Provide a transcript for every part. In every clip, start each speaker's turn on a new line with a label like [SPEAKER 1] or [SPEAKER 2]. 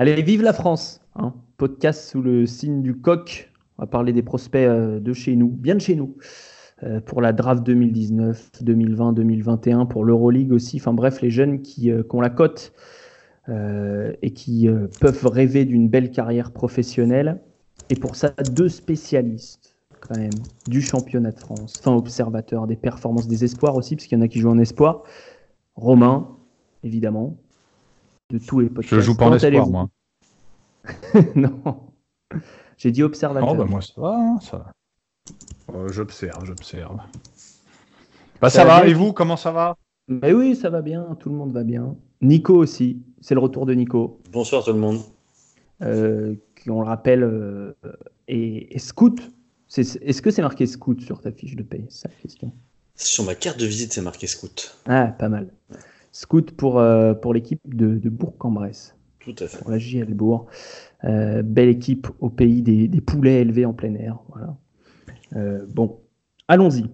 [SPEAKER 1] Allez, vive la France hein. Podcast sous le signe du coq. On va parler des prospects euh, de chez nous, bien de chez nous. Euh, pour la draft 2019, 2020, 2021, pour l'Euroleague aussi. Enfin bref, les jeunes qui, euh, ont la cote et qui peuvent rêver d'une belle carrière professionnelle. Et pour ça, deux spécialistes quand même du championnat de France, enfin observateurs des performances des espoirs aussi, parce qu'il y en a qui jouent en espoir. Romain, évidemment, de tous les podcasts.
[SPEAKER 2] Je joue pas en espoir, moi.
[SPEAKER 1] non. J'ai dit observateur.
[SPEAKER 2] Oh, bah moi, ça va. Hein, ça... Euh, j'observe, j'observe. Bah, ça, va, et vous, comment ça va?
[SPEAKER 1] Mais oui, ça va bien, tout le monde va bien. Nico aussi, c'est le retour de Nico.
[SPEAKER 3] Bonsoir tout le monde.
[SPEAKER 1] Euh, qui, on le rappelle, euh, est, scout. Est-ce que c'est marqué scout sur ta fiche de paye? C'est la question.
[SPEAKER 3] Sur ma carte de visite, c'est marqué scout.
[SPEAKER 1] Ah, pas mal. Scout pour, pour l'équipe de, de Bourg-en-Bresse.
[SPEAKER 3] Tout à fait.
[SPEAKER 1] Pour la JL Bourg. Euh, belle équipe au pays des, poulets élevés en plein air. Voilà. Euh, bon, allons-y.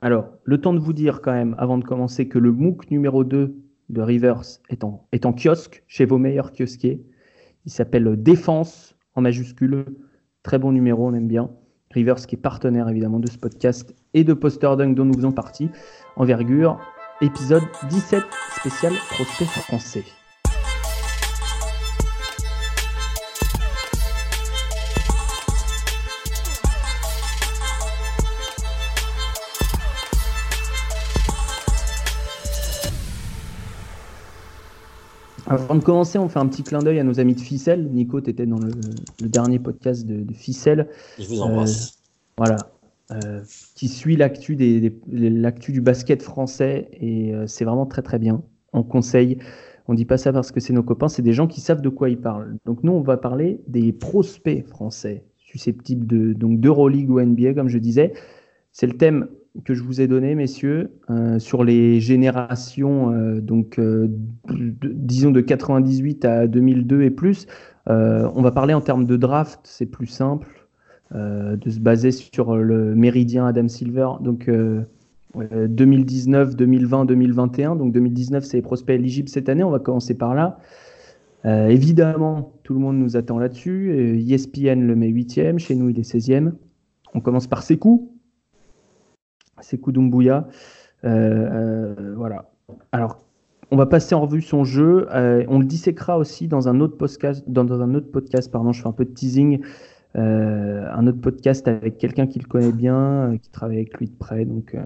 [SPEAKER 1] Alors, le temps de vous dire quand même, avant de commencer, que le MOOC numéro 2 de Rivers est en, est en kiosque chez vos meilleurs kiosquiers. Il s'appelle Défense en majuscule. Très bon numéro, on aime bien. Rivers qui est partenaire évidemment de ce podcast et de Poster Dunk dont nous faisons partie. Envergure, épisode 17 spécial prospect français. Avant de commencer, on fait un petit clin d'œil à nos amis de Ficelle. Nico, tu étais dans le, dernier podcast de, de, Ficelle.
[SPEAKER 3] Je vous embrasse.
[SPEAKER 1] Euh, voilà. Euh, qui suit l'actu des, l'actu du basket français et euh, c'est vraiment très très bien. On conseille, on dit pas ça parce que c'est nos copains, c'est des gens qui savent de quoi ils parlent. Donc nous, on va parler des prospects français susceptibles de donc d'Euroleague ou NBA, comme je disais. C'est le thème que je vous ai donné, messieurs, euh, sur les générations, donc disons de 98 à 2002 et plus. on va parler en termes de draft, c'est plus simple de se baser sur le méridien Adam Silver. Donc 2019, 2020, 2021. Donc 2019, c'est les prospects éligibles cette année. On va commencer par là. évidemment, tout le monde nous attend là-dessus. ESPN le met 8e, chez nous il est 16e. On commence par Sekou, c'est Doumbouya. Euh, euh, voilà. Alors, on va passer en revue son jeu. Euh, on le disséquera aussi dans un autre podcast. Dans, un autre podcast, pardon. Je fais un peu de teasing. Un autre podcast avec quelqu'un qui le connaît bien, qui travaille avec lui de près. Donc,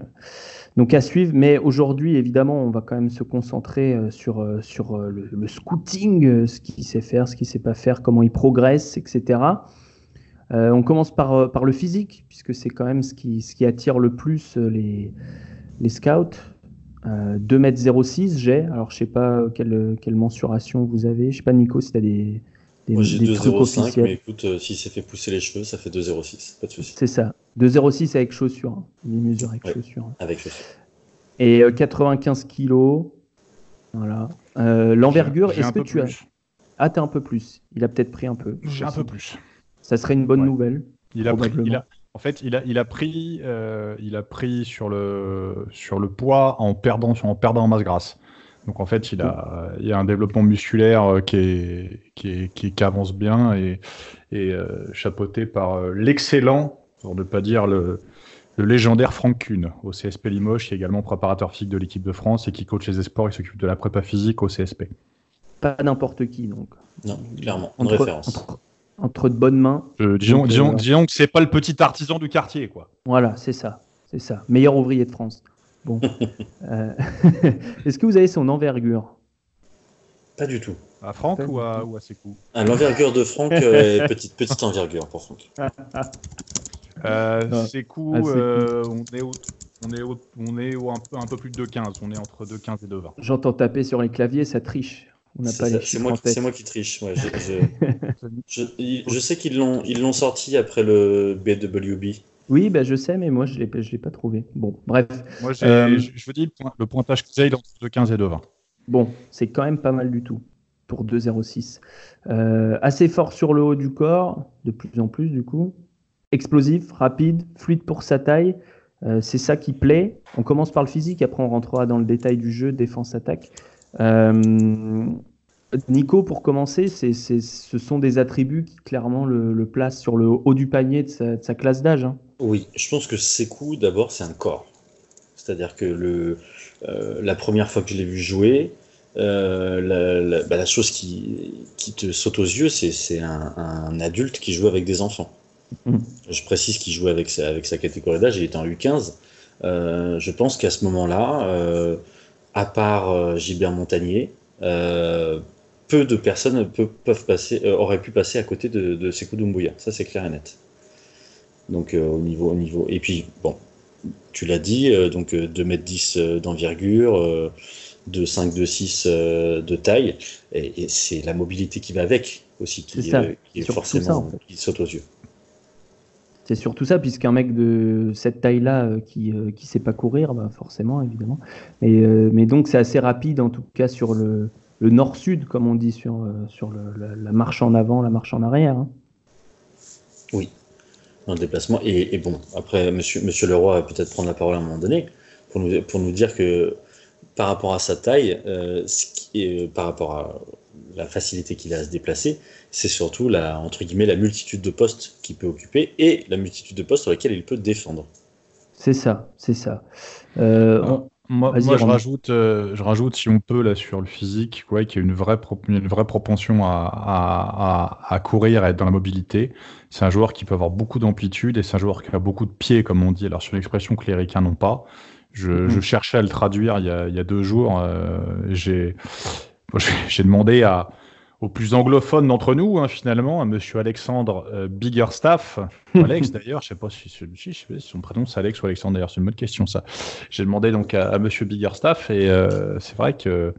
[SPEAKER 1] donc à suivre. Mais aujourd'hui, évidemment, on va quand même se concentrer sur, sur le, scouting, ce qu'il sait faire, ce qu'il sait pas faire, comment il progresse, etc. Euh, on commence par, euh, par le physique, puisque c'est quand même ce qui, ce qui attire le plus euh, les, les scouts. 2m06 j'ai, alors je sais pas quelle, quelle mensuration vous avez, je sais pas Nico si tu as des,
[SPEAKER 3] des, Moi j'ai 2,05, mais écoute, si s'il s'est fait pousser les cheveux, ça fait 2,06, pas de souci.
[SPEAKER 1] C'est ça, 2,06 avec chaussures, hein. il mesure avec chaussures. Hein.
[SPEAKER 3] Avec chaussures.
[SPEAKER 1] Et 95 kilos, voilà. L'envergure, est-ce que tu as... Ah, t'es un peu plus, il a peut-être pris un peu.
[SPEAKER 2] J'ai un peu plus.
[SPEAKER 1] Ça serait une bonne nouvelle.
[SPEAKER 2] Il a, pris, il a, en fait, il a, il a pris, euh, il a pris sur le, sur le poids en perdant, en perdant en masse grasse. Donc en fait, il a, il y a un développement musculaire euh, qui, est, qui, qui, avance bien et, et euh, chapeauté par l'excellent, pour ne pas dire le, le légendaire Franck Kuhn au CSP Limoges, qui est également préparateur physique de l'équipe de France et qui coach les esports et s'occupe de la prépa physique au CSP.
[SPEAKER 1] Pas n'importe qui donc.
[SPEAKER 3] Non, clairement, une référence
[SPEAKER 1] entre de bonnes mains.
[SPEAKER 2] Euh, disons, disons, euh, disons, que c'est pas le petit artisan du quartier, quoi.
[SPEAKER 1] Voilà, c'est ça, c'est ça. Meilleur ouvrier de France. Bon. Euh, est-ce que vous avez son envergure?
[SPEAKER 3] Pas du tout.
[SPEAKER 2] À Franck ou à, ou à Sekou
[SPEAKER 3] ah, L'envergure de Franck est petite, petite envergure pour Franck.
[SPEAKER 2] Sekou, on est au, on est, on est au un, peu, un peu plus de 2,15. On est entre 2,15 et 2,20.
[SPEAKER 1] J'entends taper sur les claviers, ça triche.
[SPEAKER 3] C'est moi, moi, qui triche. je, sais qu'ils l'ont ils l'ont sorti après le BWB.
[SPEAKER 1] Oui, bah, je sais, mais moi, je ne l'ai pas trouvé. Bon, bref.
[SPEAKER 2] Moi, euh, je vous dis, le pointage que j'ai, il est entre 15 et 2,20.
[SPEAKER 1] Bon, c'est quand même pas mal du tout pour 2,06. Euh, assez fort sur le haut du corps, de plus en plus, du coup. Explosif, rapide, fluide pour sa taille. Euh, c'est ça qui plaît. On commence par le physique, après on rentrera dans le détail du jeu, défense-attaque. Euh, Nico, pour commencer, c'est, ce sont des attributs qui clairement le, placent sur le haut du panier de sa, classe d'âge. Hein.
[SPEAKER 3] Oui, je pense que Sekou, d'abord, c'est un corps. C'est-à-dire que le, euh, la première fois que je l'ai vu jouer, euh, bah, la, chose qui, qui, te saute aux yeux, c'est, un, adulte qui joue avec des enfants. Mm. Je précise qu'il jouait avec sa, avec sa catégorie d'âge, il était en U15. Euh, je pense qu'à ce moment-là, à part Gilbert Montagnier, peu de personnes peuvent passer, auraient pu passer à côté de, de Sekou Doumbouya. Ça, c'est clair et net. Donc, euh, au, niveau, au niveau. Et puis, bon, tu l'as dit, euh, donc 2m10 d'envergure, de 5, de 6 de taille, et, c'est la mobilité qui va avec aussi, qui, est forcément qui saute aux yeux.
[SPEAKER 1] C'est surtout ça, puisqu'un mec de cette taille-là qui ne sait pas courir, bah forcément, évidemment. Mais, mais donc, c'est assez rapide, en tout cas, sur le, le nord-sud, comme on dit sur, euh, sur la, marche en avant, la marche en arrière. Hein.
[SPEAKER 3] Dans le déplacement. Et, bon, après, monsieur, monsieur Leroy va peut-être prendre la parole à un moment donné pour nous, pour nous dire que par rapport à sa taille, euh, euh, par rapport à la facilité qu'il a à se déplacer, c'est surtout la, entre guillemets, la multitude de postes qu'il peut occuper et la multitude de postes sur lesquels il peut défendre.
[SPEAKER 1] C'est ça, c'est ça.
[SPEAKER 2] Moi, je, rajoute, euh, je rajoute, si on peut, là, sur le physique, ouais, qu'il y a une vraie, une vraie propension à, à, à, courir, à être dans la mobilité. C'est un joueur qui peut avoir beaucoup d'amplitude et c'est un joueur qui a beaucoup de pieds, comme on dit. Alors, sur l'expression que les Ricains n'ont pas, je, mm-hmm. je, cherchais à le traduire il y a, il y a deux jours. Euh, j'ai demandé à, au plus anglophone d'entre nous, hein, finalement, à Monsieur Alexandre euh, Biggerstaff. Alex, d'ailleurs, je sais pas si, son prénom c'est Alex ou Alexandre, d'ailleurs, c'est une bonne question, ça. J'ai demandé donc à, Monsieur Biggerstaff et euh, c'est vrai que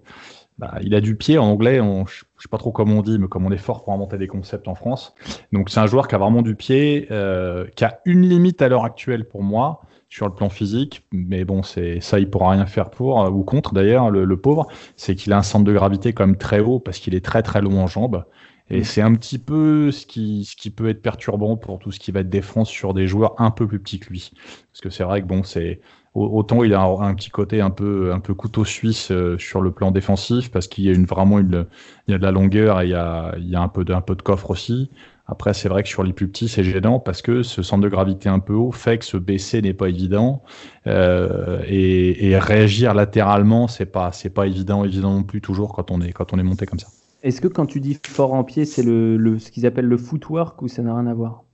[SPEAKER 2] bah, il a du pied en anglais, on, je sais pas trop comment on dit, mais comme on est fort pour inventer des concepts en France. Donc c'est un joueur qui a vraiment du pied, euh, qui a une limite à l'heure actuelle pour moi, sur le plan physique, mais bon, c'est ça, il pourra rien faire pour euh, ou contre d'ailleurs, le, pauvre, c'est qu'il a un centre de gravité quand même très haut parce qu'il est très très long en jambes. Et mm. c'est un petit peu ce qui, ce qui peut être perturbant pour tout ce qui va être défense sur des joueurs un peu plus petits que lui. Parce que c'est vrai que bon, c'est autant il a un, petit côté un peu un peu couteau suisse euh, sur le plan défensif parce qu'il y a une vraiment une, il y a de la longueur et il y a, il y a un peu de un peu de coffre aussi. Après, c'est vrai que sur les plus petits, c'est gênant parce que ce centre de gravité un peu haut fait que se baisser n'est pas évident euh, et, réagir latéralement, c'est pas c'est pas évident non plus toujours quand on est quand on est monté comme ça.
[SPEAKER 1] Est-ce que quand tu dis fort en pied, c'est le, ce qu'ils appellent le footwork ou ça n'a rien à voir?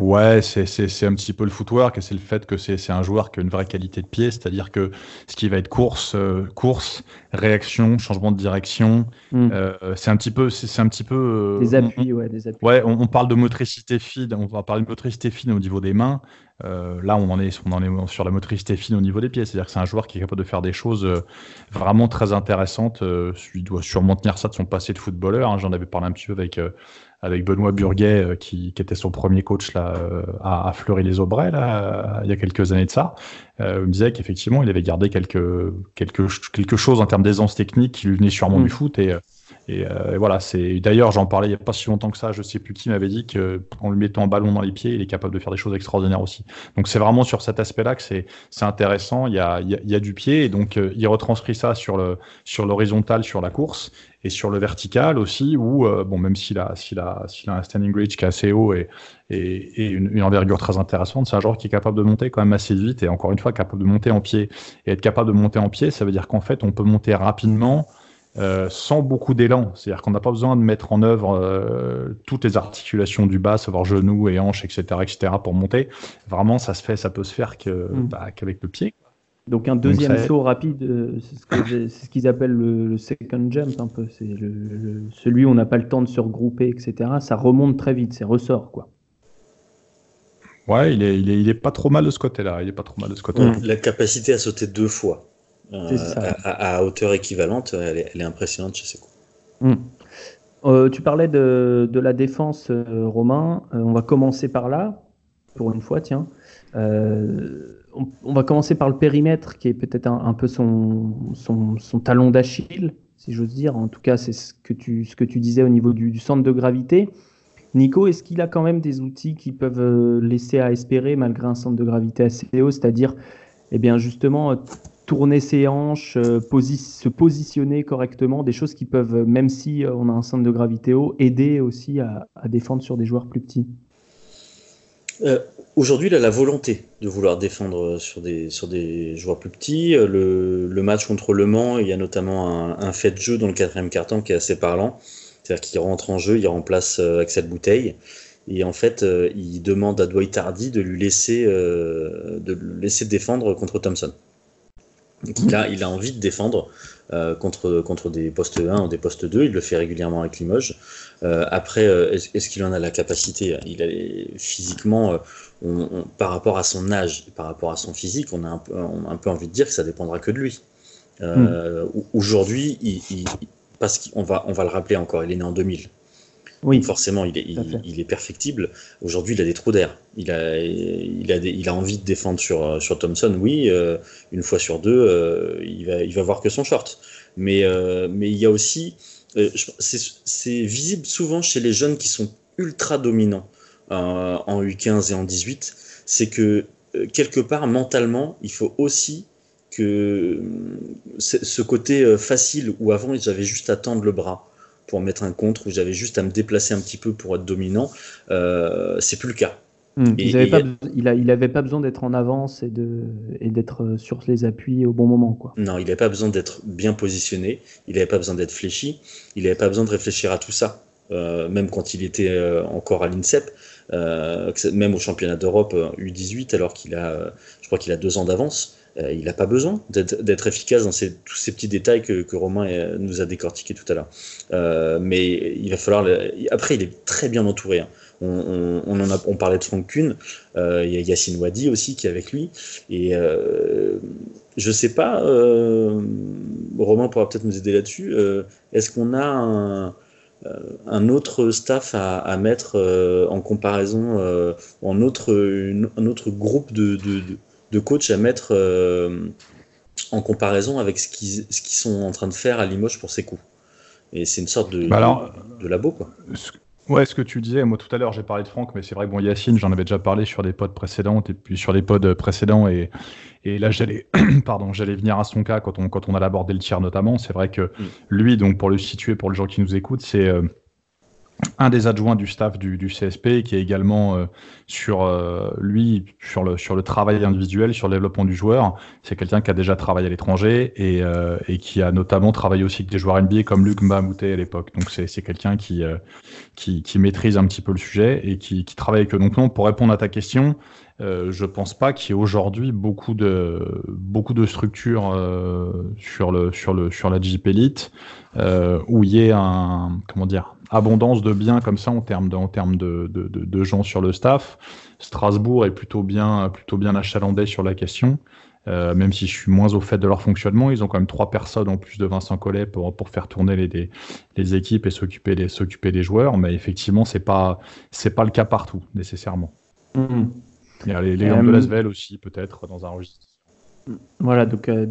[SPEAKER 2] Ouais, c'est un petit peu le footwork et c'est le fait que c'est un joueur qui a une vraie qualité de pied, c'est-à-dire que ce qui va être course, euh, course, réaction, changement de direction, hmm. euh, c'est un petit peu, c'est un petit peu.
[SPEAKER 1] Euh, des appuis, ouais, des appuis.
[SPEAKER 2] Ouais, on, parle de motricité fine, on va parler de motricité fine au niveau des mains. là, on en est, on en est sur la motricité fine au niveau des pieds, c'est-à-dire que c'est un joueur qui est capable de faire des choses vraiment très intéressantes. il doit sûrement tenir ça de son passé de footballeur. Hein. J'en avais parlé un petit peu avec avec Benoît Burguet, euh, qui, était son premier coach là, euh, à, Fleury-les-Aubrais, là, il y a quelques années de ça. Euh, il me disait qu'effectivement, il avait gardé quelque, quelque, quelque chose en termes d'aisance technique qui lui venait sûrement du mm. foot. Et, et, voilà, c'est d'ailleurs, j'en parlais il n'y a pas si longtemps que ça, je sais plus qui m'avait dit qu'en lui mettant un ballon dans les pieds, il est capable de faire des choses extraordinaires aussi. Donc c'est vraiment sur cet aspect-là que c'est intéressant. Il y, a, il y a du pied et donc il retranscrit ça sur le sur l'horizontal, sur la course et sur le vertical aussi, où, euh, bon, même s'il a, s'il a, s'il a un standing reach qui est assez haut et, et, une, envergure très intéressante, c'est un joueur qui est capable de monter quand même assez vite et encore une fois capable de monter en pied. Et être capable de monter en pied, ça veut dire qu'en fait, on peut monter rapidement. Euh, sans beaucoup d'élan, c'est-à-dire qu'on n'a pas besoin de mettre en œuvre euh, toutes les articulations du bas, savoir genoux et hanches, etc., etc., pour monter. Vraiment, ça se fait, ça peut se faire que, mm. bah, qu'avec le pied.
[SPEAKER 1] Donc un deuxième saut rapide, euh, c'est ce qu'ils appellent le, second jump un peu. C'est celui où on n'a pas le temps de se regrouper, etc. Ça remonte très vite, c'est ressort quoi.
[SPEAKER 2] Ouais, il est, il est, pas trop mal de ce côté-là. Il est pas trop mal de ce côté-là.
[SPEAKER 3] La capacité à sauter deux fois euh, à, hauteur équivalente, elle est, impressionnante chez.
[SPEAKER 1] Hmm. Euh, tu parlais de, de la défense, Romain. on va commencer par là, pour une fois, tiens on, va commencer par le périmètre, qui est peut-être un, peu son, son, talon d'Achille, si j'ose dire. En tout cas, c'est ce que tu, ce que tu disais au niveau du, centre de gravité. Nico, est-ce qu'il a quand même des outils qui peuvent euh, laisser à espérer malgré un centre de gravité assez haut? C'est-à-dire, eh bien, justement, tourner ses hanches, se positionner correctement, des choses qui peuvent, même si on a un centre de gravité haut, aider aussi à, défendre sur des joueurs plus petits
[SPEAKER 3] Aujourd'hui, il a la volonté de vouloir défendre sur des, joueurs plus petits. Le, match contre Le Mans, il y a notamment un, fait de jeu dans le quatrième carton qui est assez parlant. C'est-à-dire qu'il rentre en jeu, il remplace euh, Axel Bouteille. Et en fait, euh, il demande à Dwight Hardy de lui laisser, euh, de laisser défendre contre Thompson. Il a, il a envie de défendre contre, contre des postes 1 ou des postes 2. Il le fait régulièrement avec Limoges. après, est-ce, qu'il en a la capacité? Il a, Physiquement, par rapport à son âge, par rapport à son physique, on a un peu, un peu envie de dire que ça dépendra que de lui. Hmm. Aujourd'hui, il, parce qu'on va, on va le rappeler encore, il est né en 2000. Oui. forcément, il est, il, est perfectible. Aujourd'hui, il a des trous d'air. Il a, il, a il a envie de défendre sur, sur Thompson, oui. Euh, une fois sur deux, euh, il, va, il va voir que son short. Mais, euh, mais il y a aussi. c'est visible souvent chez les jeunes qui sont ultra dominants en U15 et en 18. C'est que quelque part, mentalement, il faut aussi que ce côté euh, facile où avant j'avais juste à tendre le bras pour mettre un contre, où j'avais juste à me déplacer un petit peu pour être dominant, euh, c'est plus le cas.
[SPEAKER 1] Hmm. il n'avait pas, besoin d'être en avance et d'être euh, sur les appuis au bon moment. Quoi.
[SPEAKER 3] Non, il n'avait pas besoin d'être bien positionné, il n'avait pas besoin d'être fléchi, il n'avait pas besoin de réfléchir à tout ça, même quand il était encore à l'INSEP, même au championnat d'Europe U18, alors qu'il a, je crois qu'il a deux ans d'avance. Euh, il n'a pas besoin d'être efficace dans tous ces petits détails que, Romain euh, nous a décortiqués tout à l'heure. Euh, mais il va falloir. Après, il est très bien entouré. Hein. On, en a, on parlait de Franck Kuhn, il y a Yacine Wadi aussi qui est avec lui. Et je sais pas, Romain pourra peut-être nous aider là-dessus. Est-ce qu'on a un, autre staff à, mettre en comparaison, un autre groupe de coach à mettre euh, en comparaison avec ce qu'ils ce qu'ils sont en train de faire à Limoges pour ses coups. Et c'est une sorte de, bah de, labo, quoi.
[SPEAKER 2] Ouais, ce que tu disais, moi tout à l'heure j'ai parlé de Franck, mais c'est vrai que bon, Yacine, j'en avais déjà parlé sur des pods précédentes et puis sur des pods précédents et, et là j'allais pardon, j'allais venir à son cas quand on quand on a abordé le tir notamment. C'est vrai que mm. lui, donc pour le situer pour les gens qui nous écoutent, c'est euh, un des adjoints du staff du, CSP qui est également euh, sur euh, lui sur le sur le travail individuel sur le développement du joueur. C'est quelqu'un qui a déjà travaillé à l'étranger et, euh, et, qui a notamment travaillé aussi avec des joueurs NBA comme Luc Mbamouté à l'époque. Donc c'est quelqu'un qui, qui, qui maîtrise un petit peu le sujet et qui, qui travaille avec eux. Donc non pour répondre à ta question euh, je pense pas qu'il y ait aujourd'hui beaucoup de beaucoup de structures sur le sur le sur la Jeep Elite où il y ait un comment dire abondance de biens comme ça en termes de, en termes de, de, de, gens sur le staff. Strasbourg est plutôt bien, plutôt bien achalandé sur la question. Euh, même si je suis moins au fait de leur fonctionnement, ils ont quand même trois personnes en plus de Vincent Collet pour, pour faire tourner les, les, équipes et s'occuper des, s'occuper des joueurs. Mais effectivement, c'est pas, c'est pas le cas partout nécessairement. Mmh. Il y a les, les de Lasvel aussi peut-être dans un registre
[SPEAKER 1] voilà, donc, euh,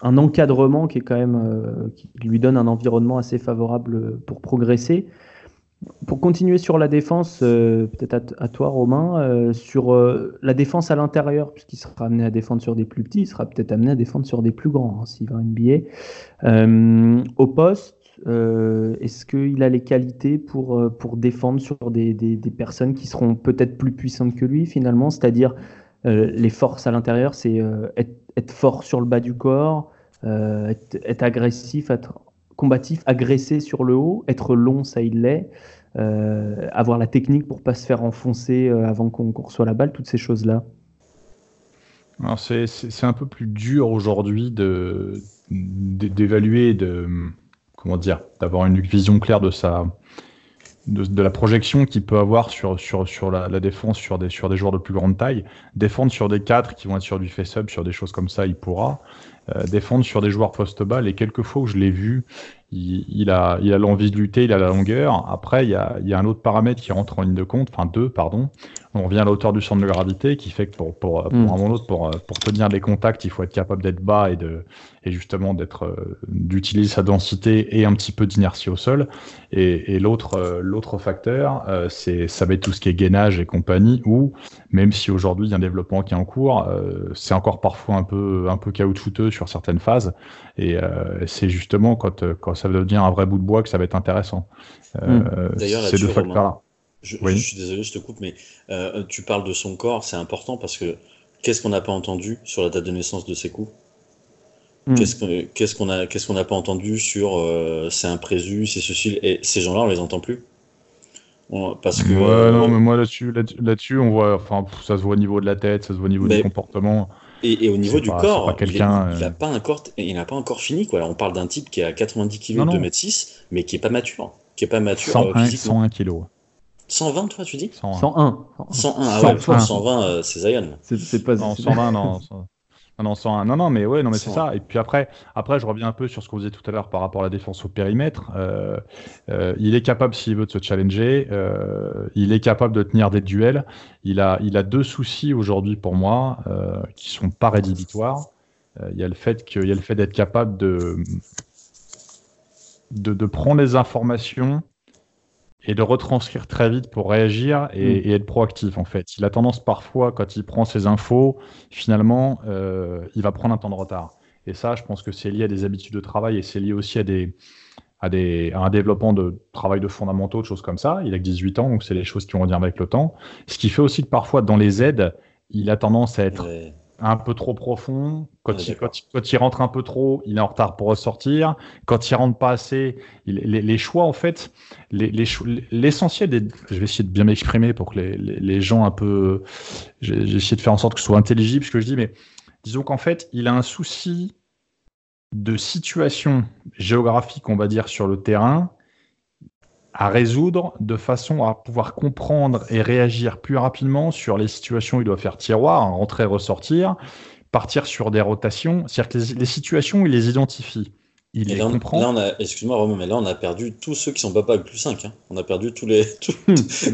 [SPEAKER 1] un encadrement qui est quand même euh, qui lui donne un environnement assez favorable pour progresser. Pour continuer sur la défense, euh, peut-être à, toi Romain, sur la défense à l'intérieur, puisqu'il sera amené à défendre sur des plus petits, il sera peut-être amené à défendre sur des plus grands hein, s'il va en NBA. au poste, est-ce qu'il a les qualités pour, pour défendre sur des, des personnes qui seront peut-être plus puissantes que lui finalement, c'est-à-dire les forces à l'intérieur, c'est euh, être, fort sur le bas du corps, euh, être, agressif, être combatif, agresser sur le haut, être long, ça il l'est, avoir la technique pour pas se faire enfoncer avant qu'on reçoit la balle, toutes ces choses-là.
[SPEAKER 2] C'est un peu plus dur aujourd'hui d'évaluer, de comment dire, d'avoir une vision claire de sa de, la projection qu'il peut avoir sur, sur, sur la, défense sur des, sur des joueurs de plus grande taille. Défendre sur des 4 qui vont être sur du face-up, sur des choses comme ça, il pourra. Euh, défendre sur des joueurs post-bas, les quelques fois où je l'ai vu, il, il a l'envie de lutter, il a la longueur. Après, il y a, il y a un autre paramètre qui rentre en ligne de compte, enfin deux, pardon. On revient à la hauteur du centre de gravité qui fait que pour, pour, pour mm. un moment pour, pour tenir les contacts, il faut être capable d'être bas et, de, et justement d'être euh, d'utiliser sa densité et un petit peu d'inertie au sol. Et, et l'autre euh, l'autre facteur, euh, c'est ça va être tout ce qui est gainage et compagnie, où même si aujourd'hui il y a un développement qui est en cours, c'est encore parfois un peu un peu caoutchouteux sur certaines phases. Et c'est justement quand, quand ça va devenir un vrai bout de bois que ça va être intéressant.
[SPEAKER 3] Mm. Ces deux facteurs-là. Je, suis désolé, je te coupe, mais euh, tu parles de son corps, c'est important parce que qu'est-ce qu'on n'a pas entendu sur la date de naissance de Sekou? Hmm. Qu'est-ce qu'on n'a qu'est-ce qu'on pas entendu sur euh, c'est un présu, c'est ceci et ces gens-là on les entend plus?
[SPEAKER 2] Parce que ouais, non mais moi là-dessus là-dessus on voit enfin ça se voit au niveau de la tête, ça se voit au niveau du comportement.
[SPEAKER 3] Et, au niveau du corps, il n'a euh, pas un corps, il n'a pas encore fini quoi. On parle d'un type qui a 90 kg, 2 m 6, mais qui est pas mature, qui est pas mature
[SPEAKER 2] 101, 101 kg.
[SPEAKER 3] 120, toi, tu dis
[SPEAKER 1] 101.
[SPEAKER 3] 101, ah ouais, 120, euh, c'est Zion.
[SPEAKER 1] C'est pas
[SPEAKER 2] non, 120, non. Non, 101. Non, non, mais ouais, non, mais c'est ça. Et puis après, après, je reviens un peu sur ce qu'on disait tout à l'heure par rapport à la défense au périmètre. Euh, euh, il est capable, s'il veut, de se challenger. il est capable de tenir des duels. Il a, il a deux soucis aujourd'hui pour moi qui sont pas rédhibitoires. Il y a le fait qu'il y a le fait d'être capable de, de, de prendre les informations et de retranscrire très vite pour réagir mm. et, être proactif en fait. Il a tendance parfois, quand il prend ses infos, finalement, euh, il va prendre un temps de retard. Et ça, je pense que c'est lié à des habitudes de travail et c'est lié aussi à des, à, des, à un développement de travail de fondamentaux, de choses comme ça. Il a que 18 ans, donc c'est les choses qui vont venir avec le temps. Ce qui fait aussi que parfois, dans les aides, il a tendance à être un peu trop profond. Quand, il, quand, il, rentre un peu trop, il est en retard pour ressortir. Quand il rentre pas assez, les, choix, en fait, l'essentiel des. Je vais essayer de bien m'exprimer pour que les, gens un peu. J'ai essayé de faire en sorte que ce soit intelligible ce que je dis, mais disons qu'en fait, il a un souci de situation géographique, on va dire, sur le terrain, à résoudre de façon à pouvoir comprendre et réagir plus rapidement sur les situations où il doit faire tiroir, rentrer, ressortir, partir sur des rotations. C'est-à-dire que les, situations, il les identifie. Il les comprend.
[SPEAKER 3] Là, on a, excuse-moi Romain, mais là, on a perdu tous ceux qui sont pas avec plus 5. Hein. On a perdu tous les, tous, ceux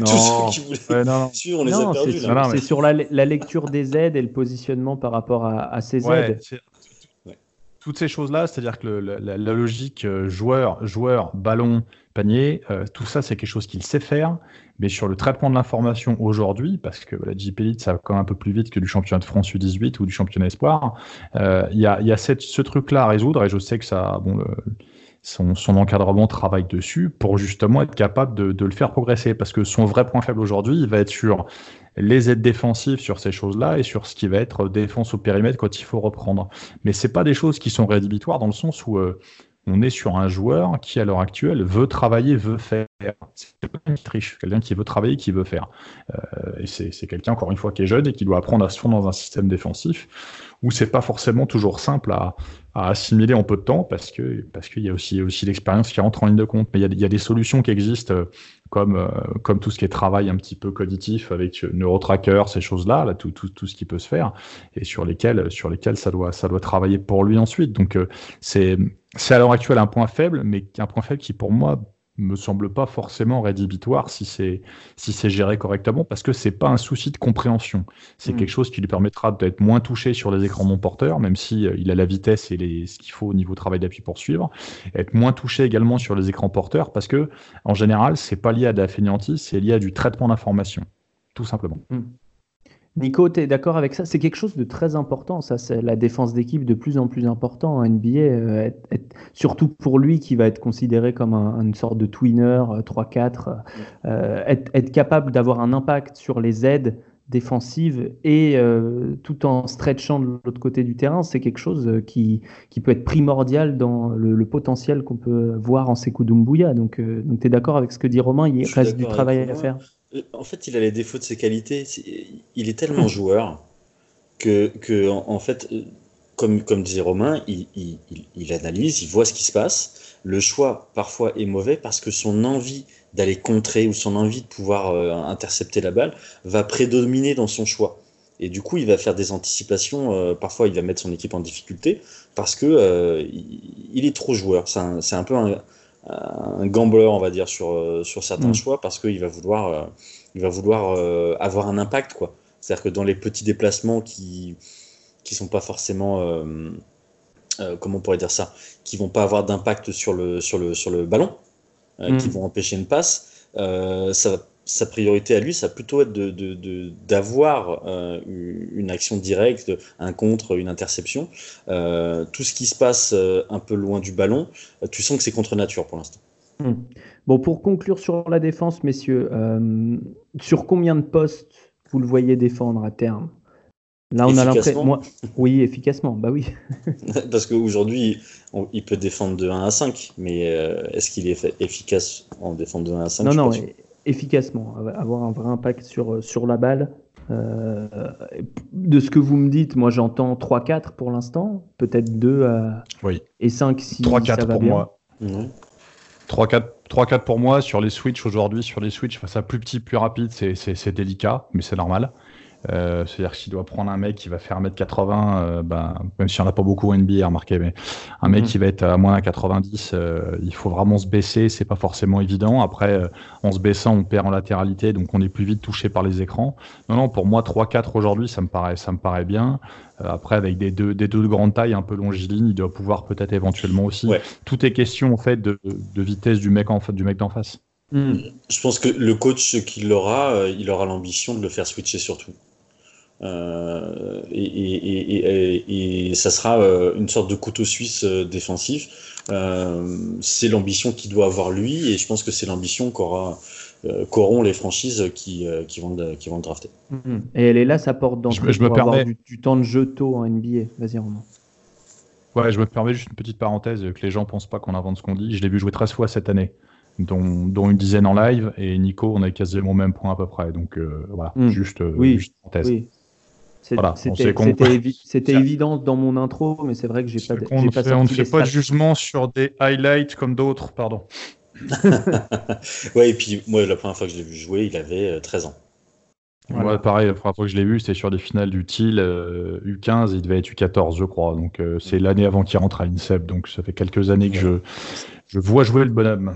[SPEAKER 3] qui voulaient non, on les a perdus.
[SPEAKER 1] C'est sur la, lecture des aides et le positionnement par rapport à, ces aides.
[SPEAKER 2] Toutes ces choses-là, c'est-à-dire que la, la, logique euh, joueur, joueur, ballon, panier, euh, tout ça, c'est quelque chose qu'il sait faire. Mais sur le traitement de l'information aujourd'hui, parce que la JP Elite, ça va quand même un peu plus vite que du championnat de France U18 ou du championnat Espoir, euh, il y a, y a cette, ce truc-là à résoudre. Et je sais que ça, son, encadrement travaille dessus pour justement être capable de, de, le faire progresser. Parce que son vrai point faible aujourd'hui, il va être sur les aides défensives sur ces choses-là et sur ce qui va être défense au périmètre quand il faut reprendre. Mais c'est pas des choses qui sont rédhibitoires dans le sens où euh, on est sur un joueur qui, à l'heure actuelle, veut travailler, veut faire. C'est quelqu'un qui triche, quelqu'un qui veut travailler, qui veut faire. Euh, et c'est quelqu'un, encore une fois, qui est jeune et qui doit apprendre à se fondre dans un système défensif où c'est pas forcément toujours simple à, assimiler en peu de temps parce que parce qu'il y a aussi aussi l'expérience qui rentre en ligne de compte. Mais il y a, des solutions qui existent euh, comme euh, comme tout ce qui est travail un petit peu cognitif avec NeuroTracker, ces choses-là, là tout, tout, tout ce qui peut se faire et sur lesquels sur ça doit ça doit travailler pour lui ensuite. Donc c'est c'est à l'heure actuelle un point faible, mais un point faible qui pour moi me semble pas forcément rédhibitoire si c'est si c'est géré correctement parce que c'est pas un souci de compréhension. C'est mm. quelque chose qui lui permettra d'être moins touché sur les écrans non porteurs, même si euh, il a la vitesse et les, ce qu'il faut au niveau travail d'appui pour suivre. Être moins touché également sur les écrans porteurs parce que en général c'est pas lié à de la fainéantise, c'est lié à du traitement d'information, tout simplement. Mm.
[SPEAKER 1] Nico, tu es d'accord avec ça? C'est quelque chose de très important, ça, c'est la défense d'équipe de plus en plus important en NBA, euh, surtout pour lui qui va être considéré comme une sorte de twinner 3-4, euh, euh, être, capable d'avoir un impact sur les aides défensives et tout en stretchant de l'autre côté du terrain, c'est quelque chose qui, qui peut être primordial dans le, potentiel qu'on peut voir en Sekou Doumbouya. Donc, donc tu es d'accord avec ce que dit Romain, il reste du travail à faire.
[SPEAKER 3] euh, en fait, il a les défauts de ses qualités. Il est tellement hmm. joueur que, en, fait, euh, comme, comme disait Romain, il, analyse, il voit ce qui se passe. Le choix, parfois, est mauvais parce que son envie d'aller contrer ou son envie de pouvoir euh, intercepter la balle va prédominer dans son choix. Et du coup, il va faire des anticipations. parfois, il va mettre son équipe en difficulté parce que il, est trop joueur. C'est un, peu un, un gambler, on va dire, sur, sur certains
[SPEAKER 1] Mm.
[SPEAKER 3] choix parce qu'il va vouloir, euh, il va vouloir euh, avoir un impact, quoi. C'est-à-dire que dans les petits déplacements qui qui sont pas forcément, euh, euh, comment on pourrait dire ça, qui vont pas avoir d'impact sur le sur le sur le ballon, euh,
[SPEAKER 1] Mm.
[SPEAKER 3] qui vont empêcher une passe, euh, ça va- sa priorité à lui, ça va plutôt être de, de- de- d'avoir euh, une action directe, un contre, une interception. Euh, tout ce qui se passe euh, un peu loin du ballon, tu sens que c'est contre nature pour l'instant.
[SPEAKER 1] Hmm. Bon, pour conclure sur la défense, messieurs, euh, sur combien de postes vous le voyez défendre à terme? Là, on a l'impression. Oui, efficacement, bah oui.
[SPEAKER 3] Parce qu'aujourd'hui, il peut défendre de 1 à 5, mais est-ce qu'il est efficace en défendre de 1 à 5
[SPEAKER 1] Non, non, efficacement, av- avoir un vrai impact sur, sur la balle. Euh, de ce que vous me dites, moi j'entends 3-4 pour l'instant, peut-être 2 à-
[SPEAKER 2] Oui.
[SPEAKER 1] et 5 si
[SPEAKER 2] 3-4
[SPEAKER 1] ça va
[SPEAKER 2] pour
[SPEAKER 1] bien.
[SPEAKER 2] moi.
[SPEAKER 3] Ouais.
[SPEAKER 2] 3-4 3-4 pour moi sur les Switch aujourd'hui, sur les Switch face à plus petit, plus rapide, c'est- c'est c'est délicat, mais c'est normal. Euh, C'est-à-dire que s'il doit prendre un mec qui va faire 1m80, euh, ben, même si on n'a pas beaucoup en NBA, remarquez, mais un mec
[SPEAKER 1] Mhm.
[SPEAKER 2] qui va être à moins d'un 90, euh, il faut vraiment se baisser, c'est pas forcément évident. Après, euh, en se baissant, on perd en latéralité, donc on est plus vite touché par les écrans. Non, non, pour moi, 3-4 aujourd'hui, ça me paraît, ça me paraît bien. Euh, après, avec des deux, des deux de grande taille, un peu longilignes, il doit pouvoir peut-être éventuellement aussi.
[SPEAKER 3] Ouais.
[SPEAKER 2] Tout est question en fait de, de vitesse du mec en fa- du mec d'en face.
[SPEAKER 3] Je pense que le coach qui l'aura, il aura l'ambition de le faire switcher surtout. Euh, et, et, et, et, et ça sera euh, une sorte de couteau suisse euh, défensif. Euh, c'est l'ambition qu'il doit avoir lui, et je pense que c'est l'ambition qu'aura, qu'auront les franchises qui, qui, vont, le- qui vont le drafter.
[SPEAKER 1] Hmm. Et elle est là, sa porte
[SPEAKER 2] Je me-
[SPEAKER 1] d'entrée
[SPEAKER 2] je me
[SPEAKER 1] pour avoir
[SPEAKER 2] permets-
[SPEAKER 1] du, du temps de jeu tôt en NBA. Vas-y, Romain.
[SPEAKER 2] Ouais, je me permets juste une petite parenthèse, que les gens pensent pas qu'on invente ce qu'on dit. Je l'ai vu jouer 13 fois cette année, dont, dont une dizaine en live, et Nico, on a quasiment au même point à peu près. Donc euh, voilà,
[SPEAKER 1] Mm.
[SPEAKER 2] juste, euh,
[SPEAKER 1] Oui.
[SPEAKER 2] juste parenthèse.
[SPEAKER 1] Oui.
[SPEAKER 2] Voilà,
[SPEAKER 1] C'était évi-
[SPEAKER 2] Tiens.
[SPEAKER 1] évident dans mon intro, mais c'est vrai que j'ai pas,
[SPEAKER 2] ne fait- on ne fait pas de jugement sur des highlights comme d'autres, pardon.
[SPEAKER 3] Ouais, et puis moi, la première fois que je l'ai vu jouer, il avait euh, 13 ans.
[SPEAKER 1] Voilà.
[SPEAKER 2] Ouais, pareil, la première fois que je l'ai vu, c'était sur des finales du TIL euh, U15, il devait être U14, je crois. Donc euh, c'est l'année avant qu'il rentre à l'INSEP, donc ça fait quelques années que je, je vois jouer le bonhomme.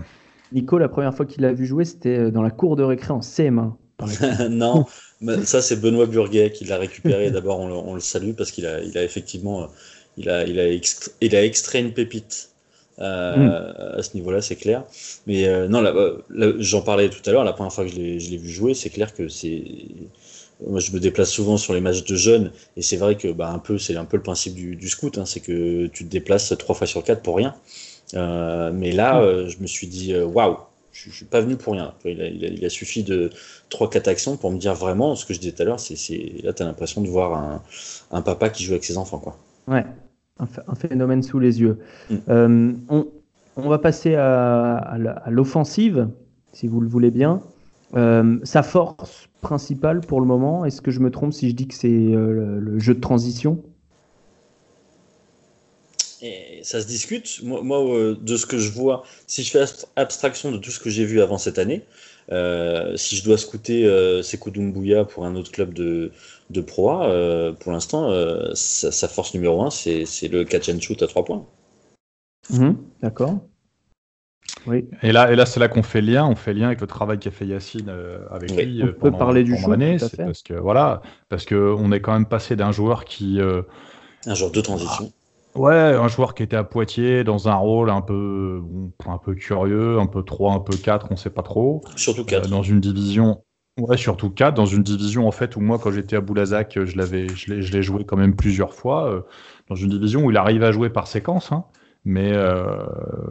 [SPEAKER 1] Nico, la première fois qu'il l'a vu jouer, c'était euh, dans la cour de récré en CM1.
[SPEAKER 3] non, mais ça c'est Benoît Burguet qui l'a récupéré. D'abord, on, le- on le salue parce qu'il a, il a effectivement, euh, il a, il a, extrait, il a extrait une pépite. Euh, À ce niveau-là, c'est clair. Mais euh, non, j'en parlais tout à l'heure. La première fois que je l'ai vu jouer, c'est clair que c'est. Moi, je me déplace souvent sur les matchs de jeunes, et c'est vrai que bah, un peu, c'est un peu le principe du, du scout, hein, c'est que tu te déplaces trois fois sur quatre pour rien. Euh, mais là, euh, je me suis dit, waouh, je, je suis pas venu pour rien. Il a, il a- il a suffi de trois, quatre actions pour me dire vraiment ce que je disais tout à l'heure. C'est, là, t'as l'impression de voir un, un papa qui joue avec ses enfants, quoi.
[SPEAKER 1] Ouais, un, ph- un phénomène sous les yeux.
[SPEAKER 3] Mm.
[SPEAKER 1] Euh, on, on va passer à, l'offensive, si vous le voulez bien. Euh, sa force principale pour le moment, est-ce que je me trompe si je dis que c'est euh, le jeu de transition?
[SPEAKER 3] Et ça se discute. Moi, moi, euh, de ce que je vois, si je fais abstraction de tout ce que j'ai vu avant cette année, euh, si je dois scouter euh, Sekou Doumbouya pour un autre club de, de Pro A, euh, pour l'instant, euh, sa, sa force numéro un, c'est, c'est le catch and shoot à trois points.
[SPEAKER 1] Mhm, D'accord. Oui.
[SPEAKER 2] Et là, et là c'est là qu'on fait lien, on fait lien avec le travail qu'a fait Yacine euh, avec
[SPEAKER 3] Oui.
[SPEAKER 2] lui
[SPEAKER 1] On
[SPEAKER 2] euh,
[SPEAKER 1] peut
[SPEAKER 2] pendant,
[SPEAKER 1] parler du
[SPEAKER 2] pendant
[SPEAKER 1] shoot,
[SPEAKER 2] l'année. c'est. Parce que voilà, parce que on est quand même passé d'un joueur qui euh,
[SPEAKER 3] Un genre de transition.
[SPEAKER 2] Ouais, un joueur qui était à Poitiers dans un rôle un peu, un peu curieux, un peu 3, un peu 4, on sait pas trop.
[SPEAKER 3] Surtout
[SPEAKER 2] Euh,
[SPEAKER 3] 4.
[SPEAKER 2] dans une division, ouais, surtout 4, dans une division en fait où moi quand j'étais à Boulazac, euh, je l'avais, je l'ai, je l'ai joué quand même plusieurs fois, euh, dans une division où il arrive à jouer par séquence, hein, mais euh,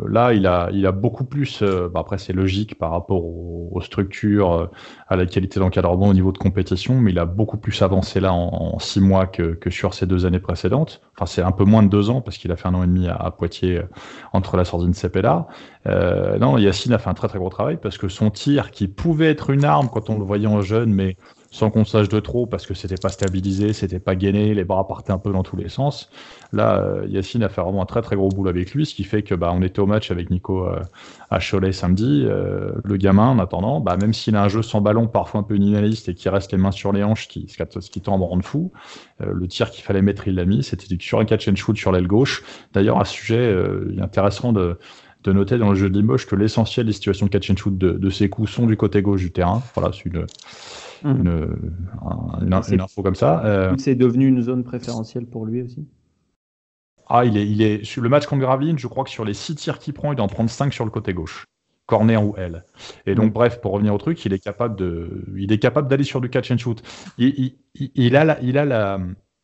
[SPEAKER 2] là il a, il a beaucoup plus, euh, bah, après c'est logique par rapport aux, structures, euh, à la qualité d'encadrement au niveau de compétition, mais il a beaucoup plus avancé là en, six mois que, que sur ces deux années précédentes. Enfin c'est un peu moins de deux ans parce qu'il a fait un an et demi à, Poitiers euh, entre la Sordine CP et là. Euh, non, Yacine a fait un très très gros travail parce que son tir, qui pouvait être une arme quand on le voyait en jeune, mais sans qu'on sache de trop parce que c'était pas stabilisé, c'était pas gainé, les bras partaient un peu dans tous les sens. Là, euh, Yacine a fait vraiment un très très gros boulot avec lui, ce qui fait que bah, on était au match avec Nico euh, à Cholet samedi. Euh, le gamin, en attendant, bah, même s'il a un jeu sans ballon parfois un peu minimaliste et qui reste les mains sur les hanches, qui, ce qui tend à me rendre fou, euh, le tir qu'il fallait mettre, il l'a mis. C'était sur un catch and shoot sur l'aile gauche. D'ailleurs, à ce sujet, euh, il intéressant de de noter dans le jeu de Limoges que l'essentiel des situations de catch and shoot de, de ses coups sont du côté gauche du terrain. Voilà, c'est une, une, une, une, info comme ça.
[SPEAKER 1] Euh, c'est devenu une zone préférentielle pour lui aussi?
[SPEAKER 2] Ah, il est, il est sur le match contre Graveline, je crois que sur les 6 tirs qu'il prend, il doit en prendre 5 sur le côté gauche. Corner ou L. Et donc, bref, pour revenir au truc, il est capable de, il est capable d'aller sur du catch and shoot. Il, il, il a, la, il a la,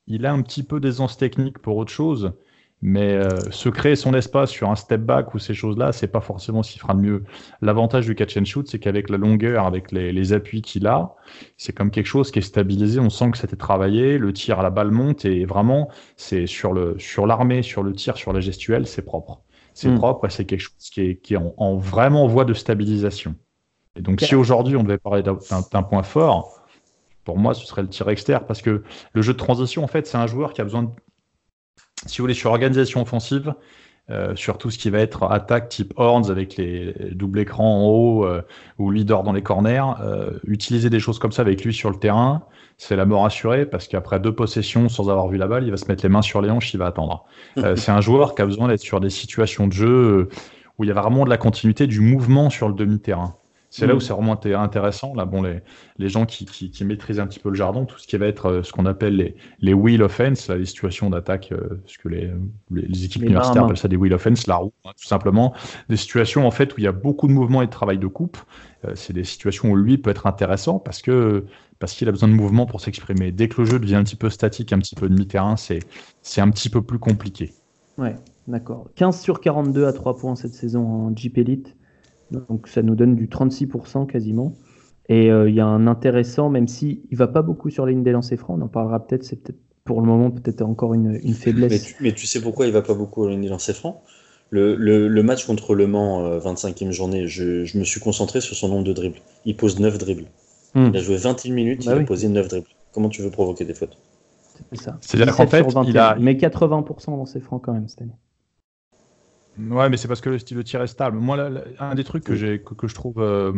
[SPEAKER 2] il a un petit peu d'aisance technique pour autre chose, mais euh, se créer son espace sur un step back ou ces choses-là, c'est pas forcément ce qui fera de mieux. L'avantage du catch and shoot, c'est qu'avec la longueur, avec les, les appuis qu'il a, c'est comme quelque chose qui est stabilisé. On sent que c'était travaillé, le tir à la balle monte et vraiment, c'est sur le sur l'armée, sur le tir, sur la gestuelle, c'est propre. C'est
[SPEAKER 1] Mm.
[SPEAKER 2] propre et c'est quelque chose qui est, qui est en, en vraiment voie de stabilisation. Et donc, si aujourd'hui on devait parler d'un d'un point fort, pour moi, ce serait le tir externe parce que le jeu de transition, en fait, c'est un joueur qui a besoin de, si vous voulez, sur organisation offensive, euh, sur tout ce qui va être attaque type horns avec les doubles écrans en haut euh, ou leader dans les corners, euh, utiliser des choses comme ça avec lui sur le terrain, c'est la mort assurée parce qu'après deux possessions sans avoir vu la balle, il va se mettre les mains sur les hanches, il va attendre. Euh, c'est un joueur qui a besoin d'être sur des situations de jeu où il y a vraiment de la continuité du mouvement sur le demi-terrain. C'est là
[SPEAKER 1] Mm.
[SPEAKER 2] où c'est vraiment inté- intéressant. Là, bon, les, les gens qui, qui, qui maîtrisent un petit peu le jardin, tout ce qui va être euh, ce qu'on appelle les, les wheel offense, là, les situations d'attaque, euh, ce que les, les, équipes universitaires appellent ça des wheel offense, la roue, hein, tout simplement. Des situations en fait où il y a beaucoup de mouvement et de travail de coupe. Euh, c'est des situations où lui peut être intéressant parce que parce qu'il a besoin de mouvement pour s'exprimer. Dès que le jeu devient un petit peu statique, un petit peu demi-terrain, c'est c'est un petit peu plus compliqué.
[SPEAKER 1] Ouais, d'accord. 15 sur 42 à 3 points cette saison en Jeep Elite. Donc ça nous donne du 36% quasiment. Et euh, il y a un intéressant, même si il va pas beaucoup sur la ligne des lancers francs, on en parlera peut-être, c'est peut-être pour le moment peut-être encore une, une
[SPEAKER 3] Mais
[SPEAKER 1] faiblesse.
[SPEAKER 3] tu, mais tu sais pourquoi il va pas beaucoup à l'année lancer franc le, le, le match contre Le Mans, euh, 25e journée, je, je me suis concentré sur son nombre de dribbles. Il pose 9 dribbles.
[SPEAKER 1] Hmm,
[SPEAKER 3] Il a joué 21 minutes,
[SPEAKER 1] Bah
[SPEAKER 3] il
[SPEAKER 1] oui.
[SPEAKER 3] a posé 9 dribbles. Comment tu veux provoquer des fautes?
[SPEAKER 1] C'est ça.
[SPEAKER 2] C'est-à-dire qu'en
[SPEAKER 1] 17
[SPEAKER 2] fait,
[SPEAKER 1] sur
[SPEAKER 2] il
[SPEAKER 1] 21,
[SPEAKER 2] a-
[SPEAKER 1] Mais 80% dans ses francs quand même cette année.
[SPEAKER 2] Ouais, mais c'est parce que le style de tir est stable. Moi, là, là, un des trucs que,
[SPEAKER 3] Oui.
[SPEAKER 2] j'ai, que, que je trouve euh,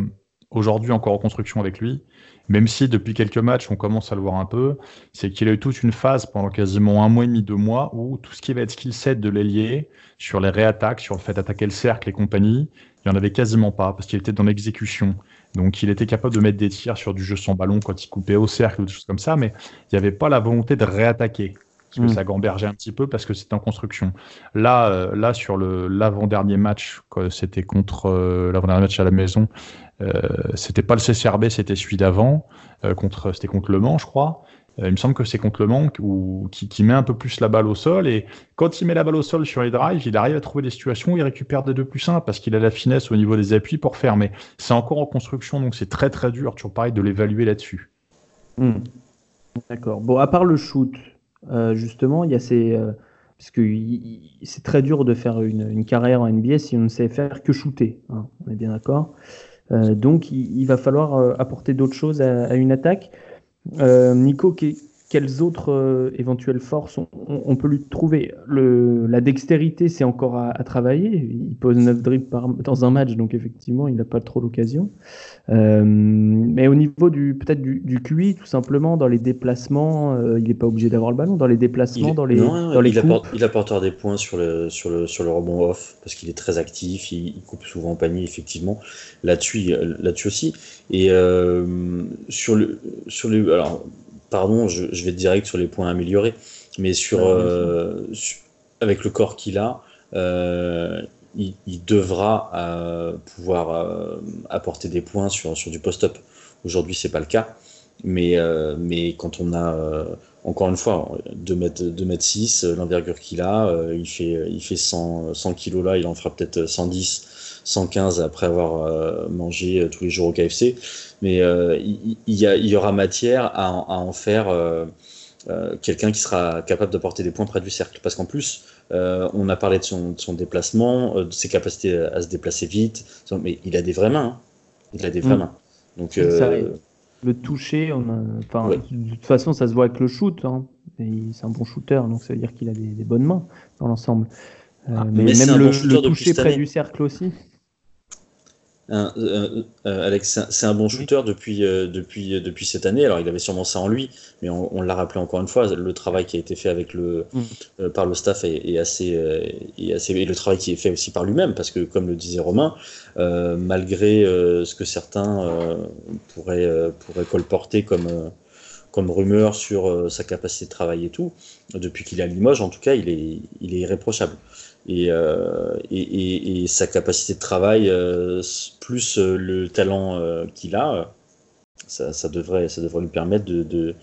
[SPEAKER 2] aujourd'hui encore en construction avec lui, même si depuis quelques matchs on commence à le voir un peu, c'est qu'il a eu toute une phase pendant quasiment un mois et demi, deux mois, où tout ce qui va être skill set de l'ailier, sur les réattaques, sur le fait d'attaquer le cercle et compagnie, il n'y en avait quasiment pas, parce qu'il était dans l'exécution. Donc il était capable de mettre des tirs sur du jeu sans ballon quand il coupait au cercle ou des choses comme ça, mais il n'y avait pas la volonté de réattaquer. Parce que
[SPEAKER 1] Mm.
[SPEAKER 2] ça gambergeait un petit peu parce que c'était en construction. Là, euh, là sur le l'avant-dernier match, c'était contre euh, l'avant-dernier match à la maison, euh, c'était pas le CCRB, c'était celui d'avant, contre, c'était contre Le Mans, je crois. Il me semble que c'est contre Le Mans où, qui, qui met un peu plus la balle au sol et quand il met la balle au sol sur les drives, il arrive à trouver des situations où il récupère des deux plus 1 parce qu'il a la finesse au niveau des appuis pour faire. Mais c'est encore en construction, donc c'est très très dur, toujours pareil, de l'évaluer là-dessus.
[SPEAKER 1] Hmm. D'accord. Bon, à part le shoot, euh, justement, il y a ces. euh, parce que c'est très dur de faire une, carrière en NBA si on ne sait faire que shooter. hein, on est bien d'accord. Euh, donc, il, va falloir apporter d'autres choses à, une attaque. Nico, quelles autres euh, éventuelles forces on, on- on peut lui trouver Le, La dextérité, c'est encore à, à travailler. Il pose 9 dribbles par- dans un match, donc effectivement, il n'a pas trop l'occasion. Euh, mais au niveau du peut-être du, du QI, tout simplement, dans les déplacements, euh, il n'est pas obligé d'avoir le ballon. Dans les déplacements,
[SPEAKER 3] Il-
[SPEAKER 1] dans les,
[SPEAKER 3] non, non,
[SPEAKER 1] dans les
[SPEAKER 3] il, apporte, il apportera des points sur le, sur le, sur le rebond off parce qu'il est très actif, il, il coupe souvent au panier, effectivement. Là-dessus, là-dessus aussi. Et sur le, sur le, alors, pardon, je, je vais direct sur les points améliorés, mais sur,
[SPEAKER 1] sûr.
[SPEAKER 3] euh, su- avec le corps qu'il a, euh, il, il devra euh, pouvoir apporter des points sur, sur du post-up. Aujourd'hui, c'est pas le cas, mais, mais quand on a encore une fois, 2 mètres, 2 mètres 6, euh, l'envergure qu'il a, il fait, il fait 100, 100 kilos là, il en fera peut-être 110, 115 après avoir euh, mangé euh, tous les jours au KFC. Mais euh, il, y, aura matière à, en- à en faire euh, quelqu'un qui sera capable d'apporter des points près du cercle. Parce qu'en plus, euh, on a parlé de son, de son déplacement, euh, de ses capacités à, à se déplacer vite, mais il a des vraies mains. hein. Il a des vraies
[SPEAKER 1] Mm.
[SPEAKER 3] mains. Donc,
[SPEAKER 1] ça, Le toucher, on a- enfin,
[SPEAKER 3] Ouais.
[SPEAKER 1] de toute façon, ça se voit avec le shoot. hein. C'est un bon shooter, donc ça veut dire qu'il a des, des bonnes mains dans l'ensemble.
[SPEAKER 3] Ah,
[SPEAKER 1] mais,
[SPEAKER 3] mais
[SPEAKER 1] même le,
[SPEAKER 3] bon
[SPEAKER 1] toucher près du cercle aussi.
[SPEAKER 3] Alex, c'est un bon shooter depuis, depuis, depuis cette année. Alors, il avait sûrement ça en lui, mais on, l'a rappelé encore une fois. Le travail qui a été fait avec le, mm. par le staff est, assez, est assez. Et le travail qui est fait aussi par lui-même, parce que, comme le disait Romain, malgré ce que certains pourraient, pourraient colporter comme comme rumeur sur euh, sa capacité de travail et tout, depuis qu'il est à Limoges, en tout cas, il est, il est irréprochable. Et, euh, et, sa capacité de travail, euh, plus le talent qu'il a, ça, devrait, ça devrait lui permettre de,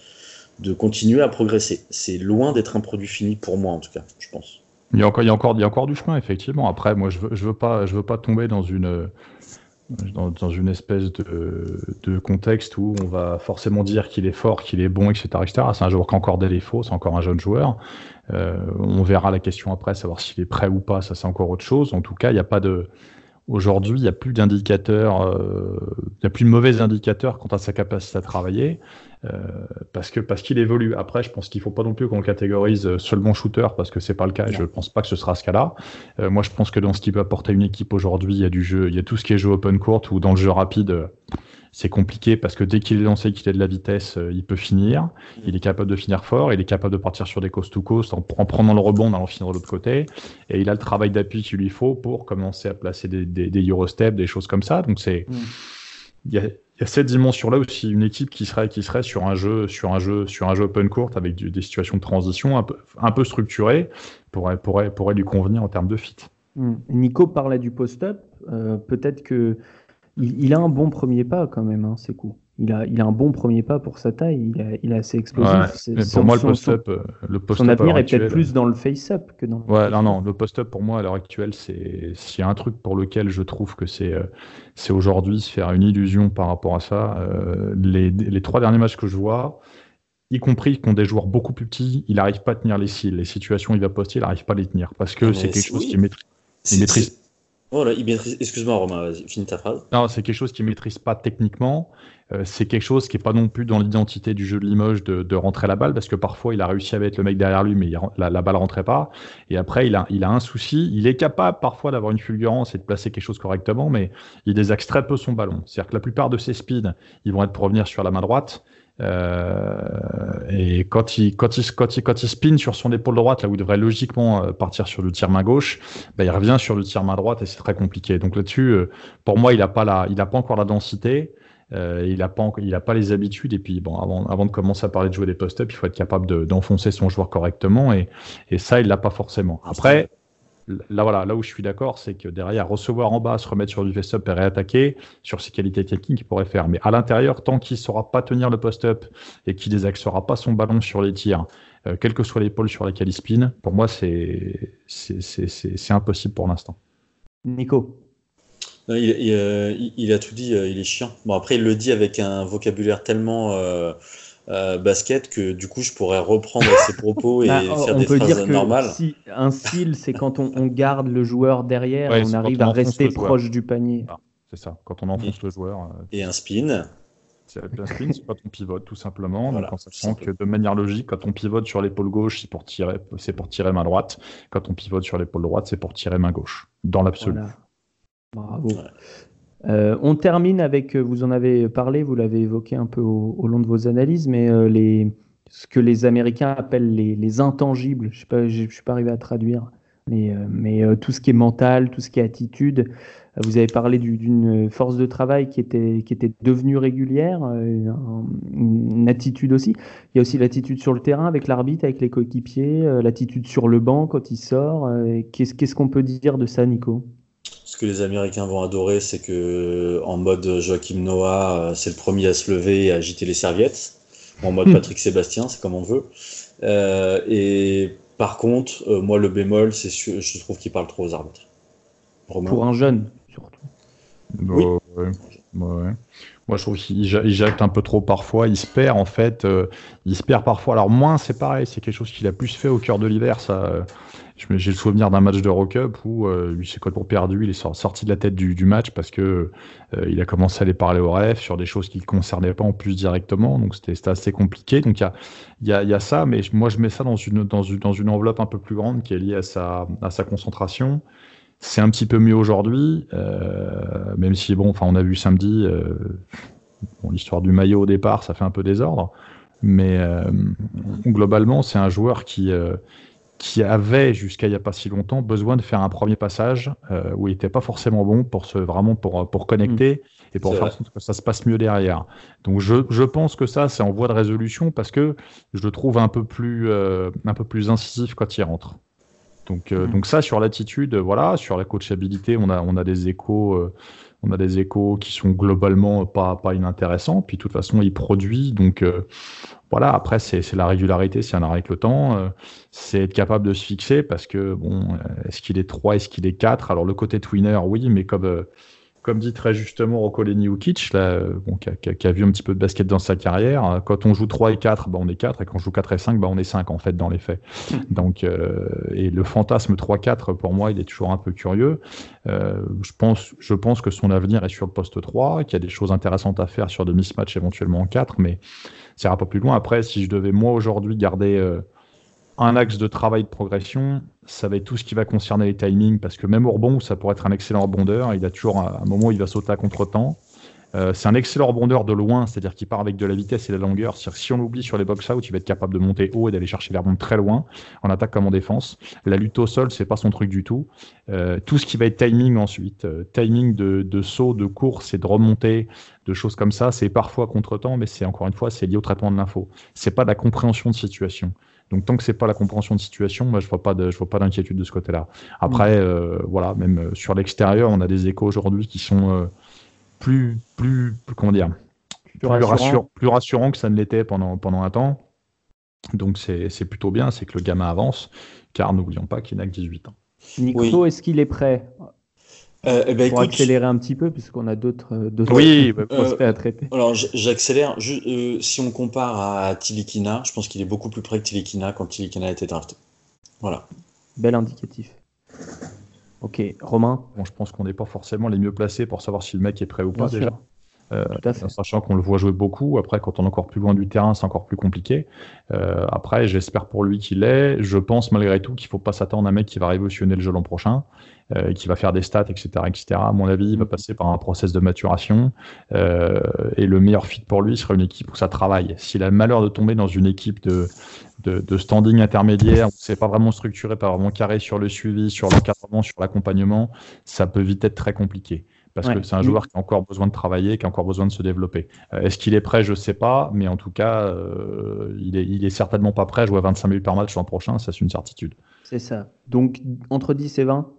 [SPEAKER 3] continuer à progresser. C'est loin d'être un produit fini pour moi, en tout cas, je pense.
[SPEAKER 2] Il y, a encore, du chemin, effectivement. Après, moi, je je veux, pas, tomber dans une espèce de, contexte où on va forcément dire qu'il est fort, qu'il est bon, etc. etc. C'est un joueur qui a encore des défauts, c'est encore un jeune joueur. Euh, on verra la question après, savoir s'il est prêt ou pas, ça c'est encore autre chose. En tout cas, il n'y a pas de, Aujourd'hui, il n'y a plus d'indicateurs, euh, il n'y a plus de mauvais indicateurs quant à sa capacité à travailler, euh, parce que parce qu'il évolue. Après, je pense qu'il ne faut pas non plus qu'on le catégorise seulement shooter, parce que c'est pas le cas. Et je ne pense pas que ce sera ce cas-là. Euh, moi, je pense que dans ce qui peut apporter une équipe aujourd'hui, il y a du jeu, il y a tout ce qui est jeu open court ou dans le jeu rapide c'est compliqué parce que dès qu'il est lancé, qu'il a de la vitesse, euh, il peut finir. Il est capable de finir fort, il est capable de partir sur des coast to coast en, prenant le rebond, en allant finir de l'autre côté. Et il a le travail d'appui qu'il lui faut pour commencer à placer des, des, des Eurostep, des choses comme ça. Donc c'est, mm. il y, a, y, a, cette dimension-là aussi, une équipe qui serait, qui serait sur un jeu, sur un jeu, sur un jeu open court avec des situations de transition un peu, un peu structurées pourrait, pourrait, pourrait lui convenir en termes de fit.
[SPEAKER 1] Mm. Nico parlait du post-up. Euh, peut-être que il, a un bon premier pas quand même, hein, c'est cool. Il a, il a un bon premier pas pour sa taille, il, est assez explosif.
[SPEAKER 2] mais pour moi, le post-up, euh, le
[SPEAKER 1] post son avenir est peut-être plus dans le face-up que dans.
[SPEAKER 2] Ouais, non, non, le post-up pour moi à l'heure actuelle, c'est s'il y a un truc pour lequel je trouve que c'est euh, c'est aujourd'hui se faire une illusion par rapport à ça. Euh, les, les trois derniers matchs que je vois, y compris qu'on des joueurs beaucoup plus petits, il n'arrive pas à tenir les cils. Les situations il va poster, il n'arrive pas à les tenir parce que c'est quelque chose qui maîtrise. Il maîtrise
[SPEAKER 3] Oh là, excuse-moi Romain, finis ta phrase.
[SPEAKER 2] Non, c'est quelque chose qu'il maîtrise pas techniquement. Euh, c'est quelque chose qui est pas non plus dans l'identité du jeu de Limoges de, rentrer la balle parce que parfois il a réussi à mettre le mec derrière lui mais la, la, balle rentrait pas. Et après il a, il a un souci. Il est capable parfois d'avoir une fulgurance et de placer quelque chose correctement, mais il désacte très peu son ballon. C'est-à-dire que la plupart de ses speeds, ils vont être pour revenir sur la main droite. Euh, et quand il, quand, il, quand, il, quand il spin sur son épaule droite, là où il devrait logiquement euh, partir sur le tir main gauche, bah, il revient sur le tir main droite et c'est très compliqué. Donc là-dessus, euh, pour moi, il n'a pas, la, il a pas encore la densité. Euh, il n'a pas, il a pas les habitudes. Et puis, bon, avant, avant de commencer à parler de jouer des post-up, il faut être capable d'enfoncer son joueur correctement. Et, et ça, il l'a pas forcément. Après, là, voilà, là où je suis d'accord, c'est que derrière, recevoir en bas, se remettre sur du face-up et réattaquer, sur ses qualités techniques, il pourrait faire. Mais à l'intérieur, tant qu'il ne saura pas tenir le post-up et qu'il désaxera pas son ballon sur les tirs, euh, quelle que soit l'épaule sur laquelle il spin, pour moi, c'est impossible pour l'instant.
[SPEAKER 1] Nico
[SPEAKER 3] il, il, a tout dit, euh, il est chiant. Bon, après, il le dit avec un vocabulaire tellement. Euh, euh, basket que du coup je pourrais reprendre ses propos et bah, faire des phrases normales.
[SPEAKER 1] Si, un style, c'est quand on, garde le joueur derrière et on arrive à rester proche du panier.
[SPEAKER 2] Ah, c'est ça, quand on enfonce le joueur. Euh,
[SPEAKER 3] et un spin.
[SPEAKER 2] C'est un spin, c'est pas ton pivote tout simplement. Donc, en sachant que de manière logique, quand on pivote sur l'épaule gauche, c'est pour tirer, c'est pour tirer main droite. Quand on pivote sur l'épaule droite, c'est pour tirer main gauche. Dans l'absolu.
[SPEAKER 1] Bravo. Euh, on termine avec, euh, vous en avez parlé, vous l'avez évoqué un peu au, long de vos analyses, mais euh, ce que les Américains appellent les, intangibles, je ne suis pas arrivé à traduire, mais, mais tout ce qui est mental, tout ce qui est attitude. Vous avez parlé d'une force de travail qui était, qui était devenue régulière, une, attitude aussi. Il y a aussi l'attitude sur le terrain avec l'arbitre, avec les coéquipiers, l'attitude sur le banc quand il sort. Qu'est-ce qu'on peut dire de ça, Nico?
[SPEAKER 3] Ce que les Américains vont adorer, c'est que en mode Joachim Noah, c'est le premier à se lever et à agiter les serviettes. En mode hmm. Patrick Sébastien, c'est comme on veut. Euh, et par contre, euh, moi, le bémol, c'est je trouve qu'il parle trop aux arbitres.
[SPEAKER 1] Pour un jeune, surtout.
[SPEAKER 2] oui. Moi, je trouve qu'il jacte un peu trop parfois. Il se perd, en fait. Euh, il se perd parfois. Alors, moins, c'est pareil. C'est quelque chose qu'il a plus fait au cœur de l'hiver. Ça, j'ai le souvenir d'un match de Rock Up où euh, lui c'est pour perdu, il est sorti de la tête du, match parce que euh, il a commencé à aller parler au ref sur des choses qui ne concernaient pas en plus directement, donc c'était assez compliqué. Donc il y a, y, a, ça, mais moi je mets ça dans une, dans, une, dans une enveloppe un peu plus grande qui est liée à sa, à sa concentration. c'est un petit peu mieux aujourd'hui, euh, même si bon, enfin, on a vu samedi, euh, l'histoire du maillot au départ, ça fait un peu désordre, mais globalement, c'est un joueur qui qui avait jusqu'à il n'y a pas si longtemps besoin de faire un premier passage où il n'était pas forcément bon pour se vraiment pour pour connecter. Mm. Et pour faire que ça se passe mieux derrière. Donc je, je pense que ça, c'est en voie de résolution parce que je le trouve un peu plus, un peu plus incisif quand il rentre. Donc, euh, mm. donc ça, sur l'attitude, voilà, sur la coachabilité, on a, on a des échos. Euh, on a des échos qui sont globalement pas, pas inintéressants. Puis de toute façon, il produit. Donc euh, voilà, après, c'est la régularité, c'est un arrêt avec le temps. c'est être capable de se fixer parce que, bon, est-ce qu'il est 3, est-ce qu'il est 4 Alors le côté twinner, oui, mais comme comme dit très justement Rokoleni Ukic, là, bon, qui, a, qui, a, vu un petit peu de basket dans sa carrière, quand on joue 3 et 4, bah, on est 4, et quand on joue 4 et 5, bah, on est 5 en fait dans les faits. Donc, euh, et le fantasme 3-4, pour moi, il est toujours un peu curieux. Euh, je, pense, je pense que son avenir est sur le poste 3, qu'il y a des choses intéressantes à faire sur des mismatchs éventuellement en 4, mais ça ira pas plus loin. Après, si je devais moi aujourd'hui garder euh, un axe de travail de progression, ça va être tout ce qui va concerner les timings, parce que même au rebond, ça pourrait être un excellent rebondeur, il a toujours un, moment où il va sauter à contre-temps. Euh, c'est un excellent rebondeur de loin, c'est-à-dire qu'il part avec de la vitesse et de la longueur. Si on l'oublie sur les box-out, il va être capable de monter haut et d'aller chercher les rebonds très loin, en attaque comme en défense. La lutte au sol, c'est pas son truc du tout. Euh, tout ce qui va être timing ensuite, euh, timing de, de, saut, de course et de remontée, de choses comme ça, c'est parfois contre-temps, mais c'est encore une fois, c'est lié au traitement de l'info. C'est pas de la compréhension de situation. Donc tant que c'est pas la compréhension de situation, moi je vois pas de, je vois pas d'inquiétude de ce côté-là. Après, mm. voilà, même sur l'extérieur, on a des échos aujourd'hui qui sont plus, plus, comment dire, plus, rassurants que ça ne l'était pendant pendant un temps. Donc c'est plutôt bien, c'est que le gamin avance, car n'oublions pas qu'il n'a que 18 ans.
[SPEAKER 1] Nico, est-ce qu'il est prêt?
[SPEAKER 3] Euh, eh ben,
[SPEAKER 1] pour accélérer un petit peu, puisqu'on a d'autres euh,
[SPEAKER 2] oui,
[SPEAKER 1] prospects à traiter.
[SPEAKER 3] Alors j'accélère. Euh, si on compare à Tilikina, je pense qu'il est beaucoup plus près que Tilikina quand Tilikina a été drafté. Voilà.
[SPEAKER 1] Bel indicatif. Ok, Romain
[SPEAKER 2] bon, Je pense qu'on n'est pas forcément les mieux placés pour savoir si le mec est prêt ou pas déjà.
[SPEAKER 1] Euh,
[SPEAKER 2] sachant qu'on le voit jouer beaucoup. Après, quand on est encore plus loin du terrain, c'est encore plus compliqué. Euh, après, j'espère pour lui qu'il est. Je pense malgré tout qu'il faut pas s'attendre à un mec qui va révolutionner le jeu l'an prochain, euh, qui va faire des stats, etc., etc. À mon avis, il va mm. passer par un process de maturation. Euh, et le meilleur fit pour lui sera une équipe où ça travaille. S'il a le malheur de tomber dans une équipe de, de, de standing intermédiaire, où c'est pas vraiment structuré, pas vraiment carré sur le suivi, sur l'encadrement, sur l'accompagnement, ça peut vite être très compliqué parce que c'est un joueur qui a encore besoin de travailler, qui a encore besoin de se développer. Euh, est-ce qu'il est prêt? Je ne sais pas, mais en tout cas, euh, il, est, il est certainement pas prêt à jouer 25 minutes par match l'an prochain, ça c'est une certitude.
[SPEAKER 1] C'est ça. Donc entre 10 et 20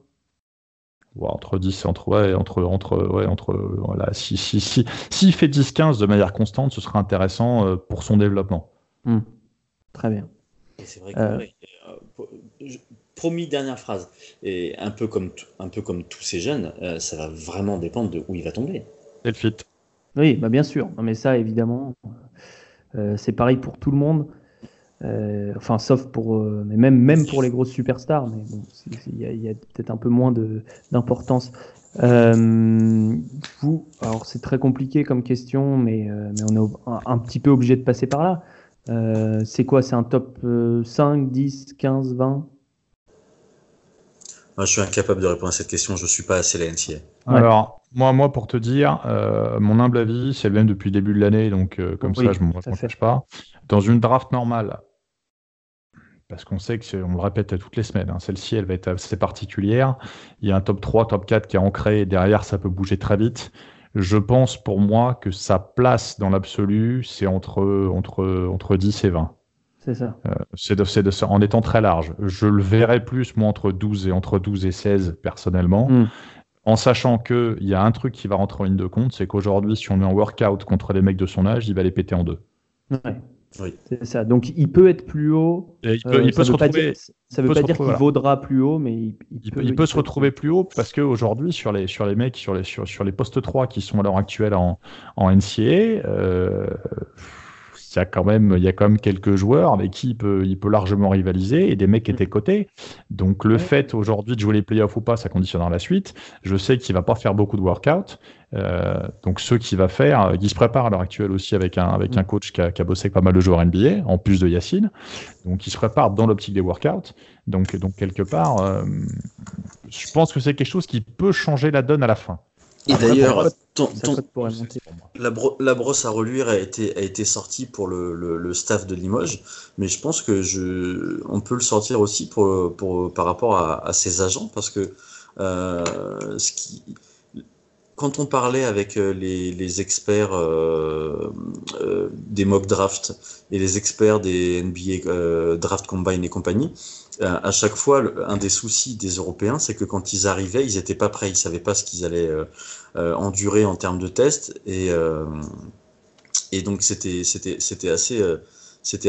[SPEAKER 2] entre 10 entre ouais, entre entre ouais, entre voilà, si si si s'il fait 10 15 de manière constante, ce sera intéressant euh, pour son développement.
[SPEAKER 1] Hmm. Très bien.
[SPEAKER 3] C'est vrai que promis dernière phrase. Et un peu comme, un peu comme tous ces jeunes, euh, ça va vraiment dépendre de où il va tomber.
[SPEAKER 2] Et le fit.
[SPEAKER 1] Oui, bah bien sûr. mais ça, évidemment, euh, c'est pareil pour tout le monde. Euh, enfin, sauf pour, mais même, même pour les grosses superstars. Mais bon, il y a, peut-être un peu moins d'importance. vous, alors c'est très compliqué comme question, mais, mais on est un, un, petit peu obligé de passer par là. c'est quoi? C'est un top 5, 10, 15, 20
[SPEAKER 3] moi, je suis incapable de répondre à cette question. Je ne suis pas assez la NCA.
[SPEAKER 2] Alors, moi, moi, pour te dire, euh, mon humble avis, c'est le même depuis le début de l'année, donc euh, comme ça, je ne m'en cache pas. Dans une draft normale, parce qu'on sait que, on le répète toutes les semaines, hein, celle-ci, elle va être assez particulière. Il y a un top 3, top 4 qui est ancré, et derrière, ça peut bouger très vite. Je pense pour moi que sa place dans l'absolu, c'est entre, entre, entre 10 et 20.
[SPEAKER 1] C'est ça.
[SPEAKER 2] Euh, c'est de, en étant très large. Je le verrais plus, moi, entre 12 et, entre 12 et 16, personnellement. Hmm. En sachant qu'il y a un truc qui va rentrer en ligne de compte, c'est qu'aujourd'hui, si on met un workout contre les mecs de son âge, il va les péter en deux.
[SPEAKER 1] Ouais. Oui. C'est ça. Donc il peut être plus haut.
[SPEAKER 2] il peut, euh, se retrouver.
[SPEAKER 1] ça ne veut pas dire qu'il vaudra plus haut, mais il,
[SPEAKER 2] peut, il peut, se retrouver plus haut parce qu'aujourd'hui, sur les, sur les mecs, sur les, sur, sur les postes 3 qui sont à l'heure actuelle en, en NCA, euh, il y a quand même, il y a quand même quelques joueurs avec qui il peut, il peut largement rivaliser et des mecs qui étaient mm. cotés. Donc le fait aujourd'hui de jouer les playoffs ou pas, ça conditionnera la suite. Je sais qu'il va pas faire beaucoup de workout. Euh, donc ceux qui va faire, il se prépare à l'heure actuelle aussi avec un avec un coach qui a, qui a, bossé avec pas mal de joueurs NBA, en plus de Yacine. Donc il se prépare dans l'optique des workouts. Donc donc quelque part, euh, je pense que c'est quelque chose qui peut changer la donne à la fin.
[SPEAKER 3] Et d'ailleurs, la, la, brosse à reluire a été, a été sortie pour le, le, staff de Limoges, mais je pense que je, on peut le sortir aussi pour, pour, par rapport à, à ses agents, parce que euh, ce qui, quand on parlait avec euh, les, experts euh, euh, des mock drafts et les experts des NBA draft combine et compagnie, à chaque fois, un des soucis des Européens, c'est que quand ils arrivaient, ils n'étaient pas prêts, ils savaient pas ce qu'ils allaient endurer en termes de tests, et, donc c'était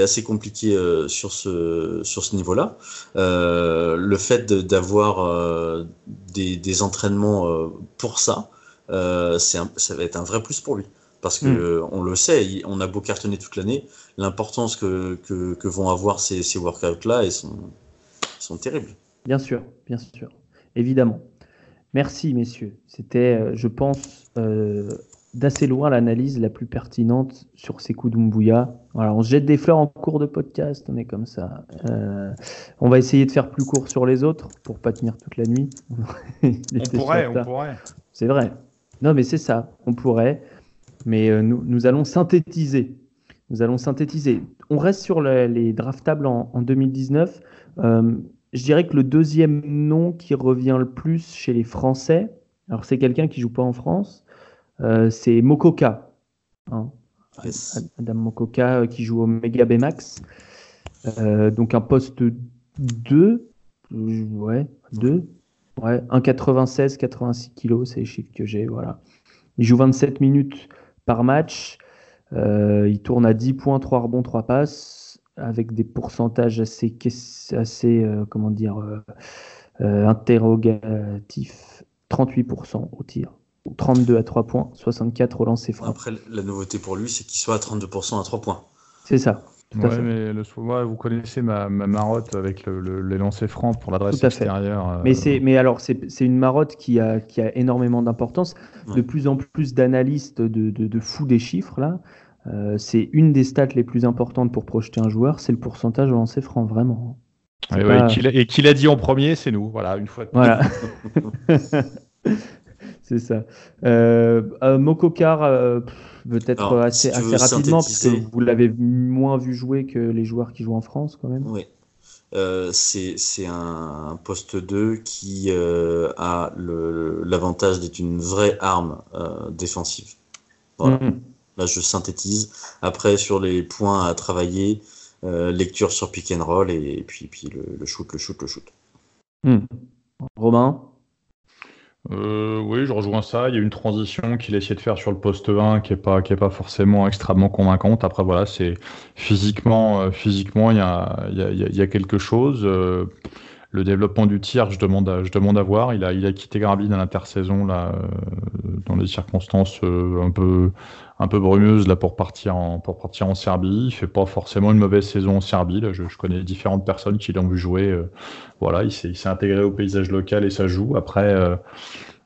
[SPEAKER 3] assez compliqué sur ce niveau-là. le fait d'avoir des entraînements pour ça, euh, ça va être un vrai plus pour lui. Parce que hmm. on le sait, on a beau cartonner toute l'année, l'importance que, que, vont avoir ces, ces workouts-là sont, sont terribles.
[SPEAKER 1] Bien sûr, bien sûr, évidemment. Merci, messieurs. C'était, euh, je pense, euh, d'assez loin l'analyse la plus pertinente sur ces coups d'Umbuya. Voilà, on se jette des fleurs en cours de podcast, on est comme ça. on va essayer de faire plus court sur les autres pour pas tenir toute la nuit.
[SPEAKER 2] on pourrait, on pourrait.
[SPEAKER 1] C'est vrai. Non, mais c'est ça, on pourrait. Mais euh, nous, nous, allons synthétiser. Nous allons synthétiser. On reste sur les draftables en, en 2019. Euh, je dirais que le deuxième nom qui revient le plus chez les Français, alors c'est quelqu'un qui joue pas en France, euh, c'est Mokoka. Hein. Adam Mokoka qui joue au Mega Max. donc un poste 2, ouais, 2, Ouais, 1,96, 86 kg, c'est les chiffres que j'ai. Voilà. Il joue 27 minutes par match. Euh, il tourne à 10 points, 3 rebonds, 3 passes, avec des pourcentages assez, assez euh, comment dire, euh, interrogatifs. 38% au tir, 32 à 3 points, 64 au lancer franc.
[SPEAKER 3] Après, la nouveauté pour lui, c'est qu'il soit à 32% à 3 points.
[SPEAKER 1] C'est ça.
[SPEAKER 2] Ouais, mais le, vous connaissez ma, marotte avec le, les lancers francs pour l'adresse extérieure.
[SPEAKER 1] Euh, mais, c'est, mais alors, c'est, une marotte qui a, qui a énormément d'importance. De plus en plus d'analystes de, de, de fous des chiffres, là, euh, c'est une des stats les plus importantes pour projeter un joueur, c'est le pourcentage de lancers francs, vraiment.
[SPEAKER 2] Et, qui l'a dit en premier, c'est nous. Voilà, une fois de
[SPEAKER 1] Voilà. c'est ça. Euh, euh Mokokar peut-être assez, assez rapidement, parce que vous l'avez moins vu jouer que les joueurs qui jouent en France quand même.
[SPEAKER 3] Oui. Euh, c'est un, poste 2 qui euh, a l'avantage d'être une vraie arme euh, défensive. Voilà. Mm. Là, je synthétise. Après, sur les points à travailler, lecture sur pick and roll et, puis, puis le, shoot, le shoot, le shoot.
[SPEAKER 1] Mm. Romain?
[SPEAKER 2] Euh, oui, je rejoins ça. Il y a une transition qu'il a essayé de faire sur le poste 1 qui est pas qui est pas forcément extrêmement convaincante. Après voilà, c'est physiquement euh, physiquement il y a, y, y a quelque chose. Euh, le développement du tir, je demande à, je demande à voir. Il a il a quitté Grabi à l'intersaison là euh, dans des circonstances un peu un peu brumeuses là pour partir en pour partir en Serbie. Il fait pas forcément une mauvaise saison en Serbie. Là, je, je connais différentes personnes qui l'ont vu jouer. voilà, il s'est intégré au paysage local et ça joue. Après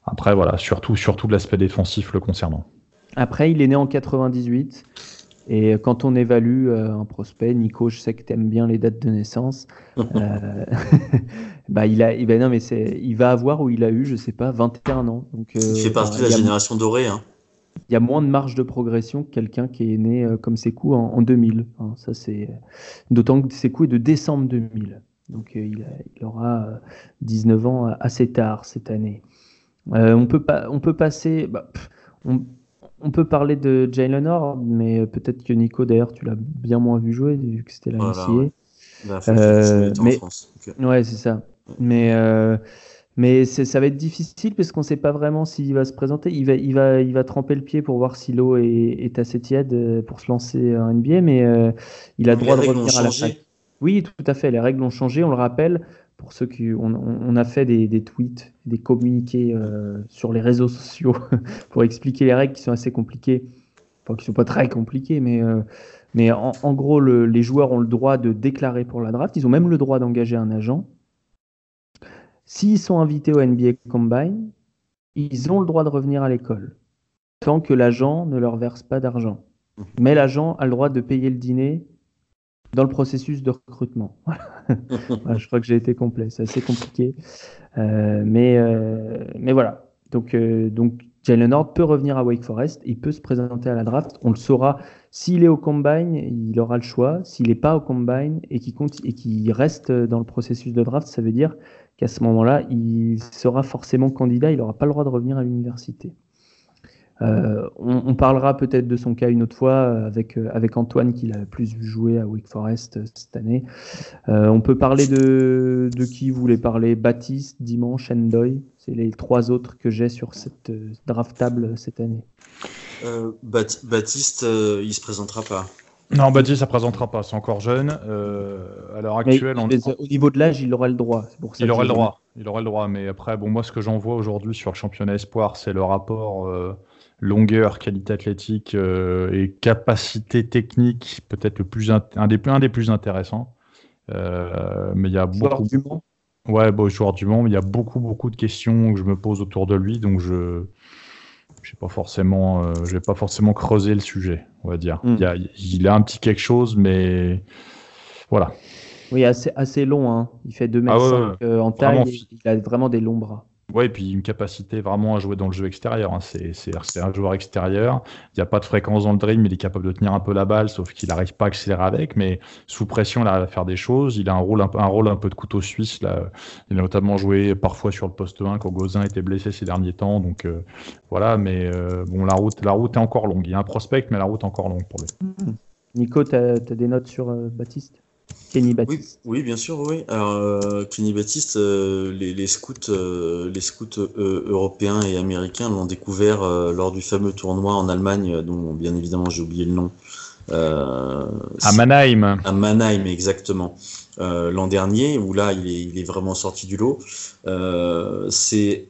[SPEAKER 2] après, voilà, surtout, surtout l'aspect défensif le concernant.
[SPEAKER 1] Après, il est né en 98. Et quand on évalue euh, un prospect, Nico, je sais que tu aimes bien les dates de naissance. Euh, bah, il, a, ben non, mais il va avoir ou il a eu, je sais pas, 21 ans. Donc,
[SPEAKER 3] il fait partie de la génération dorée. Hein.
[SPEAKER 1] Il y a moins de marge de progression que quelqu'un qui est né comme Sekou en, en 2000. Hein. ça, c'est d'autant que Sekou est de décembre 2000. Donc il, il, aura 19 ans assez tard cette année. Euh, on, peut pas, on peut passer. Bah, on, peut parler de Jalen Horde, mais peut-être que Nico, d'ailleurs, tu l'as bien moins vu jouer, vu que c'était la voilà, ouais. Bah, euh, mais, ouais, c'est ça. Mais, euh, mais ça va être difficile parce qu'on ne sait pas vraiment s'il va se présenter. Il va, il, va, il va tremper le pied pour voir si l'eau est, est, assez tiède pour se lancer en NBA, mais il a le droit de revenir à la fac. Oui, tout à fait. Les règles ont changé, on le rappelle pour ceux qui on, a fait des, tweets, des communiqués euh, sur les réseaux sociaux pour expliquer les règles qui sont assez compliquées, enfin qui sont pas très compliquées, mais euh, mais en, gros les joueurs ont le droit de déclarer pour la draft, ils ont même le droit d'engager un agent. S'ils sont invités au NBA Combine, ils ont le droit de revenir à l'école tant que l'agent ne leur verse pas d'argent. Mais l'agent a le droit de payer le dîner dans le processus de recrutement. je crois que j'ai été complet, c'est assez compliqué. Euh, mais, euh, mais voilà. Donc, euh, donc Jalen Horde peut revenir à Wake Forest, il peut se présenter à la draft. On le saura s'il est au combine, il aura le choix. S'il n'est pas au combine et qu'il reste dans le processus de draft, ça veut dire qu'à ce moment-là, il sera forcément candidat, il n'aura pas le droit de revenir à l'université. Euh, on, parlera peut-être de son cas une autre fois euh, avec, euh, avec Antoine qui l'a plus vu jouer à Wake Forest cette année. on peut parler de, de qui vous voulez parler? Baptiste, Dimanche, Endoy? C'est les trois autres que j'ai sur cette draft table cette année.
[SPEAKER 3] Baptiste, il se présentera pas.
[SPEAKER 2] Non, Baptiste, ça présentera pas. C'est encore jeune. à l'heure actuelle,
[SPEAKER 1] au niveau de l'âge, il aura le droit.
[SPEAKER 2] Pour il aurait le droit. Il aurait le droit. Mais après, bon, moi, ce que j'en vois aujourd'hui sur le championnat espoir, c'est le rapport longueur, qualité athlétique euh, et capacité technique, peut-être le plus un des, un des plus intéressants. Euh, mais il y a beaucoup. Du Ouais, bon, joueur du monde, il y a beaucoup, beaucoup de questions que je me pose autour de lui, donc je je pas forcément, euh, je vais pas forcément creuser le sujet, on va dire. Hmm. Il, a, il, a, un petit quelque chose, mais voilà.
[SPEAKER 1] Oui, assez, assez long. Hein. Il fait 2 mètres ah en taille. il a vraiment des longs bras.
[SPEAKER 2] Ouais, et puis une capacité vraiment à jouer dans le jeu extérieur. Hein. C'est un joueur extérieur. Il n'y a pas de fréquence dans le dream, il est capable de tenir un peu la balle, sauf qu'il n'arrive pas à accélérer avec. Mais sous pression, il arrive à faire des choses. Il a un rôle un, rôle un peu de couteau suisse. Là. Il a notamment joué parfois sur le poste 1 quand Gozin était blessé ces derniers temps. Donc euh, voilà, mais euh, bon, la route, la route est encore longue. Il y a un prospect, mais la route est encore longue pour lui.
[SPEAKER 1] Nico, tu as, des notes sur euh, Baptiste? Kenny Baptiste.
[SPEAKER 3] Oui, bien sûr, oui. Alors, euh, Kenny Baptiste, euh, les, scouts, euh, les scouts européens et américains l'ont découvert lors du fameux tournoi en Allemagne, dont bien évidemment j'ai oublié le nom.
[SPEAKER 2] à Mannheim.
[SPEAKER 3] À Mannheim, exactement. L'an dernier, où là, il est, vraiment sorti du lot. c'est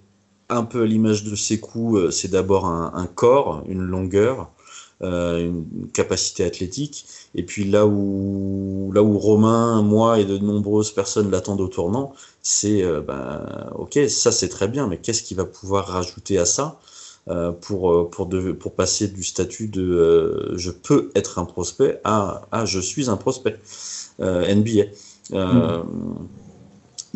[SPEAKER 3] un peu à l'image de ses coups, c'est d'abord un, corps, une longueur, une capacité athlétique et puis là où, là où Romain, moi et de nombreuses personnes l'attendent au tournant, c'est euh, ben, ok, ça c'est très bien, mais qu'est-ce qu'il va pouvoir rajouter à ça euh, pour, euh, pour, de, pour passer du statut de je peux être un prospect à, à je suis un prospect NBA. Hmm.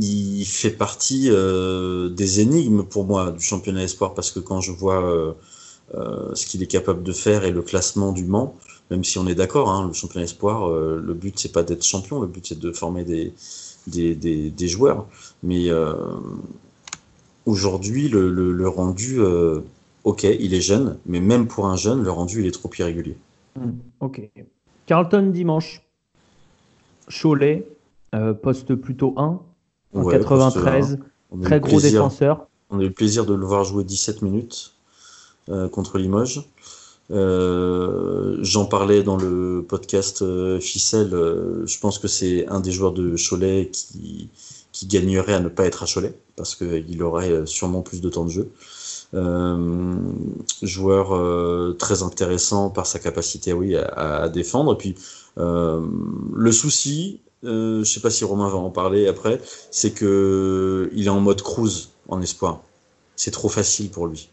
[SPEAKER 3] Il fait partie des énigmes pour moi du championnat espoir parce que quand je vois ce qu'il est capable de faire et le classement du Mans, même si on est d'accord, hein, le championnat espoir, euh, le but c'est pas d'être champion, le but c'est de former des, des, des, joueurs. Mais euh, aujourd'hui, le, le, rendu, euh, ok, il est jeune, mais même pour un jeune, le rendu il est trop irrégulier.
[SPEAKER 1] Hmm, ok. Carlton dimanche, Cholet, poste plutôt 1, en 93, très gros défenseur.
[SPEAKER 3] On a eu le plaisir de le voir jouer 17 minutes contre Limoges. Euh, j'en parlais dans le podcast euh, Ficelle. Euh, je pense que c'est un des joueurs de Cholet qui, gagnerait à ne pas être à Cholet parce qu'il aurait sûrement plus de temps de jeu. joueur très intéressant par sa capacité oui, à, défendre. Et puis le souci, je sais pas si Romain va en parler après, c'est que il est en mode cruise en espoir. C'est trop facile pour lui.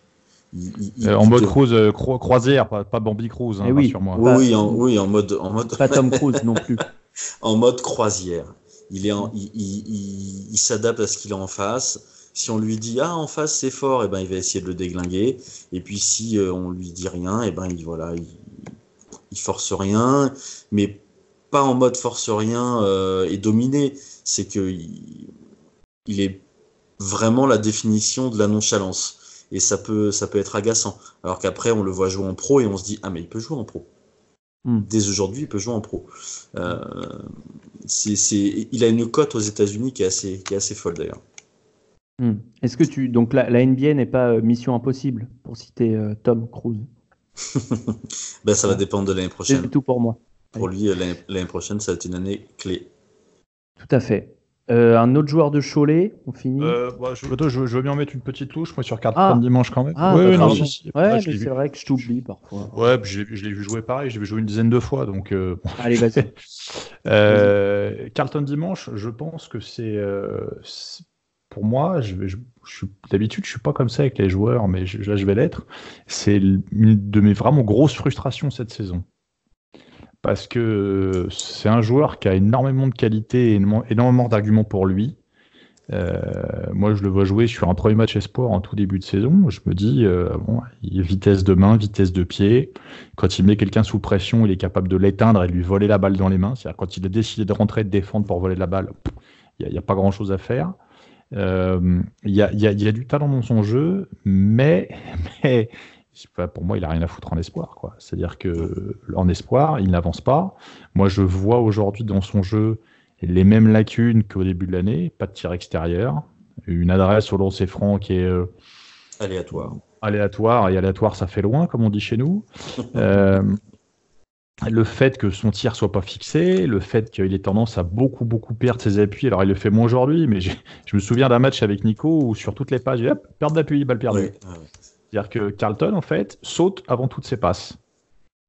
[SPEAKER 2] Euh, en mode cruise, euh, croisière, pas, Bambi Cruise, hein,
[SPEAKER 1] eh oui.
[SPEAKER 2] sur moi.
[SPEAKER 3] Oui, en, oui, en mode, en mode.
[SPEAKER 1] Pas Tom Cruise non plus.
[SPEAKER 3] en mode croisière. Il est, il, il, s'adapte à ce qu'il a en face. Si on lui dit ah en face c'est fort, et eh ben il va essayer de le déglinguer. Et puis si euh, on lui dit rien, et eh ben il voilà, il, force rien, mais pas en mode force rien et dominé. C'est que il est vraiment la définition de la nonchalance et ça peut, ça peut être agaçant. Alors qu'après, on le voit jouer en pro et on se dit Ah, mais il peut jouer en pro. Hmm. Dès aujourd'hui, il peut jouer en pro. Euh, c'est, il a une cote aux États-Unis qui est assez, qui est assez folle d'ailleurs.
[SPEAKER 1] Hmm. Est-ce que tu donc la, la NBA n'est pas euh, mission impossible pour citer euh, Tom Cruise?
[SPEAKER 3] Ben, ça va dépendre de l'année prochaine.
[SPEAKER 1] C'est tout pour moi.
[SPEAKER 3] Pour lui, l'année prochaine, ça va être une année clé.
[SPEAKER 1] Tout à fait. Euh, un autre joueur de Cholet, on finit.
[SPEAKER 2] Euh, bah, je, je, je, veux bien mettre une petite touche, moi, sur carte ah. dimanche quand même.
[SPEAKER 1] Ah, ouais, non, ouais c'est vrai que je t'oublie parfois.
[SPEAKER 2] Ouais, je l'ai vu jouer pareil, je l'ai vu jouer une dizaine de fois, donc. Euh,
[SPEAKER 1] Allez, vas-y.
[SPEAKER 2] euh, Carlton dimanche, je pense que c'est. Euh, pour moi, je, je, je d'habitude, je suis pas comme ça avec les joueurs, mais là, je vais l'être. C'est une de mes vraiment grosses frustrations cette saison parce que c'est un joueur qui a énormément de qualité et énormément d'arguments pour lui. Euh, moi, je le vois jouer sur un premier match espoir en tout début de saison. Je me dis, euh, bon, il vitesse de main, vitesse de pied. Quand il met quelqu'un sous pression, il est capable de l'éteindre et de lui voler la balle dans les mains. C'est-à-dire quand il a décidé de rentrer et de défendre pour voler la balle, il n'y a, pas grand-chose à faire. Euh, il y, a, du talent dans son jeu, mais pour moi, il a rien à foutre en espoir. C'est-à-dire que en espoir, il n'avance pas. Moi, je vois aujourd'hui dans son jeu les mêmes lacunes qu'au début de l'année, pas de tir extérieur, une adresse au lancer franc qui est euh,
[SPEAKER 3] aléatoire.
[SPEAKER 2] Aléatoire, et aléatoire ça fait loin, comme on dit chez nous. Euh, le fait que son tir soit pas fixé, le fait qu'il ait tendance à beaucoup beaucoup perdre ses appuis, alors il le fait moins aujourd'hui, mais je me souviens d'un match avec Nico où sur toutes les pages, hop, perte d'appui, balle perdue. C'est-à-dire que Carlton, en fait, saute avant toutes ses passes.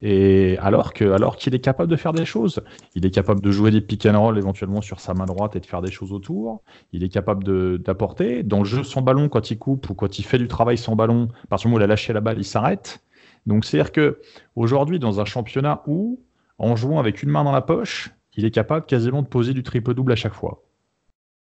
[SPEAKER 2] Et alors que, alors qu'il est capable de faire des choses, il est capable de jouer des pick and roll éventuellement sur sa main droite et de faire des choses autour. Il est capable d'apporter. Dans le jeu sans ballon, quand il coupe ou quand il fait du travail sans ballon, parce que où il a lâché la balle, il s'arrête. Donc c'est-à-dire que aujourd'hui, dans un championnat où, en jouant avec une main dans la poche, il est capable quasiment de poser du triple double à chaque fois.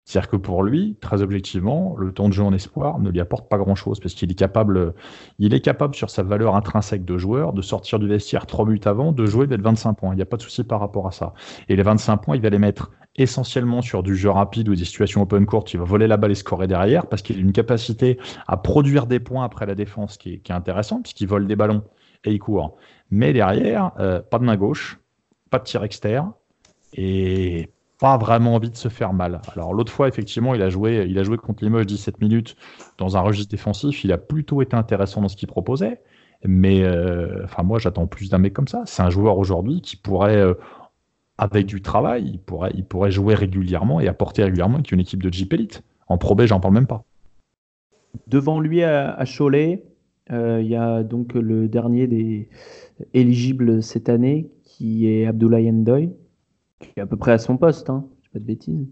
[SPEAKER 2] C'est-à-dire que pour lui, très objectivement, le temps de jeu en espoir ne lui apporte pas grand-chose parce qu'il est capable, il est capable sur sa valeur intrinsèque de joueur de sortir du vestiaire trois minutes avant, de jouer d'être 25 points. Il n'y a pas de souci par rapport à ça. Et les 25 points, il va les mettre essentiellement sur du jeu rapide ou des situations open court. Il va voler la balle et scorer derrière parce qu'il a une capacité à produire des points après la défense qui est, qui est intéressante puisqu'il vole des ballons et il court. Mais derrière, euh, pas de main gauche, pas de tir externe et pas vraiment envie de se faire mal. Alors l'autre fois, effectivement, il a joué, il a joué contre Limoges 17 minutes dans un registre défensif. Il a plutôt été intéressant dans ce qu'il proposait. Mais euh, moi, j'attends plus d'un mec comme ça. C'est un joueur aujourd'hui qui pourrait, euh, avec du travail, il pourrait, il pourrait jouer régulièrement et apporter régulièrement avec une équipe de Jeep Elite. En Pro B, j'en parle même pas.
[SPEAKER 1] Devant lui à, Cholet, euh, il y a donc le dernier des éligibles cette année qui est Abdoulaye Ndoye qui est à peu près à son poste, hein. je pas de bêtises.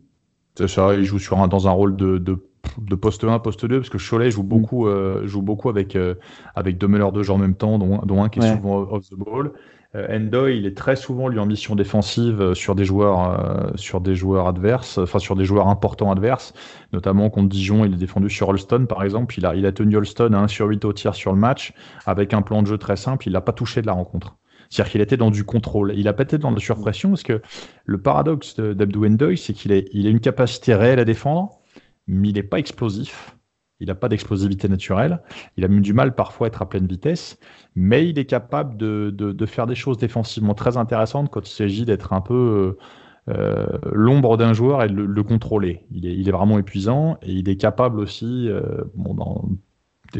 [SPEAKER 2] C'est ça, il joue sur un, dans un rôle de, de, de, poste 1, poste 2, parce que Cholet joue mm. beaucoup, euh, joue beaucoup avec, euh, avec deux meneurs de jeu en même temps, dont, dont un qui est souvent off the ball. Euh, Endo, il est très souvent lui en mission défensive euh, sur des joueurs, sur des joueurs adverses, enfin sur des joueurs importants adverses, notamment contre Dijon, il est défendu sur Holston par exemple. Il a, il a tenu Holston à 1 sur 8 au tir sur le match avec un plan de jeu très simple. Il n'a pas touché de la rencontre. C'est-à-dire qu'il était dans du contrôle. Il a pas été dans la surpression parce que le paradoxe d'Abdou Ndoye, c'est qu'il a, une capacité réelle à défendre, mais il n'est pas explosif. Il n'a pas d'explosivité naturelle. Il a même du mal parfois à être à pleine vitesse, mais il est capable de, de, faire des choses défensivement très intéressantes quand il s'agit d'être un peu euh, euh, l'ombre d'un joueur et de le, contrôler. Il est, vraiment épuisant et il est capable aussi, euh,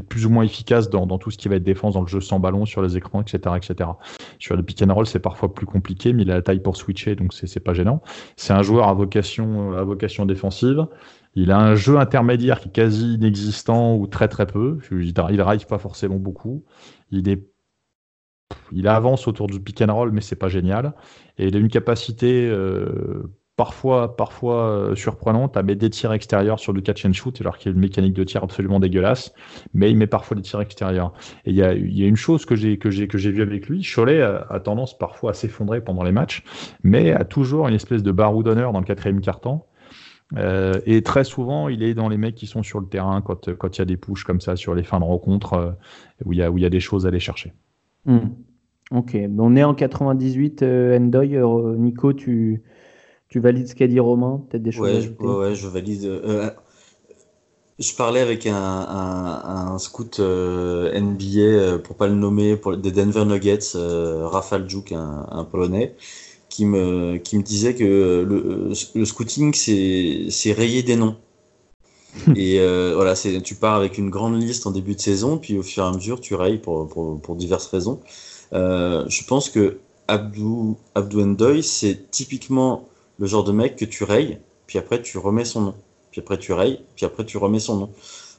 [SPEAKER 2] plus ou moins efficace dans, tout ce qui va être défense dans le jeu sans ballon, sur les écrans, etc. etc. Sur le pick and roll, c'est parfois plus compliqué, mais il a la taille pour switcher, donc c'est pas gênant. C'est un joueur à vocation, à vocation défensive. Il a un jeu intermédiaire qui est quasi inexistant ou très très peu. Il drive pas forcément beaucoup. Il est il avance autour du pick and roll, mais c'est pas génial. Et il a une capacité euh, parfois, parfois euh, surprenante à mettre des tirs extérieurs sur du catch and shoot, alors qu'il y a une mécanique de tir absolument dégueulasse, mais il met parfois des tirs extérieurs. Et il y a, y a, une chose que j'ai que j'ai que j'ai vu avec lui, Cholet a, tendance parfois à s'effondrer pendant les matchs, mais a toujours une espèce de barou d'honneur dans le quatrième quart-temps. Euh, et très souvent, il est dans les mecs qui sont sur le terrain quand il y a des pushes comme ça sur les fins de rencontre euh, où il y a y a des choses à aller chercher.
[SPEAKER 1] Hmm. Ok, on est en 98, euh, Endoy. Nico, tu tu valides ce qu'a dit Romain Peut-être des choses
[SPEAKER 3] ouais, je, ouais, je valide. Euh, je parlais avec un, un, scout euh, NBA, euh, pour pas le nommer, pour, des Denver Nuggets, Rafal Juk, un, un, Polonais, qui me, qui me disait que le, le scouting, c'est rayer des noms. et voilà, c'est tu pars avec une grande liste en début de saison, puis au fur et à mesure, tu rayes pour, pour, pour diverses raisons. je pense que Abdou, Abdou Ndoy, c'est typiquement le genre de mec que tu rayes, puis après tu remets son nom. Puis après tu rayes, puis après tu remets son nom.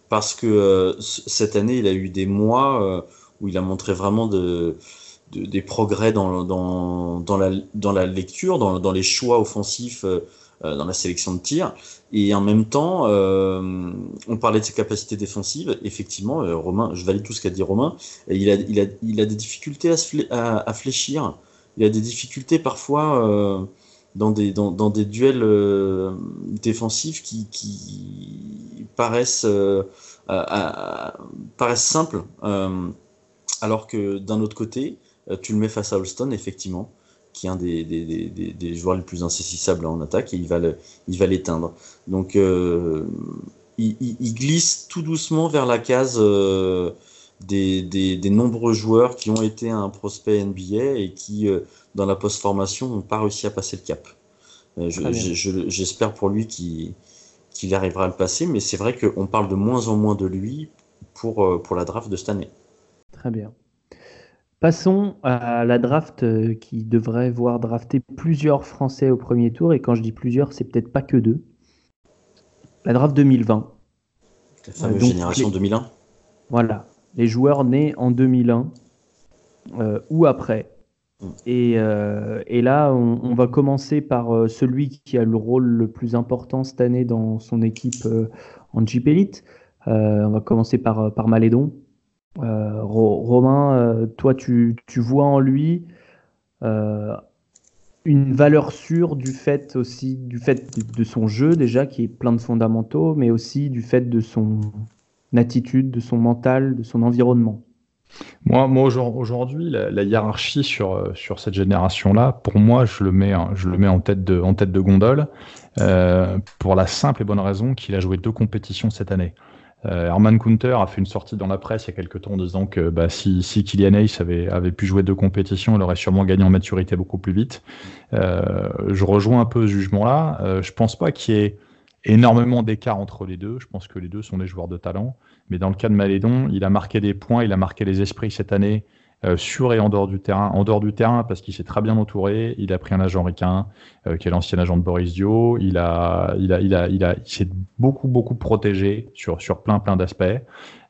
[SPEAKER 3] Parce que euh, cette année, il a eu des mois euh, où il a montré vraiment de, des progrès dans, dans, dans, la, dans la lecture, dans, dans les choix offensifs, euh, dans la sélection de tir. Et en même temps, on parlait de ses capacités défensives. Effectivement, Romain, je valide tout ce qu'a dit Romain. Il a, il, a, il a des difficultés à, à fléchir il a des difficultés parfois dans des, dans, dans des duels euh, défensifs qui, qui paraissent, euh, paraissent simples, euh, alors que d'un autre côté, tu le mets face à Holston, effectivement, qui est un des, des, des, des joueurs les plus insaisissables en attaque, et il va, l'éteindre. Donc, il, glisse tout doucement vers la case des, des, nombreux joueurs qui ont été un prospect NBA et qui, euh, dans la post-formation, n'ont pas réussi à passer le cap. Euh, j'espère pour lui qu'il arrivera à le passer, mais c'est vrai qu'on parle de moins en moins de lui pour, euh, pour la draft de cette année.
[SPEAKER 1] Très bien. Passons à la draft qui devrait voir drafter plusieurs Français au premier tour. Et quand je dis plusieurs, c'est peut-être pas que deux. La draft 2020.
[SPEAKER 3] La fameuse génération 2001.
[SPEAKER 1] Voilà les joueurs nés en 2001 euh, ou après. Mm. Euh, et, là, on, va commencer par euh, celui qui a le rôle le plus important cette année dans son équipe en Jeep on va commencer par, par Malédon. Romain, toi, tu, vois en lui une valeur sûre du fait aussi du fait de, son jeu déjà qui est plein de fondamentaux, mais aussi du fait de son attitude, de son mental, de son environnement
[SPEAKER 2] moi, moi aujourd'hui, la, hiérarchie sur, euh, sur cette génération-là, pour moi, je le mets, je le mets en, tête de, en tête de gondole, euh, pour la simple et bonne raison qu'il a joué deux compétitions cette année. Euh, Herman Kunter a fait une sortie dans la presse il y a quelques temps en disant que bah, si, si Kylian Hayes avait, avait pu jouer deux compétitions, il aurait sûrement gagné en maturité beaucoup plus vite. je rejoins un peu ce jugement-là. je pense pas qu'il y ait énormément d'écart entre les deux. Je pense que les deux sont des joueurs de talent. Mais dans le cas de Malédon, il a marqué des points, il a marqué les esprits cette année, euh, sur et en dehors du terrain. En dehors du terrain, parce qu'il s'est très bien entouré. Il a pris un agent ricain, euh, qui est l'ancien agent de Boris Dio. Il a, il a, il a, il a, il s'est beaucoup, beaucoup protégé sur, sur plein, plein d'aspects.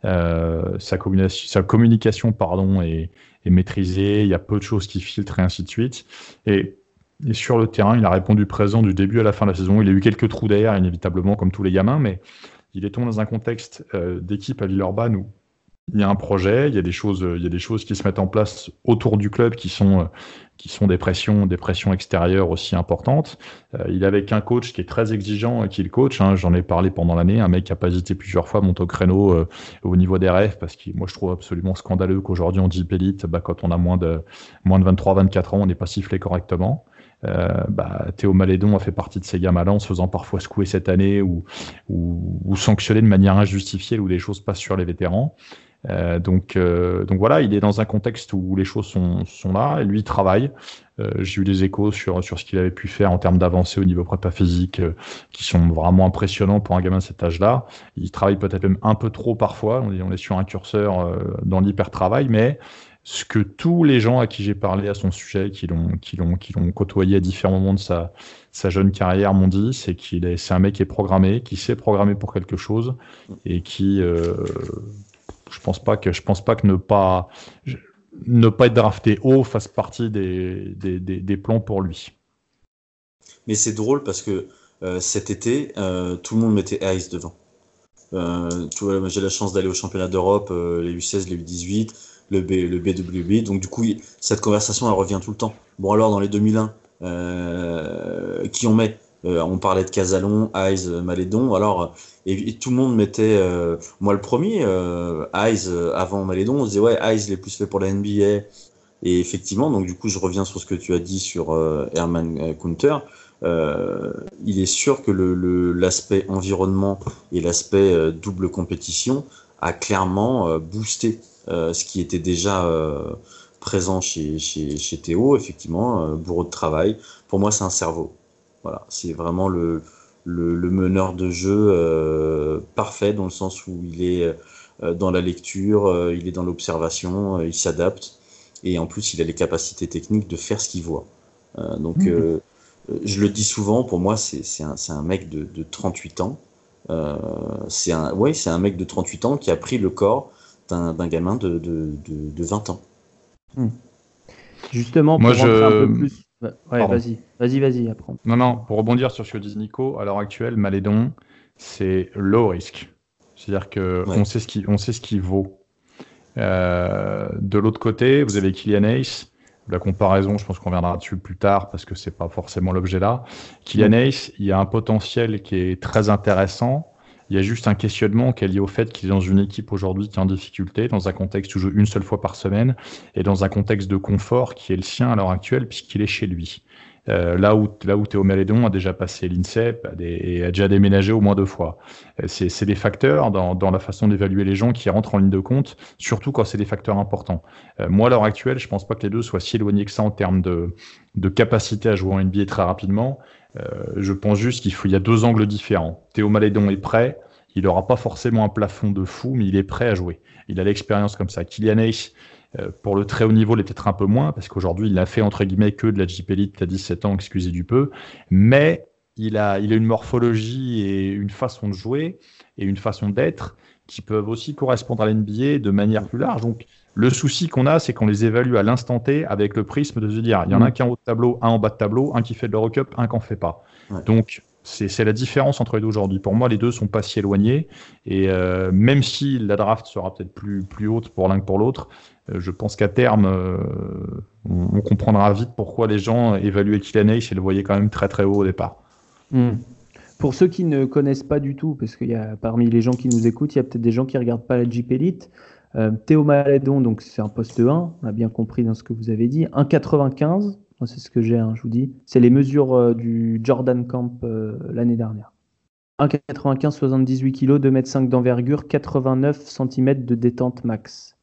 [SPEAKER 2] Euh, sa, communication, sa communication, pardon, est, est maîtrisée. Il y a peu de choses qui filtrent et ainsi de suite. Et et sur le terrain, il a répondu présent du début à la fin de la saison. Il a eu quelques trous d'air, inévitablement, comme tous les gamins, mais il est tombé dans un contexte euh, d'équipe à Villeurbanne où il y a un projet, il y a des choses, il y a des choses qui se mettent en place autour du club qui sont, euh, qui des pressions, extérieures aussi importantes. Euh, il est avec un coach qui est très exigeant et qui le coach. Hein, J'en ai parlé pendant l'année. Un mec qui a pas hésité plusieurs fois monte au créneau au niveau des rêves parce que moi je trouve absolument scandaleux qu'aujourd'hui on dit Elite, bah, quand on a moins de, moins de 23-24 ans, on n'est pas sifflé correctement. Euh, bah, Théo Malédon a fait partie de ces gamins-là en se faisant parfois secouer cette année ou, ou, ou sanctionner de manière injustifiée où des choses passent sur les vétérans. Euh, donc, euh, donc voilà, il est dans un contexte où les choses sont, là et lui il travaille. J'ai eu des échos sur, ce qu'il avait pu faire en termes d'avancée au niveau prépa physique qui sont vraiment impressionnants pour un gamin de cet âge-là. Il travaille peut-être même un peu trop parfois. On est, sur un curseur dans l'hyper travail, mais ce que tous les gens à qui j'ai parlé à son sujet, qui l'ont, côtoyé à différents moments de sa, jeune carrière, m'ont dit, c'est qu'il est, c'est un mec qui est programmé, qui sait programmer pour quelque chose et qui, euh, je pense pas que, je pense pas que ne pas, ne pas être drafté haut fasse partie des, plans pour lui.
[SPEAKER 3] Mais c'est drôle parce que euh, cet été, euh, tout le monde mettait Ice devant. j'ai la chance d'aller au championnat d'Europe, les U16, les U18 le, B, le BWB. Donc du coup, cette conversation, elle revient tout le temps. Bon alors, dans les 2001, euh, qui on met? Euh, On parlait de Casalon, Eyes, Malédon. Alors, et, tout le monde mettait, euh, moi le premier, euh, Eyes avant Malédon, on disait ouais, Eyes il est plus fait pour la NBA. Et effectivement, donc du coup, je reviens sur ce que tu as dit sur Herman Kunter. il est sûr que l'aspect environnement et l'aspect double compétition a clairement boosté euh, ce qui était déjà euh, présent chez, chez, chez, Théo, effectivement, euh, bourreau de travail. Pour moi, c'est un cerveau. Voilà, c'est vraiment le, le, le, meneur de jeu parfait dans le sens où il est dans la lecture, il est dans l'observation, il s'adapte et en plus il a les capacités techniques de faire ce qu'il voit. donc mhm. je le dis souvent, pour moi c'est un, un, mec de, de 38 ans. c'est un, ouais, c'est un mec de 38 ans qui a pris le corps d'un gamin de, de, de, 20 ans. Hmm.
[SPEAKER 1] Justement, pour Moi, je... un peu plus. Ouais, vas-y, vas-y, vas-y, apprends.
[SPEAKER 2] Non, non, pour rebondir sur ce que dit Nico, à l'heure actuelle, Malédon, c'est low risk. C'est-à-dire qu'on on sait ce qu'il on sait ce qu'il vaut. Euh, de l'autre côté, vous avez Kylian Ace. la comparaison, je pense qu'on viendra dessus plus tard parce que c'est pas forcément l'objet là. Kylian Ace, il y a un potentiel qui est très intéressant. Il y a juste un questionnement qui est lié au fait qu'il est dans une équipe aujourd'hui qui est en difficulté, dans un contexte où joue une seule fois par semaine et dans un contexte de confort qui est le sien à l'heure actuelle puisqu'il est chez lui. Euh, là où, là où Théo Malédon a déjà passé l'INSEP et a déjà déménagé au moins deux fois. Euh, c'est des facteurs dans, dans la façon d'évaluer les gens qui rentrent en ligne de compte, surtout quand c'est des facteurs importants. Euh, moi, à l'heure actuelle, je pense pas que les deux soient si éloignés que ça en termes de, de capacité à jouer en NBA très rapidement. Euh, je pense juste qu'il faut, y a deux angles différents. Théo Malédon est prêt. Il n'aura pas forcément un plafond de fou, mais il est prêt à jouer. Il a l'expérience comme ça. Kylian Hayes, euh, pour le très haut niveau, il est peut-être un peu moins, parce qu'aujourd'hui, il n'a fait entre guillemets que de la Jeep Elite à 17 ans, excusez du peu. Mais il a, il a une morphologie et une façon de jouer et une façon d'être qui peuvent aussi correspondre à l'NBA de manière plus large. Donc, le souci qu'on a, c'est qu'on les évalue à l'instant T avec le prisme de se dire il y en a un mm. qui est en haut de tableau, un en bas de tableau, un qui fait de l'Eurocup, un qui n'en fait pas. Donc, c'est la différence entre les deux aujourd'hui. Pour moi, les deux sont pas si éloignés. Et euh, même si la draft sera peut-être plus, plus haute pour l'un que pour l'autre, euh, je pense qu'à terme, euh, on, comprendra vite pourquoi les gens évaluaient Kylian Hayes et le voyaient quand même très très haut au départ.
[SPEAKER 1] Hmm. Pour ceux qui ne connaissent pas du tout, parce qu'il y a parmi les gens qui nous écoutent, il y a peut-être des gens qui regardent pas la Jeep Elite. Théo Malédon, donc c'est un poste 1, on a bien compris dans ce que vous avez dit. 1,95, c'est ce que j'ai, hein, je vous dis. C'est les mesures du Jordan Camp l'année dernière. 1,95, 78 kg, 2,5 m d'envergure, 89 cm de détente max.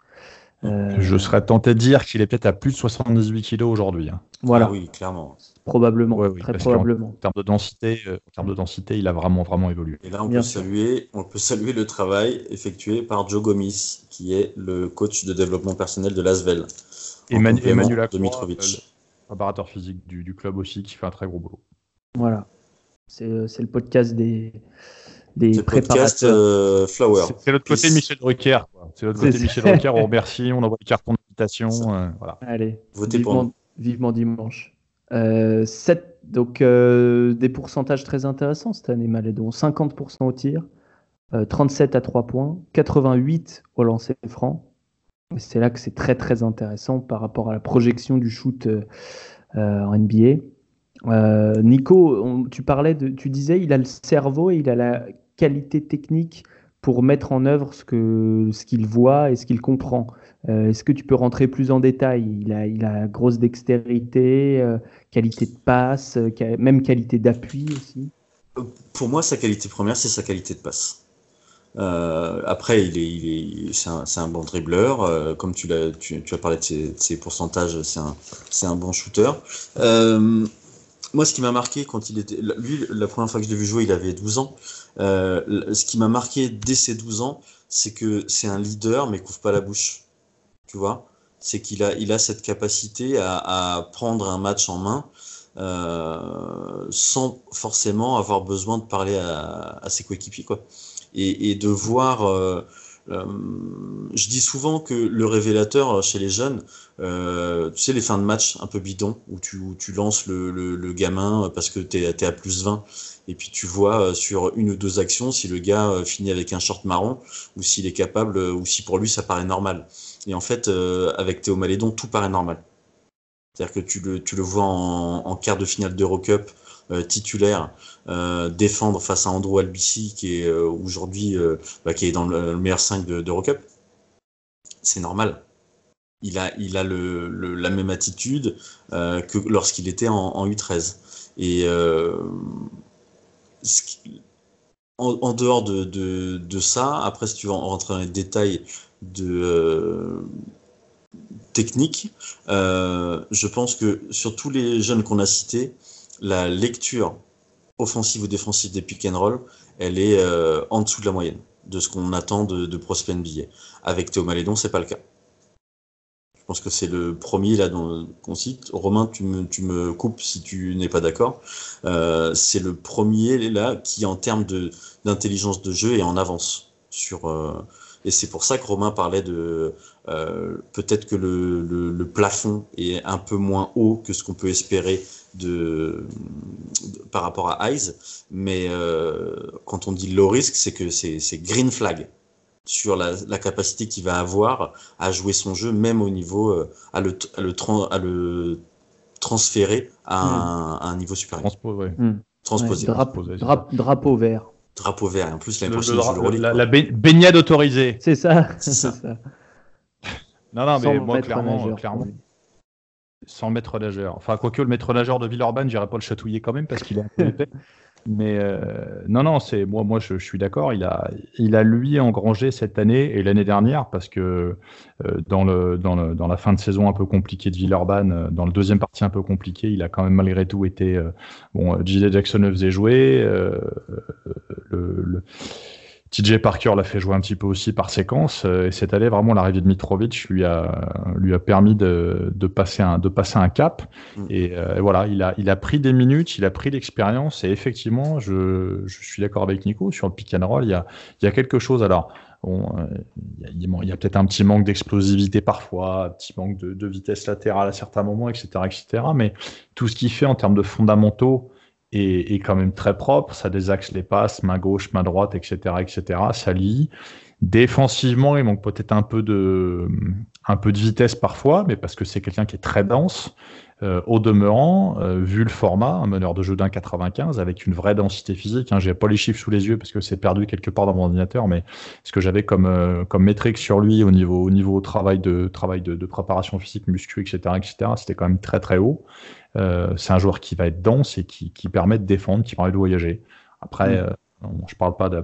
[SPEAKER 2] Euh, Je serais tenté de dire qu'il est peut-être à plus de 78 kg aujourd'hui. Hein.
[SPEAKER 1] Voilà.
[SPEAKER 3] Ah oui, clairement.
[SPEAKER 1] Probablement. très probablement.
[SPEAKER 2] En, termes de densité, euh, en termes de densité, il a vraiment vraiment évolué.
[SPEAKER 3] Et là, on peut saluer, on peut saluer le travail effectué par Joe Gomis, qui est le coach de développement personnel de Lasvel.
[SPEAKER 2] Emmanuel Emmanuel Dimitrovic. le préparateur physique du, du, club aussi, qui fait un très gros boulot.
[SPEAKER 1] Voilà. C'est euh, le podcast des des préparateurs.
[SPEAKER 3] Euh, Flower.
[SPEAKER 2] C'est l'autre côté Michel Drucker. C'est l'autre côté Michel Drucker. On remercie, on envoie des cartons d'invitation. Euh, voilà.
[SPEAKER 1] Allez, Votez vivement, pour vivement dimanche. Euh, 7, donc euh, des pourcentages très intéressants cette année, Malédon. 50% au tir, 37 à 3 points, 88 au lancer franc. C'est là que c'est très très intéressant par rapport à la projection du shoot en NBA. Nico, tu parlais tu disais, il a le cerveau et il a la qualité technique pour mettre en œuvre ce que ce qu'il voit et ce qu'il comprend. Euh, est-ce que tu peux rentrer plus en détail? Il a, il a grosse dextérité, euh, qualité de passe, euh, même qualité d'appui aussi.
[SPEAKER 3] Pour moi, sa qualité première, c'est sa qualité de passe. après, il est, il est, c'est un, bon dribbleur. comme tu, l'as, tu, as parlé de ses, pourcentages, c'est un, c'est un bon shooter. moi, ce qui m'a marqué quand il était. Lui, la première fois que je l'ai vu jouer, il avait 12 ans. Euh, ce qui m'a marqué dès ses 12 ans, c'est que c'est un leader, mais couvre pas la bouche. Tu vois? C'est qu'il a, il a cette capacité à, prendre un match en main euh, sans forcément avoir besoin de parler à, ses coéquipiers. Quoi. Et, de voir. Euh, je dis souvent que le révélateur chez les jeunes, tu sais, les fins de match un peu bidon, où tu, où tu lances le, le, le, gamin parce que tu es, es, à plus 20 et puis tu vois euh, sur une ou deux actions si le gars euh, finit avec un short marron ou s'il est capable euh, ou si pour lui ça paraît normal. Et en fait, avec Théo Malédon, tout paraît normal. C'est-à-dire que tu le, tu le vois en, quart de finale d'Eurocup titulaire défendre face à Andrew Albici qui est aujourd'hui bah, qui est dans le, meilleur 5 d'Eurocup. C'est normal. Il a, il a le la même attitude que lorsqu'il était en, en U13. Et en, dehors de, de, ça, après, si tu veux rentrer dans les détails de euh, technique, euh, je pense que sur tous les jeunes qu'on a cités, la lecture offensive ou défensive des pick and roll, elle est euh, en dessous de la moyenne de ce qu'on attend de, de prospect NBA. Avec Théo Malédon, c'est pas le cas. Je pense que c'est le premier là qu'on cite. Romain, tu me, coupes si tu n'es pas d'accord. Euh, c'est le premier là qui, en termes d'intelligence de, jeu, est en avance sur. Euh, et c'est pour ça que Romain parlait de euh, peut-être que le, plafond est un peu moins haut que ce qu'on peut espérer de, par rapport à Eyes. Mais quand on dit low risk, c'est que c'est green flag. Sur la, capacité qu'il va avoir à jouer son jeu, même au niveau, euh, à, le, à, le à le transférer à, un, niveau supérieur.
[SPEAKER 1] Hmm.
[SPEAKER 3] Transposer.
[SPEAKER 1] drapeau vert.
[SPEAKER 3] Drapeau vert. en plus, l'année
[SPEAKER 2] prochaine, la, la, baignade autorisée.
[SPEAKER 1] C'est ça.
[SPEAKER 3] C'est ça.
[SPEAKER 2] non, non, mais moi, clairement, clairement sans le maître nageur. Enfin, quoique le maître nageur de Villeurbanne, j'irai pas le chatouiller quand même parce qu'il est un peu épais. Mais euh, non, non, c'est moi, moi, je, suis d'accord. Il a, il a lui engrangé cette année et l'année dernière parce que euh, dans le, dans le, dans la fin de saison un peu compliquée de Villeurbanne, euh, dans le deuxième partie un peu compliqué, il a quand même malgré tout été bon. J.J. Jackson le faisait jouer. le TJ Parker l'a fait jouer un petit peu aussi par séquence. Euh, et cette année, vraiment, l'arrivée de Mitrovic lui a, lui a permis de, de, passer un, de passer un cap. Mm. Euh, et, voilà, il a, il a pris des minutes, il a pris l'expérience. Et effectivement, je, je suis d'accord avec Nico sur le pick and roll. Il y a, il y a quelque chose. Alors, Bon, euh, il y a, peut-être un petit manque d'explosivité parfois, un petit manque de, de, vitesse latérale à certains moments, etc., etc. Mais tout ce qu'il fait en termes de fondamentaux, est, quand même très propre. Ça désaxe les passes, main gauche, main droite, etc., etc. Ça lit. Défensivement, il manque peut-être un peu de, vitesse parfois, mais parce que c'est quelqu'un qui est très dense. Euh, au demeurant, euh, vu le format, un meneur de jeu d'un 95 avec une vraie densité physique. Hein, J'ai pas les chiffres sous les yeux parce que c'est perdu quelque part dans mon ordinateur, mais ce que j'avais comme euh, métrique sur lui au niveau au niveau travail de travail de, de préparation physique, muscu, etc., etc. C'était quand même très très haut. Euh, c'est un joueur qui va être dense et qui, qui, permet de défendre, qui permet de voyager. Après, mm. euh, je parle pas de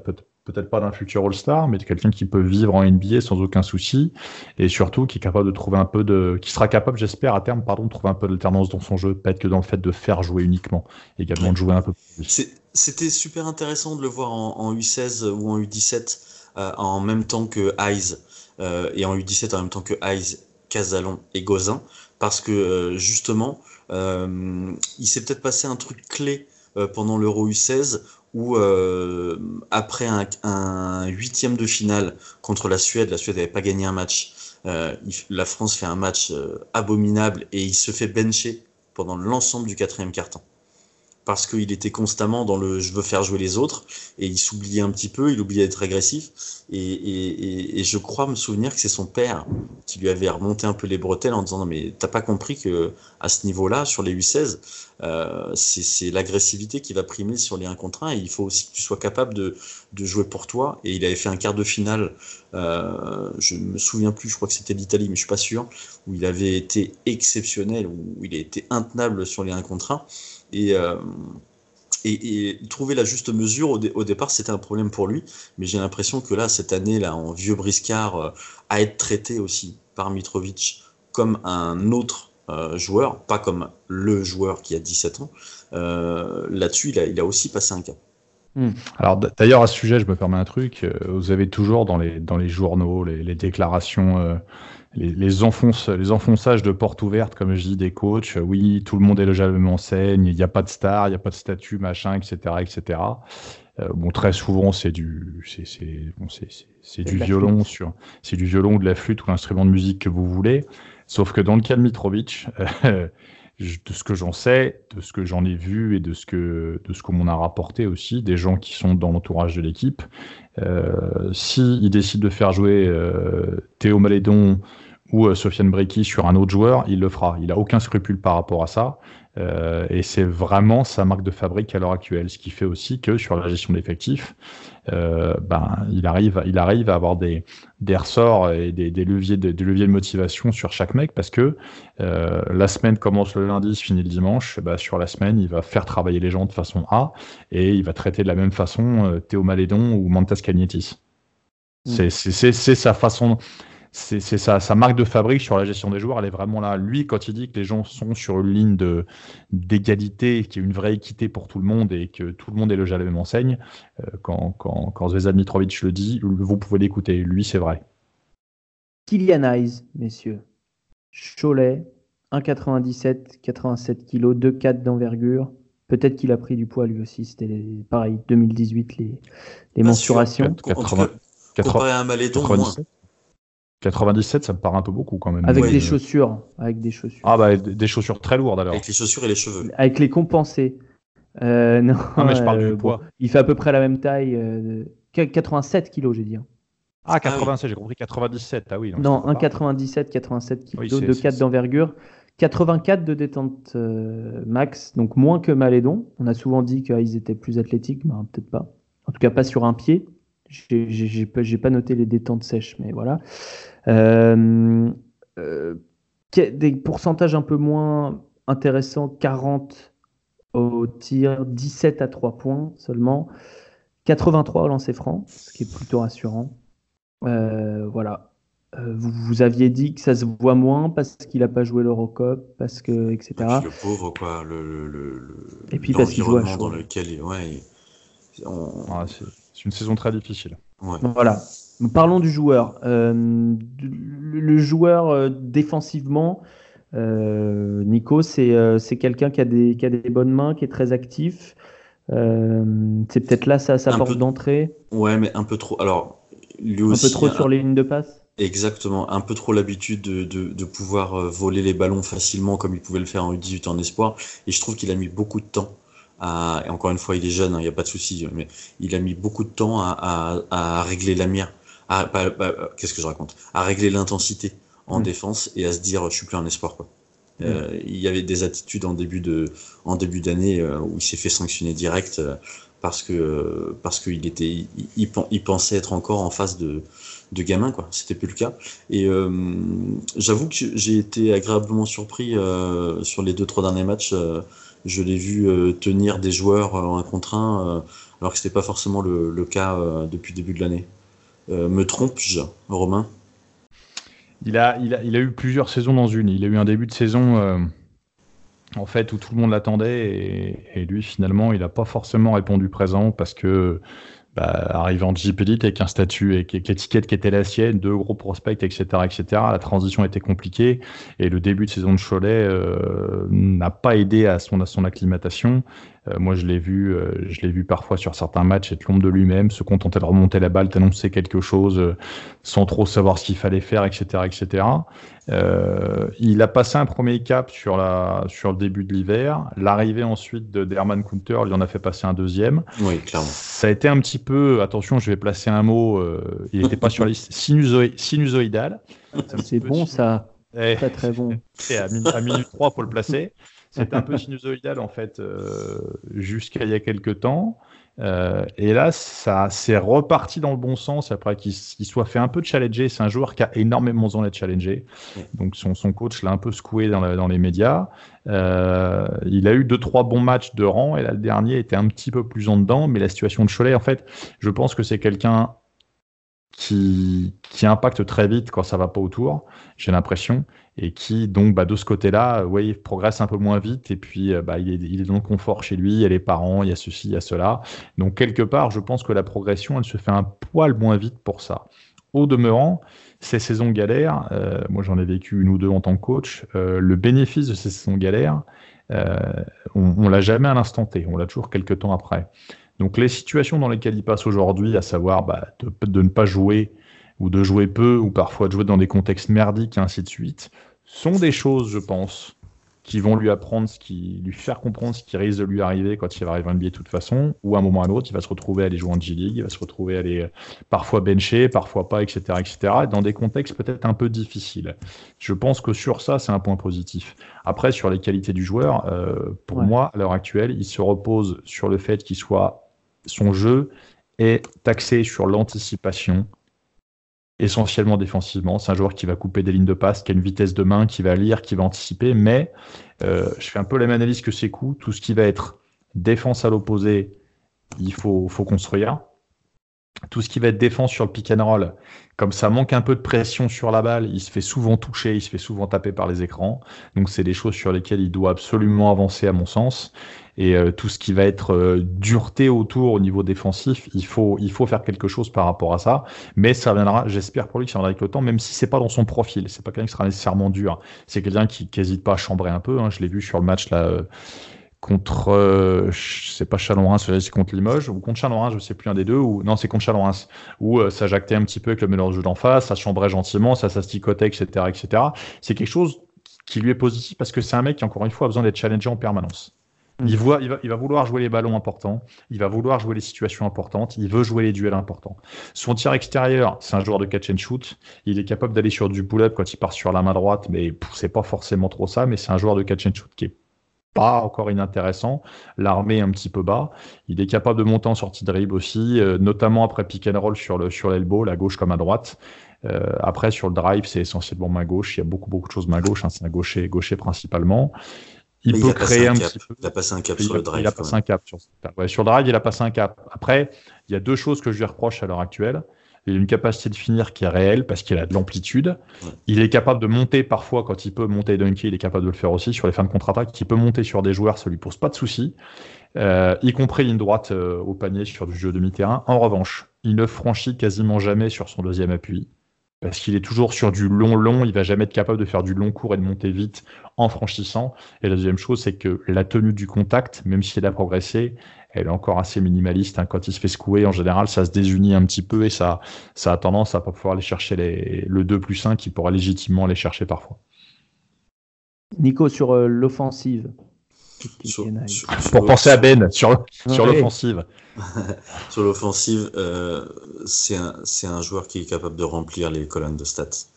[SPEAKER 2] peut-être pas d'un futur All-Star, mais de quelqu'un qui peut vivre en NBA sans aucun souci, et surtout qui est capable de trouver un peu de, qui sera capable, j'espère à terme, pardon, de trouver un peu d'alternance dans son jeu, pas être que dans le fait de faire jouer uniquement, également de jouer un peu
[SPEAKER 3] plus. C'était super intéressant de le voir en, U16 ou en U17 euh, en même temps que Eyes euh, et en U17 en même temps que Eyes, Casalon et Gozin, parce que euh, justement, il s'est peut-être passé un truc clé euh, pendant l'Euro U16 où euh, après un, huitième de finale contre la Suède, la Suède n'avait pas gagné un match, la France fait un match abominable et il se fait bencher pendant l'ensemble du quatrième quart-temps parce qu'il était constamment dans le je veux faire jouer les autres et il s'oubliait un petit peu, il oubliait d'être agressif. Et, je crois me souvenir que c'est son père qui lui avait remonté un peu les bretelles en disant non mais t'as pas compris que à ce niveau-là, sur les U16, euh, c'est l'agressivité qui va primer sur les 1 contre 1 et il faut aussi que tu sois capable de, jouer pour toi. Et il avait fait un quart de finale, euh, je me souviens plus, je crois que c'était l'Italie, mais je suis pas sûr, où il avait été exceptionnel, où il a été intenable sur les 1 contre 1. Euh, et, et, trouver la juste mesure au, départ, c'était un problème pour lui. Mais j'ai l'impression que là, cette année, là, en vieux briscard, euh, à être traité aussi par Mitrovic comme un autre euh, joueur, pas comme le joueur qui a 17 ans, là-dessus, il a, aussi passé un cap.
[SPEAKER 2] Hmm. Alors d'ailleurs à ce sujet, je me permets un truc. Vous avez toujours dans les dans les journaux les déclarations les, les, enfonce, les enfonçages de porte ouverte, comme je dis, des coachs. Oui, tout le monde est le enseigne, il n'y a pas de star, il n'y a pas de statut, machin, etc., etc. Euh, bon, très souvent, c'est du, c'est, bon, c'est, du violon sur, c'est du violon, de la flûte ou l'instrument de musique que vous voulez. Sauf que dans le cas de Mitrovic, de ce que j'en sais, de ce que j'en ai vu et de ce que de ce qu'on m'en a rapporté aussi, des gens qui sont dans l'entourage de l'équipe, euh, s'il décide de faire jouer euh, Théo Malédon ou euh, Sofiane Brecky sur un autre joueur, il le fera. Il a aucun scrupule par rapport à ça. Euh, et c'est vraiment sa marque de fabrique à l'heure actuelle, ce qui fait aussi que sur la gestion d'effectifs, euh, ben, il, arrive, il arrive à avoir des, des ressorts et des, des leviers, de, des leviers de motivation sur chaque mec parce que euh, la semaine commence le lundi, se finit le dimanche. Ben, sur la semaine, il va faire travailler les gens de façon A et il va traiter de la même façon Théo Malédon ou Mantas Cagnetis. Mm. C'est sa façon c'est sa, sa, marque de fabrique sur la gestion des joueurs, elle est vraiment là. Lui, quand il dit que les gens sont sur une ligne de d'égalité, qu'il y a une vraie équité pour tout le monde et que tout le monde est le même enseigne, euh, quand, quand, quand Zvezda Mitrovic le dit, vous pouvez l'écouter. Lui, c'est vrai.
[SPEAKER 1] Kylian Hayes, messieurs. Cholet, 1,97, 87 kg, 2,4 d'envergure. Peut-être qu'il a pris du poids lui aussi. C'était pareil, 2018, les, les mensurations.
[SPEAKER 3] 80, comparé à un Malédon,
[SPEAKER 2] 97, ça me paraît un peu beaucoup quand même.
[SPEAKER 1] Avec des chaussures. Avec des chaussures.
[SPEAKER 2] Ah bah des chaussures très lourdes alors.
[SPEAKER 3] Avec les chaussures et les cheveux.
[SPEAKER 1] Avec les compensés. Euh, non,
[SPEAKER 2] mais je parle du euh, poids.
[SPEAKER 1] il fait à peu près la même taille. 87 euh, kilos, j'ai dit. Hein.
[SPEAKER 2] Ah, 87, j'ai compris 97. Ah oui.
[SPEAKER 1] Non, 1,97, 87 kg, de 4 d'envergure. 84 de détente euh, max, donc moins que Malédon. On a souvent dit qu'ils étaient plus athlétiques, mais peut-être pas. En tout cas, pas sur un pied. J'ai pas noté les détentes sèches, mais voilà. Euh, euh, des pourcentages un peu moins intéressants 40 au tir, 17 à 3 points seulement, 83 au lancer franc, ce qui est plutôt rassurant. voilà. Euh, vous, aviez dit que ça se voit moins parce qu'il n'a pas joué l'Eurocup, parce que etc.
[SPEAKER 3] le pauvre quoi, le, le,
[SPEAKER 1] et puis parce qu'il joue à
[SPEAKER 3] dans lequel, ouais,
[SPEAKER 2] ah, c'est une saison très difficile.
[SPEAKER 1] Voilà. Parlons du joueur. Euh, le joueur euh, défensivement, Nico, c'est quelqu'un qui, a des, qui a des bonnes mains, qui est très actif. c'est peut-être là sa, sa porte d'entrée.
[SPEAKER 3] Ouais, mais un peu trop. Alors, lui
[SPEAKER 1] aussi. Un peu trop sur les lignes de passe.
[SPEAKER 3] Exactement, un peu trop l'habitude de, de, pouvoir euh, voler les ballons facilement comme il pouvait le faire en U18 en espoir. Et je trouve qu'il a mis beaucoup de temps à, et encore une fois, il est jeune, il hein, n'y a pas de souci, mais il a mis beaucoup de temps à, à, à régler la mire. Qu'est-ce que je raconte À régler l'intensité en mm. défense et à se dire, je suis plus en espoir. Quoi. Mm. Euh, il y avait des attitudes en début de, en début d'année euh, où il s'est fait sanctionner direct parce que parce qu'il était, il, il, pensait être encore en face de de gamin, quoi. C'était plus le cas. Et euh, j'avoue que j'ai été agréablement surpris euh, sur les deux trois derniers matchs. Euh, je l'ai vu tenir des joueurs en un contre un, alors que c'était pas forcément le, cas depuis le début de l'année. me trompe-je, Romain?
[SPEAKER 2] Il a, il, a, il a eu plusieurs saisons dans une. Il a eu un début de saison en fait où tout le monde l'attendait et, et, lui finalement il n'a pas forcément répondu présent parce que bah, arrivé en Elite avec un statut et avec l'étiquette qui était la sienne, deux gros prospects, etc., etc. La transition était compliquée et le début de saison de Cholet euh, n'a pas aidé à son, à son acclimatation. Euh, moi, je l'ai vu, euh, je l'ai vu parfois sur certains matchs être l'ombre de lui-même, se contenter de remonter la balle, t'annoncer quelque chose euh, sans trop savoir ce qu'il fallait faire, etc., etc. il a passé un premier cap sur la sur le début de l'hiver. L'arrivée ensuite de Derman Counter lui en a fait passer un deuxième.
[SPEAKER 3] Oui, clairement.
[SPEAKER 2] Ça a été un petit peu, attention, je vais placer un mot. il n'était pas sur la liste sinusoïdal.
[SPEAKER 1] C'est bon ça. Eh. Très très bon.
[SPEAKER 2] à, à minute 3 pour le placer. C'est un peu sinusoïdal en fait euh, jusqu'à il y a quelques temps. Euh, et là, ça s'est reparti dans le bon sens après qu'il soit fait un peu challenger. C'est un joueur qui a énormément besoin d'être challengé. Donc son, son coach l'a un peu secoué dans, dans les médias. Euh, il a eu deux trois bons matchs de rang et là le dernier était un petit peu plus en dedans. Mais la situation de Cholet, en fait, je pense que c'est quelqu'un qui, qui impacte très vite quand ça va pas autour. J'ai l'impression et qui donc bah, de ce côté-là, ouais, progresse un peu moins vite et puis euh, bah, il, est, dans le confort chez lui, il y a les parents, il y a ceci, il y a cela. Donc quelque part, je pense que la progression, elle se fait un poil moins vite pour ça. Au demeurant, ces saisons galères, euh, moi j'en ai vécu une ou deux en tant que coach, euh, le bénéfice de ces saisons galères, on, on l'a jamais à l'instant T, on l'a toujours quelques temps après. Donc les situations dans lesquelles il passe aujourd'hui, à savoir bah, de, de, ne pas jouer ou de jouer peu, ou parfois de jouer dans des contextes merdiques et ainsi de suite, sont des choses, je pense, qui vont lui apprendre, ce qui lui faire comprendre ce qui risque de lui arriver quand il va arriver en NBA de toute façon, ou à un moment ou à l'autre, il va se retrouver à aller jouer en G-League, il va se retrouver à aller euh, parfois bencher, parfois pas, etc., etc., dans des contextes peut-être un peu difficiles. Je pense que sur ça, c'est un point positif. Après, sur les qualités du joueur, euh, pour moi, à l'heure actuelle, il se repose sur le fait qu'il soit son jeu est axé sur l'anticipation, essentiellement défensivement. C'est un joueur qui va couper des lignes de passe, qui a une vitesse de main, qui va lire, qui va anticiper. Mais euh, je fais un peu la même analyse que ses coups. Tout ce qui va être défense à l'opposé, il faut, faut construire. Tout ce qui va être défense sur le pick and roll, comme ça manque un peu de pression sur la balle, il se fait souvent toucher, il se fait souvent taper par les écrans. Donc c'est des choses sur lesquelles il doit absolument avancer à mon sens. Et euh, tout ce qui va être euh, dureté autour au niveau défensif, il faut, il faut faire quelque chose par rapport à ça. Mais ça viendra, j'espère pour lui que ça viendra avec le temps, même si c'est pas dans son profil. C'est pas quelqu'un qui sera nécessairement dur. C'est quelqu'un qui n'hésite pas à chambrer un peu. Hein. Je l'ai vu sur le match là. Euh, contre, euh, c'est pas Chalon-Reims, c'est contre Limoges, ou contre Chalon-Reims, je sais plus un des deux, ou non, c'est contre Chalon-Reims, où ça jactait un petit peu avec le meilleur jeu d'en face, ça chambrait gentiment, ça s'asticotait, etc., etc. C'est quelque chose qui lui est positif parce que c'est un mec qui, encore une fois, a besoin d'être challengé en permanence. Il, voit, il, va, il va vouloir jouer les ballons importants, il va vouloir jouer les situations importantes, il veut jouer les duels importants. Son tir extérieur, c'est un joueur de catch and shoot. Il est capable d'aller sur du pull-up quand il part sur la main droite, mais c'est pas forcément trop ça, mais c'est un joueur de catch and shoot qui est pas encore inintéressant. L'armée est un petit peu bas. Il est capable de monter en sortie de dribble aussi, euh, notamment après pick and roll sur le sur l'elbow, la gauche comme à droite. Euh, après sur le drive, c'est essentiellement main gauche. Il y a beaucoup beaucoup de choses main gauche. Hein. c'est un gaucher gaucher principalement.
[SPEAKER 3] Il peut créer un, petit peu. Il a passé un cap sur le drive.
[SPEAKER 2] Il a passé un cap sur, sur le drive. Il a passé un cap. Après, il y a deux choses que je lui reproche à l'heure actuelle. Il a une capacité de finir qui est réelle parce qu'il a de l'amplitude. Il est capable de monter parfois quand il peut monter et dunker. Il est capable de le faire aussi sur les fins de contre-attaque. Il peut monter sur des joueurs, ça lui pose pas de soucis. Euh, y compris ligne droite euh, au panier sur du jeu demi-terrain. En revanche, il ne franchit quasiment jamais sur son deuxième appui parce qu'il est toujours sur du long long, il va jamais être capable de faire du long court et de monter vite en franchissant. Et la deuxième chose, c'est que la tenue du contact, même si elle a progressé, elle est encore assez minimaliste. Hein. Quand il se fait secouer, en général, ça se désunit un petit peu et ça, ça a tendance à pas pouvoir aller chercher les, le 2 plus 1 qui pourra légitimement aller chercher parfois.
[SPEAKER 1] Nico, sur euh, l'offensive.
[SPEAKER 2] Pour penser à Ben, sur, sur l'offensive.
[SPEAKER 3] sur l'offensive, euh, c'est un, un, joueur qui est capable de remplir les colonnes de stats.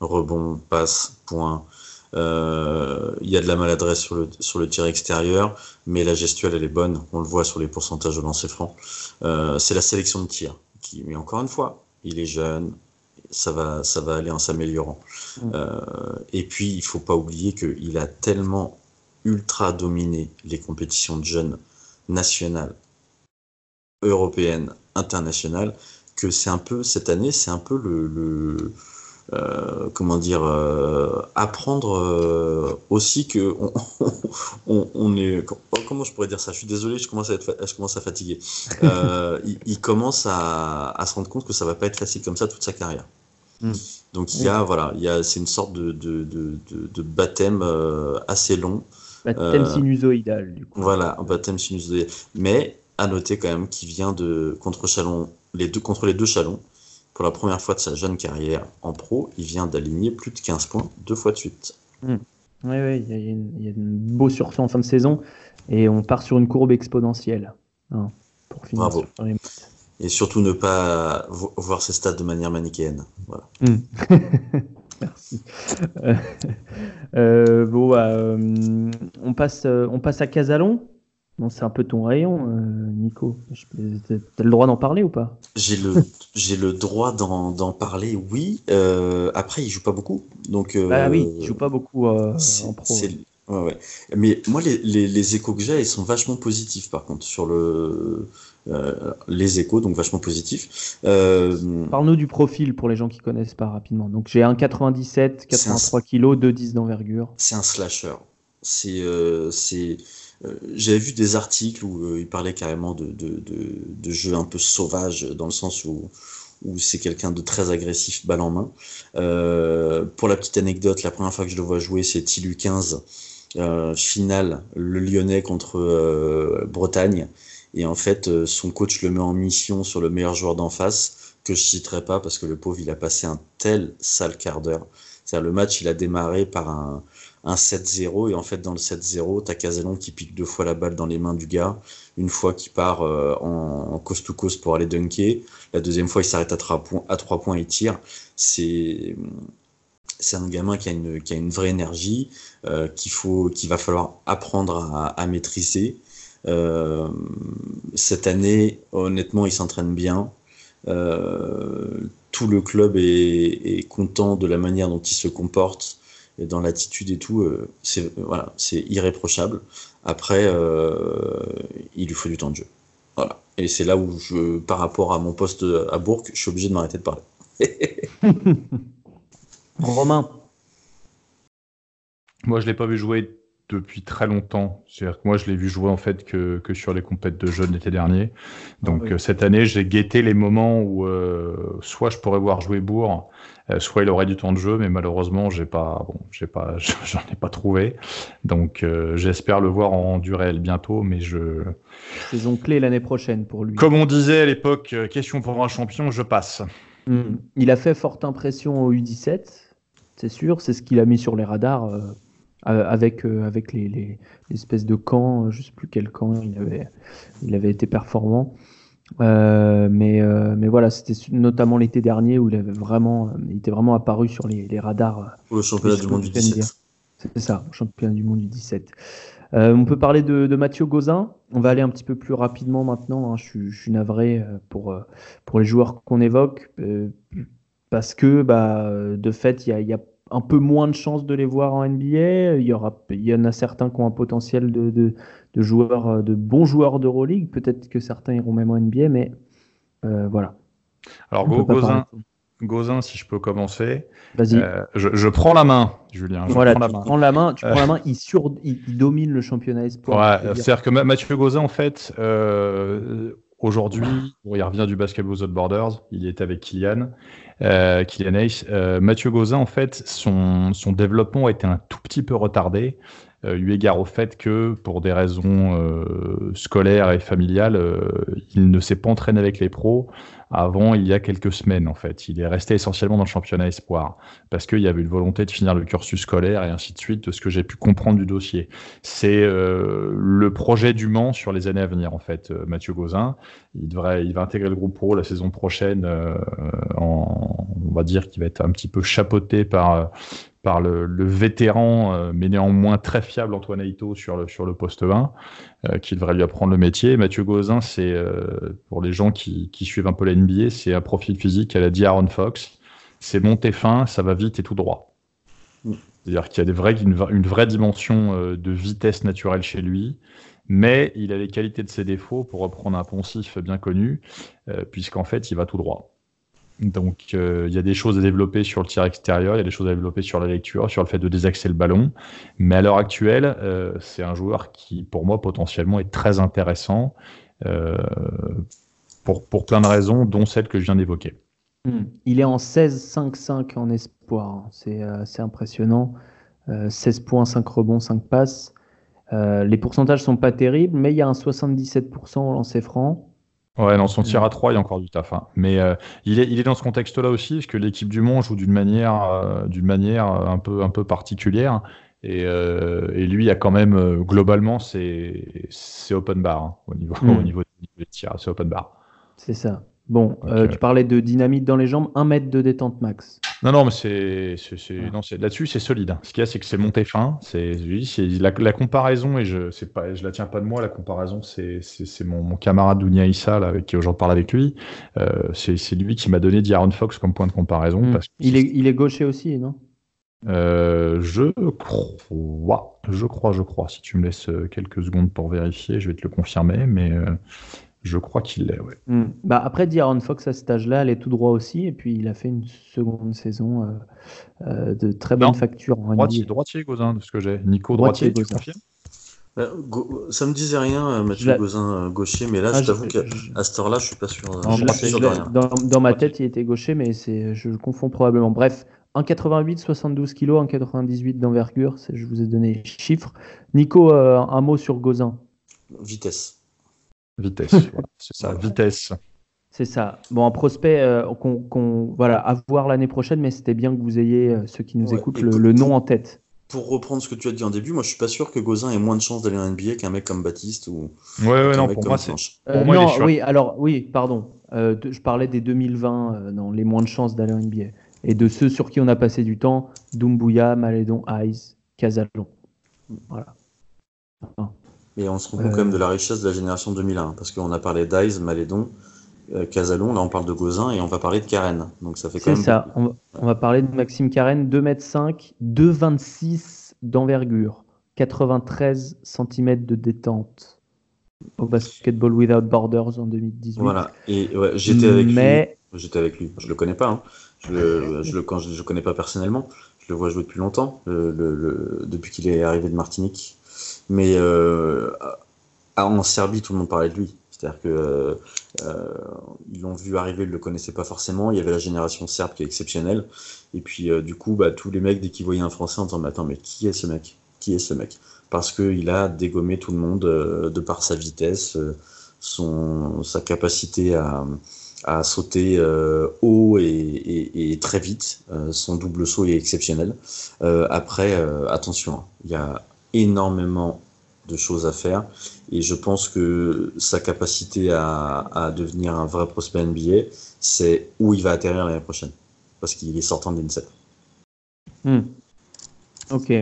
[SPEAKER 3] Rebond, passe, point. Euh, il y a de la maladresse sur le, sur le tir extérieur, mais la gestuelle, elle est bonne. On le voit sur les pourcentages de lancer franc. Euh, c'est la sélection de tir. Qui, mais encore une fois, il est jeune, ça va, ça va aller en s'améliorant. Mm. Euh, et puis, il faut pas oublier qu'il a tellement ultra dominé les compétitions de jeunes nationales européenne, internationale, que c'est un peu, cette année, c'est un peu le, euh, comment dire, euh, apprendre euh, aussi que on, est, comment je pourrais dire ça? Je suis désolé, je commence à être, je commence à fatiguer. il, commence à, se rendre compte que ça va pas être facile comme ça toute sa carrière. Hmm. Donc il y a, voilà, il y a, c'est une sorte de, de, de, de baptême assez long.
[SPEAKER 1] Baptême sinusoïdal, du coup.
[SPEAKER 3] Voilà, un baptême sinusoïdal. Mais à noter quand même qu'il vient de contre Chalon, les deux contre les deux Chalons. Pour la première fois de sa jeune carrière en pro, il vient d'aligner plus de 15 points deux fois de suite.
[SPEAKER 1] Oui, oui, il y, a un beau sursaut en fin de saison et on part sur une courbe exponentielle. Hein, pour finir
[SPEAKER 3] Bravo. Et surtout ne pas voir ses stats de manière manichéenne. Voilà.
[SPEAKER 1] Hmm. Merci. Euh, bon, bah, euh, on, passe, euh, on passe à Casalon c'est un peu ton rayon, euh, Nico. T'as le droit d'en parler ou pas?
[SPEAKER 3] J'ai le, j'ai le droit d'en, parler, oui. Euh, après, il joue pas beaucoup, donc.
[SPEAKER 1] Euh, bah oui, il joue pas beaucoup en pro.
[SPEAKER 3] Ouais, ouais. Mais moi, les, les, échos que j'ai, ils sont vachement positifs, par contre, sur le. les échos, donc vachement positifs.
[SPEAKER 1] Parle-nous du profil pour les gens qui connaissent pas rapidement. Donc j'ai un 97, 83 kg, 2,10 d'envergure.
[SPEAKER 3] C'est un slasher. C'est, c'est, euh, j'avais vu des articles où euh, il parlait carrément de, de, de, de un peu sauvages, dans le sens où, où c'est quelqu'un de très agressif, balle en main. Euh, pour la petite anecdote, la première fois que je le vois jouer, c'est TILU 15, euh, finale, le Lyonnais contre euh, Bretagne. Et en fait, son coach le met en mission sur le meilleur joueur d'en face, que je citerai pas parce que le pauvre, il a passé un tel sale quart d'heure. C'est-à-dire, le match, il a démarré par un, un 7-0 et en fait dans le 7-0 t'as Casalon qui pique deux fois la balle dans les mains du gars une fois qu'il part euh, en, coast to coast pour aller dunker la deuxième fois il s'arrête à à trois points et tire. C'est c'est un gamin qui a une qui a une vraie énergie euh, qu'il faut va falloir apprendre à, maîtriser. Euh, cette année honnêtement il s'entraîne bien. Tout le club est, content de la manière dont il se comporte dans l'attitude et tout, euh, c'est voilà, c'est irréprochable. Après, euh, il lui faut du temps de jeu. Voilà. Et c'est là où je, par rapport à mon poste à Bourg, je suis obligé de m'arrêter de parler.
[SPEAKER 1] Romain.
[SPEAKER 2] Moi, je l'ai pas vu jouer depuis très longtemps. C'est-à-dire que moi, je l'ai vu jouer en fait que, que sur les compètes de jeunes l'été dernier. Donc ah euh, cette année, j'ai guetté les moments où soit je pourrais voir jouer Bourg, euh, soit il aurait du temps de jeu, mais malheureusement, j'ai pas, bon, j'ai pas, j'en ai pas trouvé. Donc, euh, j'espère le voir en du réel bientôt, mais je.
[SPEAKER 1] Saison clé l'année prochaine pour lui.
[SPEAKER 2] Comme on disait à l'époque, euh, question pour un champion, je passe.
[SPEAKER 1] Hmm. Il a fait forte impression au U17, c'est sûr. C'est ce qu'il a mis sur les radars avec, avec les, les, espèces de camps, je ne sais plus quel camp il avait, il avait été performant. Mais, mais voilà, c'était notamment l'été dernier où il, avait vraiment, il était vraiment apparu sur les, les radars.
[SPEAKER 3] Au championnat du monde du 17.
[SPEAKER 1] C'est ça, championnat du monde du 17. Euh, on peut parler de, Mathieu Gauzin. On va aller un petit peu plus rapidement maintenant. Hein. Je, suis navré euh, pour, euh, pour les joueurs qu'on évoque parce que bah, de fait, il y a, un peu moins de chances de les voir en NBA. Il y, aura, il y en a certains qui ont un potentiel de, de, joueurs, de bons joueurs d'Euroleague. Peut-être que certains iront même en NBA, mais voilà.
[SPEAKER 2] Alors, Gauzin, Gauzin, si je peux commencer.
[SPEAKER 1] Vas-y. Euh,
[SPEAKER 2] je, prends la main, Julien. Je
[SPEAKER 1] voilà, prends tu prends la main. Tu prends la main. Il, sur, il, domine le championnat espoir.
[SPEAKER 2] Ouais, c'est-à-dire que Mathieu Gauzin, en fait, euh, aujourd'hui, il revient du Basketball Without Borders. Il est avec Kylian, euh, Kylian Ace. Mathieu Gauzin, en fait, son, son développement a été un tout petit peu retardé. Eu égard au fait que, pour des raisons scolaires et familiales, il ne s'est pas entraîné avec les pros avant il y a quelques semaines en fait. Il est resté essentiellement dans le championnat espoir parce qu'il y avait une volonté de finir le cursus scolaire et ainsi de suite de ce que j'ai pu comprendre du dossier. C'est euh, le projet du Mans sur les années à venir en fait. Euh, Mathieu Gauzin, il devrait, il va intégrer le groupe pro la saison prochaine. Euh, en, on va dire qu'il va être un petit peu chapeauté par par le, vétéran, euh, mais néanmoins très fiable Antoine Aito sur le, sur le poste 1, euh, qui devrait lui apprendre le métier. Mathieu Gauzin, c'est, euh, pour les gens qui, qui, suivent un peu la NBA, c'est un profil physique à la dit Aaron Fox. C'est monté fin, ça va vite et tout droit. C'est-à-dire qu'il y a des vrais, une, une, vraie dimension de vitesse naturelle chez lui, mais il a les qualités de ses défauts, pour reprendre un poncif bien connu, puisqu'en fait, il va tout droit. Donc euh, il y a des choses à développer sur le tir extérieur, il y a des choses à développer sur la lecture, sur le fait de désaxer le ballon. Mais à l'heure actuelle, euh, c'est un joueur qui, pour moi, potentiellement est très intéressant euh, pour, pour plein de raisons, dont celle que je viens d'évoquer.
[SPEAKER 1] Hmm. Il est en 16-5-5 en espoir, c'est impressionnant. 16 points, 5 rebonds, 5 passes. les pourcentages sont pas terribles, mais il y a un 77% au lancer franc.
[SPEAKER 2] Ouais, dans son tir à 3, il y a encore du taf. Hein. Mais euh, il, est, il est dans ce contexte-là aussi, parce que l'équipe du Mont joue d'une manière, euh, d'une manière euh, un peu, un peu particulière. Et, et lui, a quand même, globalement, c'est open bar hein, au, niveau, au niveau des tirs, c'est open bar.
[SPEAKER 1] C'est ça. Bon, euh, tu parlais de dynamite dans les jambes, un mètre de détente max.
[SPEAKER 2] Non, non, mais c'est, c'est, là-dessus, c'est solide. Hein. Ce qu'il y a, c'est que c'est monté fin. C'est, la, la, comparaison, et je, pas, je la tiens pas de moi, la comparaison, c'est, c'est, mon, mon, camarade Dounia Issa, là, avec qui j'en parle avec lui. Euh, c'est, lui qui m'a donné D'Aaron Fox comme point de comparaison. Hmm. Parce
[SPEAKER 1] il, est, il est gaucher aussi, non?
[SPEAKER 2] Euh, je crois, je crois, je crois. Si tu me laisses quelques secondes pour vérifier, je vais te le confirmer, mais je crois qu'il l'est, ouais.
[SPEAKER 1] Hmm. Bah après, D'Aaron Fox à cet âge-là, elle est tout droit aussi, et puis il a fait une seconde saison euh, euh, de très bonne facture.
[SPEAKER 2] En droitier, droitier Gauzin, de ce que j'ai. Nico droitier, droitier tu
[SPEAKER 3] bah, ça me disait rien, euh, Mathieu Gauzin gaucher, mais là, ah, je t'avoue qu'à cette heure-là, je suis pas sûr.
[SPEAKER 1] Dans, dans, ma tête, il était gaucher, mais je le confonds probablement. Bref, 1,88, 72 kg, 1,98 d'envergure, je vous ai donné les chiffres. Nico, un mot sur Gauzin
[SPEAKER 3] Vitesse.
[SPEAKER 2] Vitesse, c'est ça, vitesse.
[SPEAKER 1] C'est ça. Bon, un prospect euh, qu'on voilà, à voir l'année prochaine, mais c'était bien que vous ayez, euh, ceux qui nous écoutent, le, nom en tête.
[SPEAKER 3] Pour reprendre ce que tu as dit en début, moi je suis pas sûr que Gozin ait moins de chances d'aller en NBA qu'un mec comme Baptiste ou.
[SPEAKER 2] Ouais, ouais, non, pour moi c'est.
[SPEAKER 1] Euh, non, oui, alors, oui, pardon. je parlais des 2020, dans les moins de chances d'aller en NBA. Et de ceux sur qui on a passé du temps Doumbouya, Malédon, Eyes, Casalon. Voilà.
[SPEAKER 3] Mais on se rend compte quand même de la richesse de la génération 2001, parce qu'on a parlé d'Aiz, Malédon, euh, Casalon, là on parle de Gozin et on va parler de Karen. Donc ça fait quand même.
[SPEAKER 1] C'est ça, on va, parler de Maxime Karen, 2m5, 2,26 d'envergure, 93 cm de détente au Basketball Without Borders en 2018.
[SPEAKER 3] Voilà, et j'étais avec Mais... lui. J'étais avec lui, je le connais pas. Hein. Je, le, je le, quand je, le connais pas personnellement, je le vois jouer depuis longtemps, le, depuis qu'il est arrivé de Martinique. Mais euh, en Serbie, tout le monde parlait de lui. C'est-à-dire que euh, ils l'ont vu arriver, ils le connaissaient pas forcément. Il y avait la génération serbe qui est exceptionnelle. Et puis euh, du coup, bah, tous les mecs dès qu'ils voyaient un Français, en disant mais attends, mais qui est ce mec? Qui est ce mec? Parce qu'il a dégommé tout le monde de par sa vitesse, son sa capacité à, à sauter haut et, très vite. son double saut est exceptionnel. après, attention, hein, il y a énormément de choses à faire et je pense que sa capacité à, devenir un vrai prospect NBA, c'est où il va atterrir l'année prochaine parce qu'il est sortant d'INSEP.
[SPEAKER 1] Hmm. Ok.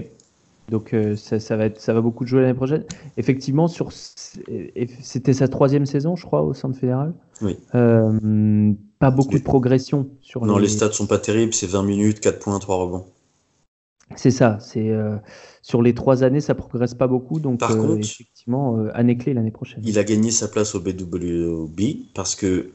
[SPEAKER 1] Donc euh, ça, va être, ça va beaucoup jouer l'année prochaine. Effectivement, sur c'était sa troisième saison, je crois, au centre fédéral.
[SPEAKER 3] Oui.
[SPEAKER 1] Euh, pas beaucoup de progression sur.
[SPEAKER 3] Non, les... stats sont pas terribles. C'est 20 minutes, 4 points, 3 rebonds.
[SPEAKER 1] C'est ça. C'est euh, sur les trois années, ça progresse pas beaucoup. Donc
[SPEAKER 3] Par contre,
[SPEAKER 1] effectivement, année clé l'année prochaine.
[SPEAKER 3] Il a gagné sa place au BWB parce que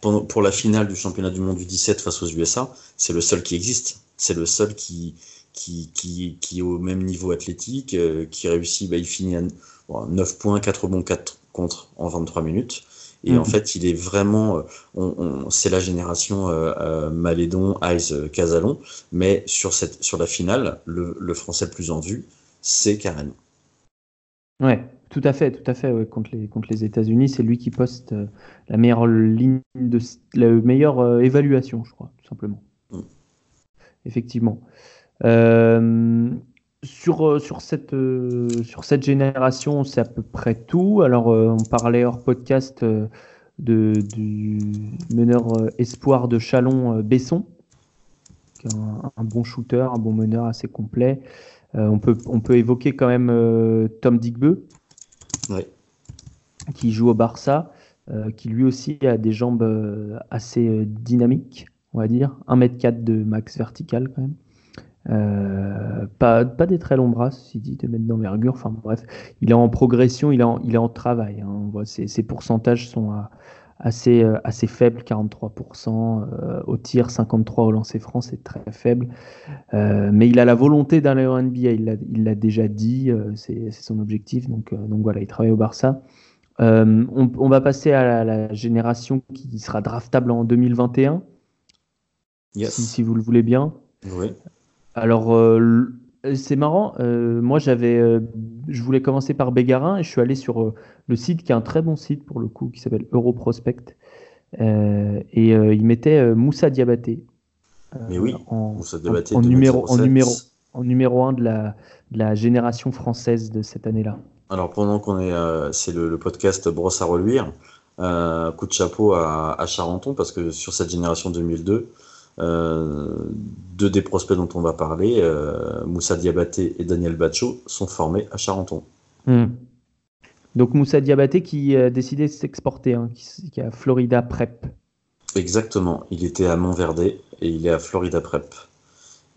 [SPEAKER 3] pour la finale du championnat du monde du 17 face aux USA, c'est le seul qui existe. C'est le seul qui, qui, qui, qui, est au même niveau athlétique, euh, qui réussit, bah, il finit à 9 points, 4 bons, 4 contre en 23 minutes. Et en mhm. fait, il est vraiment, euh, c'est la génération euh, euh Malédon, Ice, Casalon, mais sur, cette, sur la finale, le, le français le plus en vue, c'est Karen.
[SPEAKER 1] Ouais, tout à fait, tout à fait. contre les, contre les États-Unis, c'est lui qui poste la meilleure ligne de la meilleure évaluation, je crois, tout simplement. Mm. Effectivement. Euh, sur, euh, sur, cette, euh, sur cette génération, c'est à peu près tout. Alors, on parlait hors podcast de, du meneur espoir de Chalon, Besson, qui est un, bon shooter, un bon meneur assez complet. on, peut, on peut évoquer quand même Tom Digbeu, qui joue au Barça, qui lui aussi a des jambes assez dynamiques, on va dire. 1m4 de max vertical quand même. Euh, pas, pas des très longs bras, si dit, de mettre d'envergure. Enfin bref, il est en progression, il est en, il est en travail. Hein. On voit ses, pourcentages sont assez, euh, assez faibles, 43% euh, au tir, 53% au lancer franc, c'est très faible. mais il a la volonté d'aller en NBA, il l'a déjà dit, c'est son objectif. Donc, donc voilà, il travaille au Barça. On, va passer à la, génération qui sera draftable en 2021, si, si, vous le voulez bien.
[SPEAKER 3] Oui.
[SPEAKER 1] Alors, euh, c'est marrant. Euh, moi, j'avais, euh, je voulais commencer par Bégarin et je suis allé sur le site qui est un très bon site pour le coup, qui s'appelle Europrospect. et il mettait Moussa Diabaté.
[SPEAKER 3] Mais oui, en, Moussa Diabaté
[SPEAKER 1] en, numéro, en, numéro, en numéro 1 de la, de la génération française de cette année-là.
[SPEAKER 3] Alors, pendant qu'on est. c'est le, podcast Brosse à reluire. coup de chapeau à, à Charenton parce que sur cette génération 2002, euh, deux des prospects dont on va parler, euh, Moussa Diabaté et Daniel Bacho, sont formés à Charenton.
[SPEAKER 1] Hmm. Donc Moussa Diabaté qui a décidé de s'exporter, hein, qui, est à Florida Prep.
[SPEAKER 3] Exactement, il était à Montverde et il est à Florida Prep.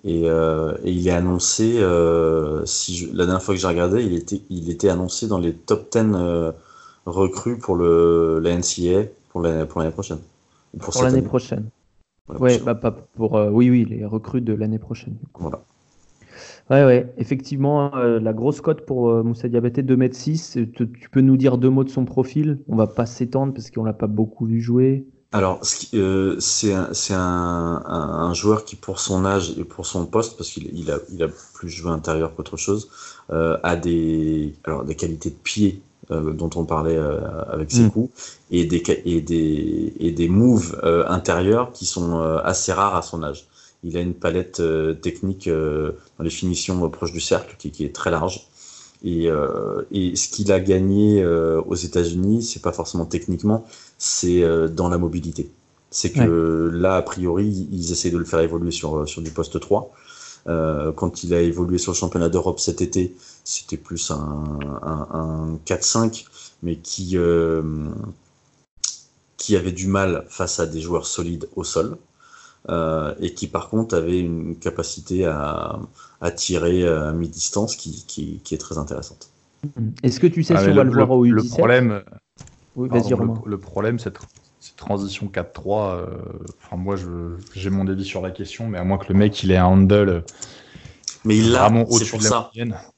[SPEAKER 3] Et, euh, il est annoncé, si la dernière fois que j'ai regardé, il était, il était annoncé dans les top 10 recrues pour le, la NCA pour l'année prochaine.
[SPEAKER 1] pour l'année prochaine ouais, bah, pas pour, euh, oui, oui, les recrues de l'année prochaine.
[SPEAKER 3] Voilà.
[SPEAKER 1] Ouais, ouais, effectivement, euh, la grosse cote pour euh, Moussa Diabaté, 2m6. Tu, peux nous dire deux mots de son profil? On va pas s'étendre parce qu'on l'a pas beaucoup vu jouer.
[SPEAKER 3] Alors, c'est un, un, un, joueur qui, pour son âge et pour son poste, parce qu'il il a, il a plus joué intérieur qu'autre chose, a des, alors, des qualités de pied euh, dont on parlait euh, avec ses mm. coups, et des, et des, et des moves euh, intérieurs qui sont assez rares à son âge. Il a une palette technique dans les finitions proches du cercle qui, qui est très large. Et, et, ce qu'il a gagné aux États-Unis, c'est pas forcément techniquement, c'est dans la mobilité. C'est que là, a priori, ils essaient de le faire évoluer sur, sur du poste 3. Euh, quand il a évolué sur le championnat d'Europe cet été, c'était plus un, un, 4-5, mais qui, euh, qui avait du mal face à des joueurs solides au sol. Euh, et qui par contre avait une capacité à, à tirer à mi-distance qui, qui, qui, est très intéressante.
[SPEAKER 1] Est-ce que tu sais ah, si on va le, voir au U17
[SPEAKER 2] Le problème, oui, le, le, problème, c'est cette transition 4-3, euh, enfin moi j'ai mon avis sur la question, mais à moins que le mec il ait un handle.
[SPEAKER 3] Mais il l'a, c'est pour ça.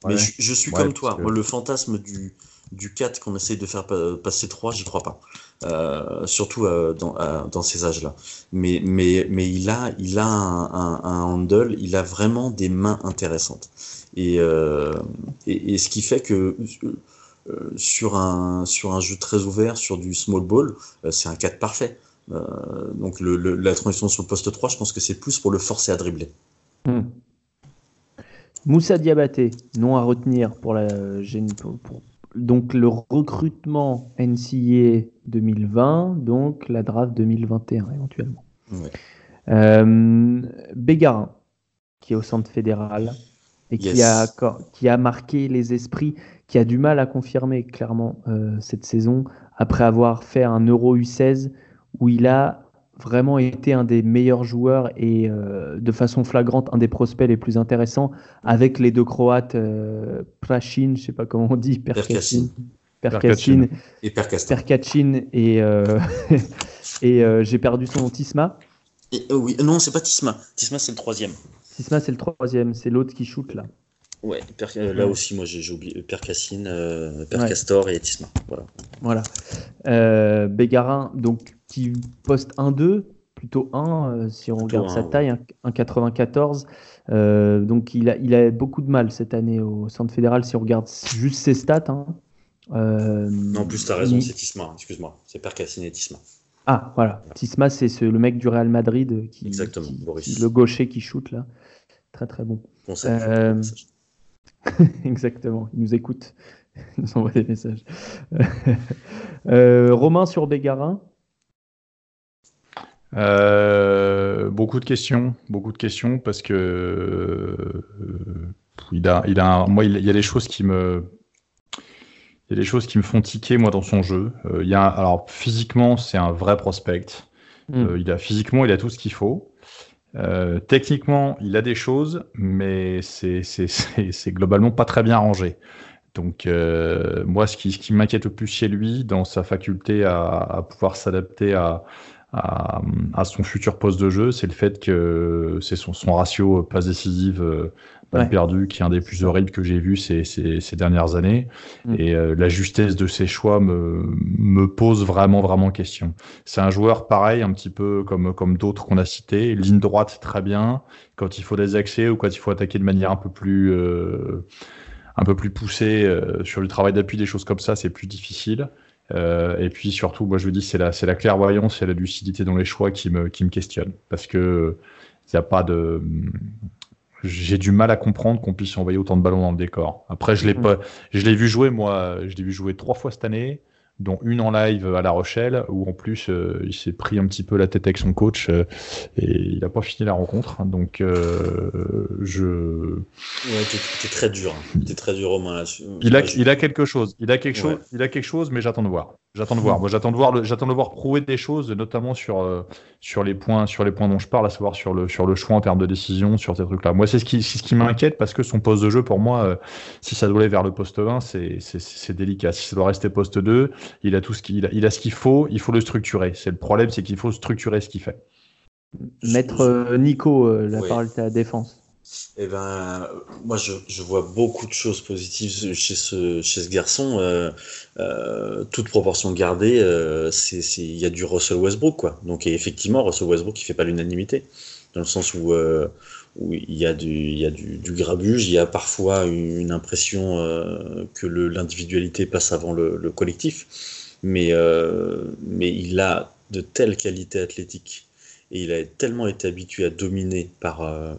[SPEAKER 3] Mais je, suis comme toi. Moi, le fantasme du, du 4 qu'on essaye de faire passer 3, j'y crois pas. Euh, surtout euh, dans, dans, ces âges-là. Mais, mais, mais il a, il a un, un, handle, il a vraiment des mains intéressantes. Et, et, et, ce qui fait que euh, sur, un, sur un jeu très ouvert, sur du small ball, euh, c'est un 4 parfait. donc la transition sur le poste 3, je pense que c'est plus pour le forcer à dribbler. Hmm.
[SPEAKER 1] Moussa Diabaté, nom à retenir pour la donc le recrutement NCA 2020, donc la draft 2021 éventuellement. Euh, Bégarin, qui est au centre fédéral et qui, a, qui a marqué les esprits, qui a du mal à confirmer clairement euh, cette saison après avoir fait un Euro U16 où il a vraiment été un des meilleurs joueurs et euh, de façon flagrante un des prospects les plus intéressants avec les deux Croates euh, Prachin, je sais pas comment on dit, Perkacin, Perkacin et Perkacin et, euh, et j'ai perdu son nom Tisma.
[SPEAKER 3] oui, non, c'est pas Tisma. Tisma c'est le troisième.
[SPEAKER 1] Tisma c'est le troisième, c'est l'autre qui shoot là.
[SPEAKER 3] Ouais, là aussi, moi j'ai oublié Percassine, Percastor et Tisma. Voilà.
[SPEAKER 1] Voilà. Bégarin, donc qui poste 1-2, plutôt 1 euh, si on regarde sa taille, 1,94. Euh, donc il a, il a beaucoup de mal cette année au centre fédéral si on regarde juste ses stats. Hein.
[SPEAKER 3] Euh, non, plus, tu as raison, c'est Tisma, excuse-moi, c'est Percassine et Tisma.
[SPEAKER 1] Ah, voilà, Tisma, c'est le mec du Real Madrid, qui,
[SPEAKER 3] Exactement,
[SPEAKER 1] le gaucher qui shoot là. Très très bon. Exactement, il nous écoute, il nous envoie des messages. Romain sur Bégarin
[SPEAKER 2] euh, beaucoup de questions, beaucoup de questions parce que euh, il a, il a, moi, il, y a des choses qui me, il y a des choses qui me font tiquer moi dans son jeu. Euh, il y a, alors physiquement, c'est un vrai prospect. Hmm. il a physiquement, il a tout ce qu'il faut. Techniquement, il a des choses, mais c'est, globalement pas très bien rangé. Donc moi, ce qui, ce qui m'inquiète le plus chez lui, dans sa faculté à, à pouvoir s'adapter à, à, son futur poste de jeu, c'est le fait que c'est son, son, ratio passe décisive, perdue, qui est un des plus horribles que j'ai vu ces, ces, ces, dernières années. Mm. Et euh, la justesse de ses choix me, me pose vraiment, vraiment question. C'est un joueur pareil, un petit peu comme, comme d'autres qu'on a cités. Ligne droite, très bien. Quand il faut des accès ou quand il faut attaquer de manière un peu plus, euh, un peu plus poussée euh, sur le travail d'appui, des choses comme ça, c'est plus difficile. Euh, et puis surtout, moi je vous dis, c'est la, c'est la clairvoyance et la lucidité dans les choix qui me, qui me questionnent. Parce que il n'y a pas de. J'ai du mal à comprendre qu'on puisse envoyer autant de ballons dans le décor. Après, je l'ai, pas, je l'ai vu jouer, moi, je l'ai vu jouer trois fois cette année dont une en live à La Rochelle, où en plus euh, il s'est pris un petit peu la tête avec son coach euh, et il n'a pas fini la rencontre. Donc euh, je.
[SPEAKER 3] Ouais, t'es très dur. Hein. T'es très dur, Romain.
[SPEAKER 2] Il a, il a quelque chose. Il a quelque chose. Il a quelque chose, mais j'attends de voir. J'attends de voir. Moi, j'attends de voir. Le, j'attends de voir prouver des choses, notamment sur sur les points sur les points dont je parle, à savoir sur le sur le choix en termes de décision, sur ces trucs-là. Moi, c'est ce qui c'est ce qui m'inquiète parce que son poste de jeu, pour moi, si ça doit aller vers le poste 20, c'est c'est délicat. Si ça doit rester poste 2, il a tout ce qu'il a, il a ce qu'il faut, il faut le structurer. C'est le problème, c'est qu'il faut structurer ce qu'il fait.
[SPEAKER 1] Maître euh, Nico, euh, la parole est à la défense.
[SPEAKER 3] Eh ben, moi, je, vois beaucoup de choses positives chez ce, garçon. Euh, toute proportion gardée, il y a du Russell Westbrook, quoi. Donc, effectivement, Russell Westbrook, il fait pas l'unanimité, dans le sens où, où il y a du, grabuge, il y a parfois une, impression que l'individualité passe avant le, le collectif mais, euh, il a de telles qualités athlétiques et il a tellement été habitué à dominer par, euh,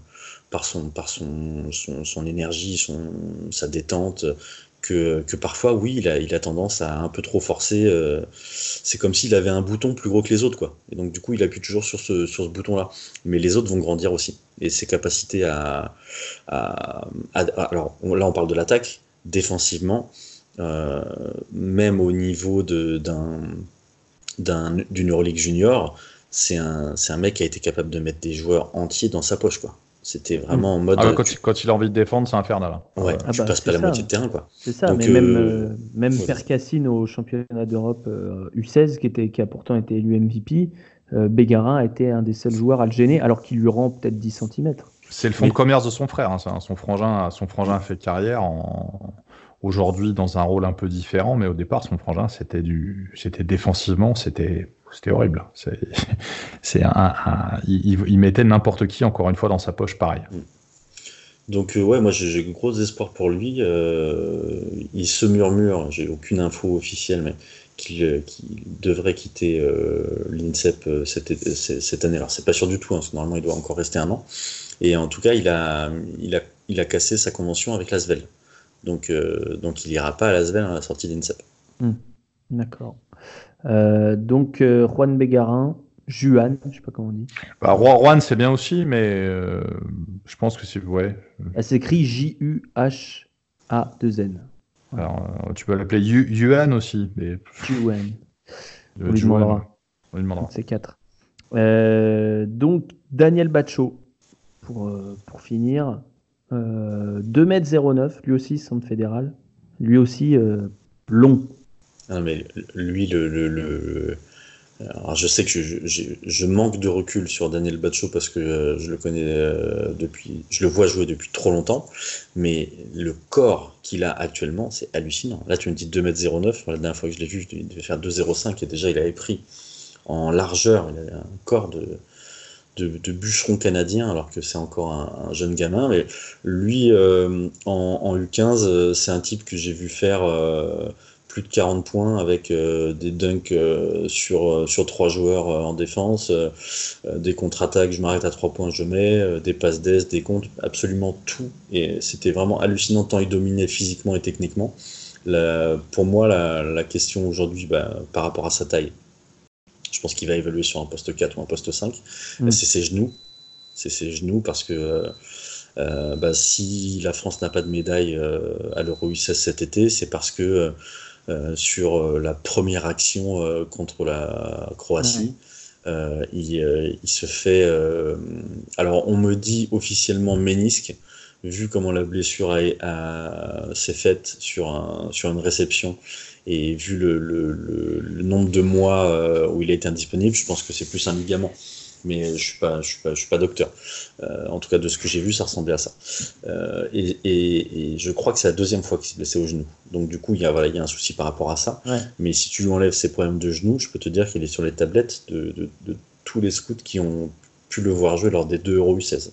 [SPEAKER 3] par, son, par son, son, son énergie, son, sa détente, que, que, parfois, oui, il a, il a tendance à un peu trop forcer. Euh, c'est comme s'il avait un bouton plus gros que les autres, quoi. Et donc, du coup, il appuie toujours sur ce, sur ce bouton-là. Mais les autres vont grandir aussi. Et ses capacités à, à, alors là, on parle de l'attaque. Défensivement, euh, même au niveau d'une Euroleague junior, c'est un, un, mec qui a été capable de mettre des joueurs entiers dans sa poche. quoi. C'était vraiment en mode.
[SPEAKER 2] Ah quand, quand, il a envie de défendre, c'est infernal.
[SPEAKER 3] Ouais, ah tu bah, passes pas la moitié de terrain. quoi.
[SPEAKER 1] C'est ça, mais même, euh, euh, même Percassine au championnat d'Europe U16, qui, était, qui a pourtant été élu MVP, Bégarin a été un des seuls joueurs à le gêner, alors qu'il lui rend peut-être 10 cm.
[SPEAKER 2] C'est le fond de commerce de son frère. Hein, son, frangin, son frangin a fait carrière en, aujourd'hui dans un rôle un peu différent, mais au départ, son frangin, c'était du, c'était défensivement, c'était, c'était horrible. C'est, c'est un, il, mettait n'importe qui encore une fois dans sa poche, pareil.
[SPEAKER 3] Donc euh, ouais, moi j'ai gros espoir pour lui. Euh, il, se murmure, j'ai aucune info officielle, mais qu'il devrait quitter l'INSEP cette, cette, année. Alors c'est pas sûr du tout, hein, parce que normalement il doit encore rester un an. Et en tout cas, il a, il a, il a cassé sa convention avec l'Asvel. Donc, donc il ira pas à l'Asvel à la sortie d'INSEP.
[SPEAKER 1] Hmm. D'accord. Donc Juan Bégarin, Juan, je sais pas comment on dit.
[SPEAKER 2] Bah, Juan, c'est bien aussi, mais euh, je pense que c'est. Ouais.
[SPEAKER 1] Elle s'écrit J-U-H-A-2-N.
[SPEAKER 2] Alors, euh, tu peux l'appeler Yuan aussi. Mais...
[SPEAKER 1] Yuan. On lui demandera.
[SPEAKER 2] On lui demandera.
[SPEAKER 1] C'est 4. Euh, donc, Daniel Bacho, pour, pour finir. 2m09, lui aussi, centre fédéral. Lui aussi, long.
[SPEAKER 3] Non, mais lui, le, le je sais que je, manque de recul sur Daniel Bacho parce que euh, je le connais euh, depuis, je le vois jouer depuis trop longtemps, mais le corps qu'il a actuellement, c'est hallucinant. Là, tu me dis 2m09, la dernière fois que je l'ai vu, il devait faire 2,05 et déjà il avait pris en largeur, il avait un corps de, de, bûcheron canadien alors que c'est encore un, jeune gamin. Mais lui, euh, en, U15, c'est un type que j'ai vu faire plus de 40 points avec euh, des dunks euh, sur, euh, sur trois joueurs en défense, des contre-attaques, je m'arrête à trois points, je mets, des passes d'aise, des comptes, absolument tout. Et c'était vraiment hallucinant tant il dominait physiquement et techniquement. pour moi, la, question aujourd'hui bah, par rapport à sa taille, je pense qu'il va évoluer sur un poste 4 ou un poste 5. Mm. C'est ses genoux. C'est ses genoux parce que bah, si la France n'a pas de médaille à l'Euro U16 cet été, c'est parce que sur euh, la première action euh, contre la Croatie. il, se fait. alors, on me dit officiellement ménisque, vu comment la blessure s'est faite sur, un, sur une réception et vu le, le nombre de mois où il a été indisponible, je pense que c'est plus un ligament mais je suis pas, je suis pas, je suis pas docteur. Euh, en tout cas, de ce que j'ai vu, ça ressemblait à ça. Euh, et, et, je crois que c'est la deuxième fois qu'il s'est blessé au genou. Donc du coup, il y a, voilà, il y a un souci par rapport à ça. Mais si tu lui enlèves ses problèmes de genou, je peux te dire qu'il est sur les tablettes de, de, de, tous les scouts qui ont pu le voir jouer lors des 2 Euro U16.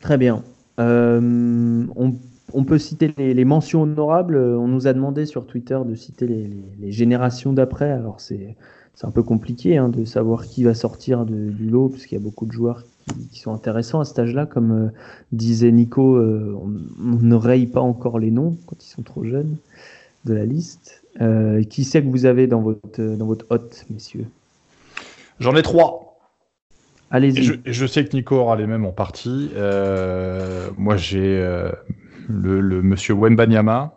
[SPEAKER 1] Très bien. Euh, on, on, peut citer les, les, mentions honorables. On nous a demandé sur Twitter de citer les, les, les générations d'après. Alors c'est c'est un peu compliqué hein, de savoir qui va sortir du lot, parce qu'il y a beaucoup de joueurs qui, sont intéressants à cet âge-là. Comme euh, disait Nico, euh, on, ne raye pas encore les noms quand ils sont trop jeunes de la liste. Euh, qui c'est que vous avez dans votre, dans votre hôte, messieurs?
[SPEAKER 2] J'en ai trois.
[SPEAKER 1] Allez-y.
[SPEAKER 2] Je, je, sais que Nico aura les mêmes en partie. moi, j'ai le, le, monsieur Wenbanyama.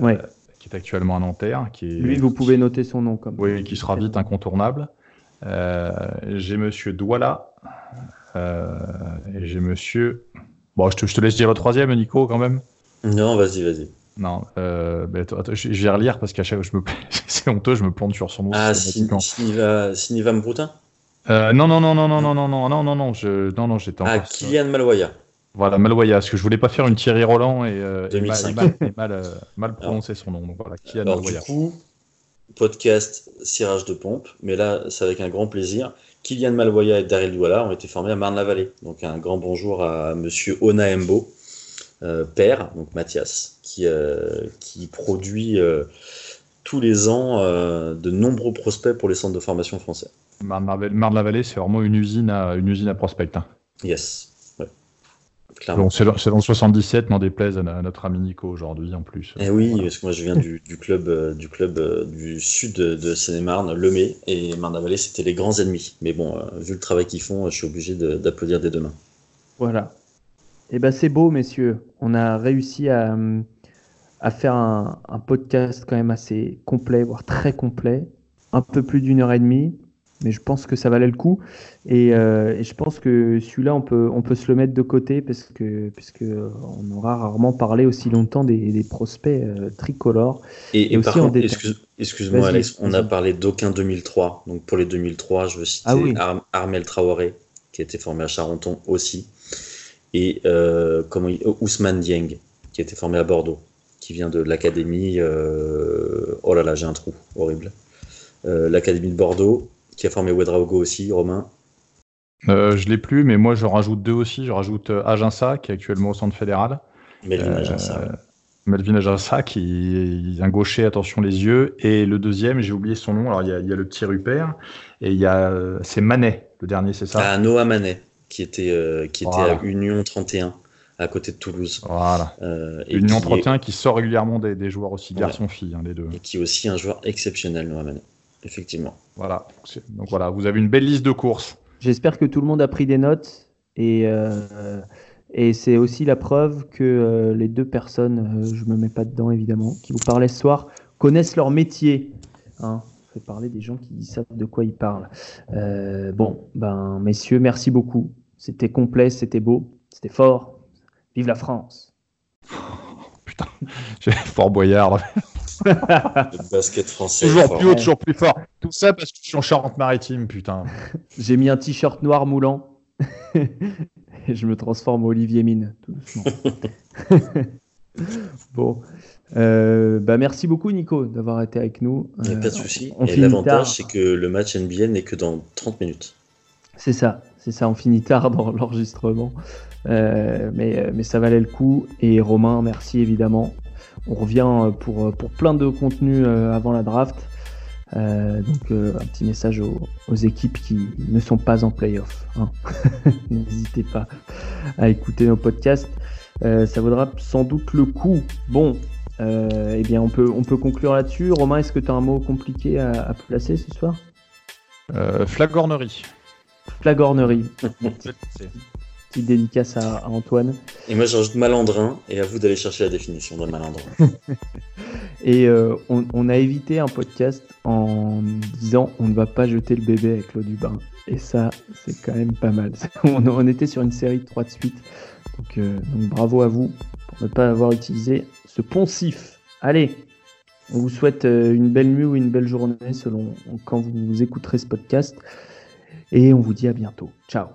[SPEAKER 1] ouais
[SPEAKER 2] qui est actuellement à Nanterre. Qui est,
[SPEAKER 1] Lui, vous pouvez noter son nom comme.
[SPEAKER 2] Oui, qui sera vite incontournable. Euh, j'ai Monsieur Douala euh, et j'ai Monsieur. Bon, je te, je te, laisse dire le troisième, Nico, quand même.
[SPEAKER 3] Non, vas-y, vas-y.
[SPEAKER 2] Non, euh, ben, attends, je, vais relire parce qu'à chaque fois je me c'est honteux, je me plante sur son nom.
[SPEAKER 3] Ah, Siniva, Siniva Mbroutin
[SPEAKER 2] euh, non, non, non, non, non, non, non, non, non, non, non, je, non, non, j'étais
[SPEAKER 3] Ah, Kylian Maloya.
[SPEAKER 2] Voilà, Maloya, parce que je voulais pas faire une Thierry Roland et, euh, mal, euh, mal, prononcer son nom. Donc voilà,
[SPEAKER 3] Kylian alors, Du coup, podcast cirage de pompe, mais là, c'est avec un grand plaisir. Kylian Malvoya et Daryl Douala ont été formés à Marne-la-Vallée. Donc un grand bonjour à monsieur Onaembo, euh, père, donc Mathias, qui, qui produit tous les ans de nombreux prospects pour les centres de formation français.
[SPEAKER 2] Marne-la-Vallée, c'est vraiment une usine à, une usine à prospect. Hein.
[SPEAKER 3] Yes
[SPEAKER 2] c'est dans, le 77, n'en déplaise à, notre ami Nico aujourd'hui en plus.
[SPEAKER 3] Eh oui, parce que moi je viens du, club, euh, du, club euh, du sud de Seine-et-Marne, Lemay, et Marne-la-Vallée, c'était les grands ennemis. Mais bon, euh, vu le travail qu'ils font, je suis obligé d'applaudir des deux mains.
[SPEAKER 1] Voilà. Et eh ben c'est beau, messieurs. On a réussi à, à faire un, un, podcast quand même assez complet, voire très complet. Un peu plus d'une heure et demie mais je pense que ça valait le coup. Euh, et, je pense que celui-là, on peut, on peut se le mettre de côté parce que on aura rarement parlé aussi longtemps des, prospects euh, tricolores.
[SPEAKER 3] Et, aussi par excuse, moi Alex, on a parlé d'aucun 2003. Donc pour les 2003, je veux citer ah Armel Traoré, qui a été formé à Charenton aussi, et euh, comment Ousmane Dieng, qui a été formé à Bordeaux, qui vient de l'académie. oh là là, j'ai un trou horrible. l'académie de Bordeaux qui a formé Wedraogo aussi, Romain
[SPEAKER 2] euh, Je l'ai plus, mais moi je rajoute deux aussi. Je rajoute euh, Aginsa, qui est actuellement au centre fédéral.
[SPEAKER 3] Melvin euh, Aginsa.
[SPEAKER 2] Melvin Ajassa, qui est un gaucher, attention les yeux. Et le deuxième, j'ai oublié son nom. Alors, il y, a, il y a le petit Rupert. Et il y a. C'est Manet, le dernier, c'est ça?
[SPEAKER 3] Ah, Noah Manet, qui était, euh, qui était à Union 31, à côté de Toulouse.
[SPEAKER 2] Voilà.
[SPEAKER 3] Euh, et
[SPEAKER 2] Union
[SPEAKER 3] qui
[SPEAKER 2] 31 qui sort régulièrement des, des joueurs aussi
[SPEAKER 3] Ouais.
[SPEAKER 2] garçons-filles, hein, les deux.
[SPEAKER 3] et qui est aussi un joueur exceptionnel, Noah Manet. Effectivement.
[SPEAKER 2] Voilà. Donc voilà, vous avez une belle liste de courses.
[SPEAKER 1] J'espère que tout le monde a pris des notes et, euh, et c'est aussi la preuve que euh, les deux personnes, euh, je me mets pas dedans évidemment, qui vous parlaient ce soir, connaissent leur métier. Hein. Fait parler des gens qui savent de quoi ils parlent. Euh, bon, ben messieurs, merci beaucoup. C'était complet, c'était beau, c'était fort. Vive la France.
[SPEAKER 2] Putain, j'ai Fort Boyard.
[SPEAKER 3] Le basket français.
[SPEAKER 2] toujours
[SPEAKER 3] fort.
[SPEAKER 2] plus haut, toujours plus fort. Tout ça parce que je suis en Charente-Maritime, putain.
[SPEAKER 1] J'ai mis un t-shirt noir moulant et je me transforme en Olivier Mine, tout doucement. bon, Euh, bah merci beaucoup Nico d'avoir été avec nous.
[SPEAKER 3] Il n'y a
[SPEAKER 1] Euh,
[SPEAKER 3] pas de souci.
[SPEAKER 1] on
[SPEAKER 3] Et l'avantage, c'est que le match NBA n'est que dans 30 minutes.
[SPEAKER 1] C'est ça, c'est ça. On finit tard dans l'enregistrement, Euh, mais mais ça valait le coup. Et Romain, merci évidemment. On revient pour pour plein de contenus euh, avant la draft. Euh, donc euh, un petit message aux, aux équipes qui ne sont pas en playoff. hein. N'hésitez pas à écouter nos podcasts. Euh, ça vaudra sans doute le coup. Bon, euh, eh bien on peut on peut conclure là-dessus. Romain, est-ce que tu as un mot compliqué à, à placer ce soir?
[SPEAKER 2] Euh, flagornerie.
[SPEAKER 1] Flagornerie. Petite dédicace à, à Antoine.
[SPEAKER 3] Et moi, j'ajoute malandrin, et à vous d'aller chercher la définition de malandrin.
[SPEAKER 1] Et euh, on, on a évité un podcast en disant on ne va pas jeter le bébé avec l'eau du bain. Et ça, c'est quand même pas mal. on, on était sur une série de trois de suite. Donc, euh, donc bravo à vous pour ne pas avoir utilisé ce poncif. Allez, on vous souhaite euh, une belle nuit ou une belle journée selon quand vous écouterez ce podcast. Et on vous dit à bientôt. Ciao.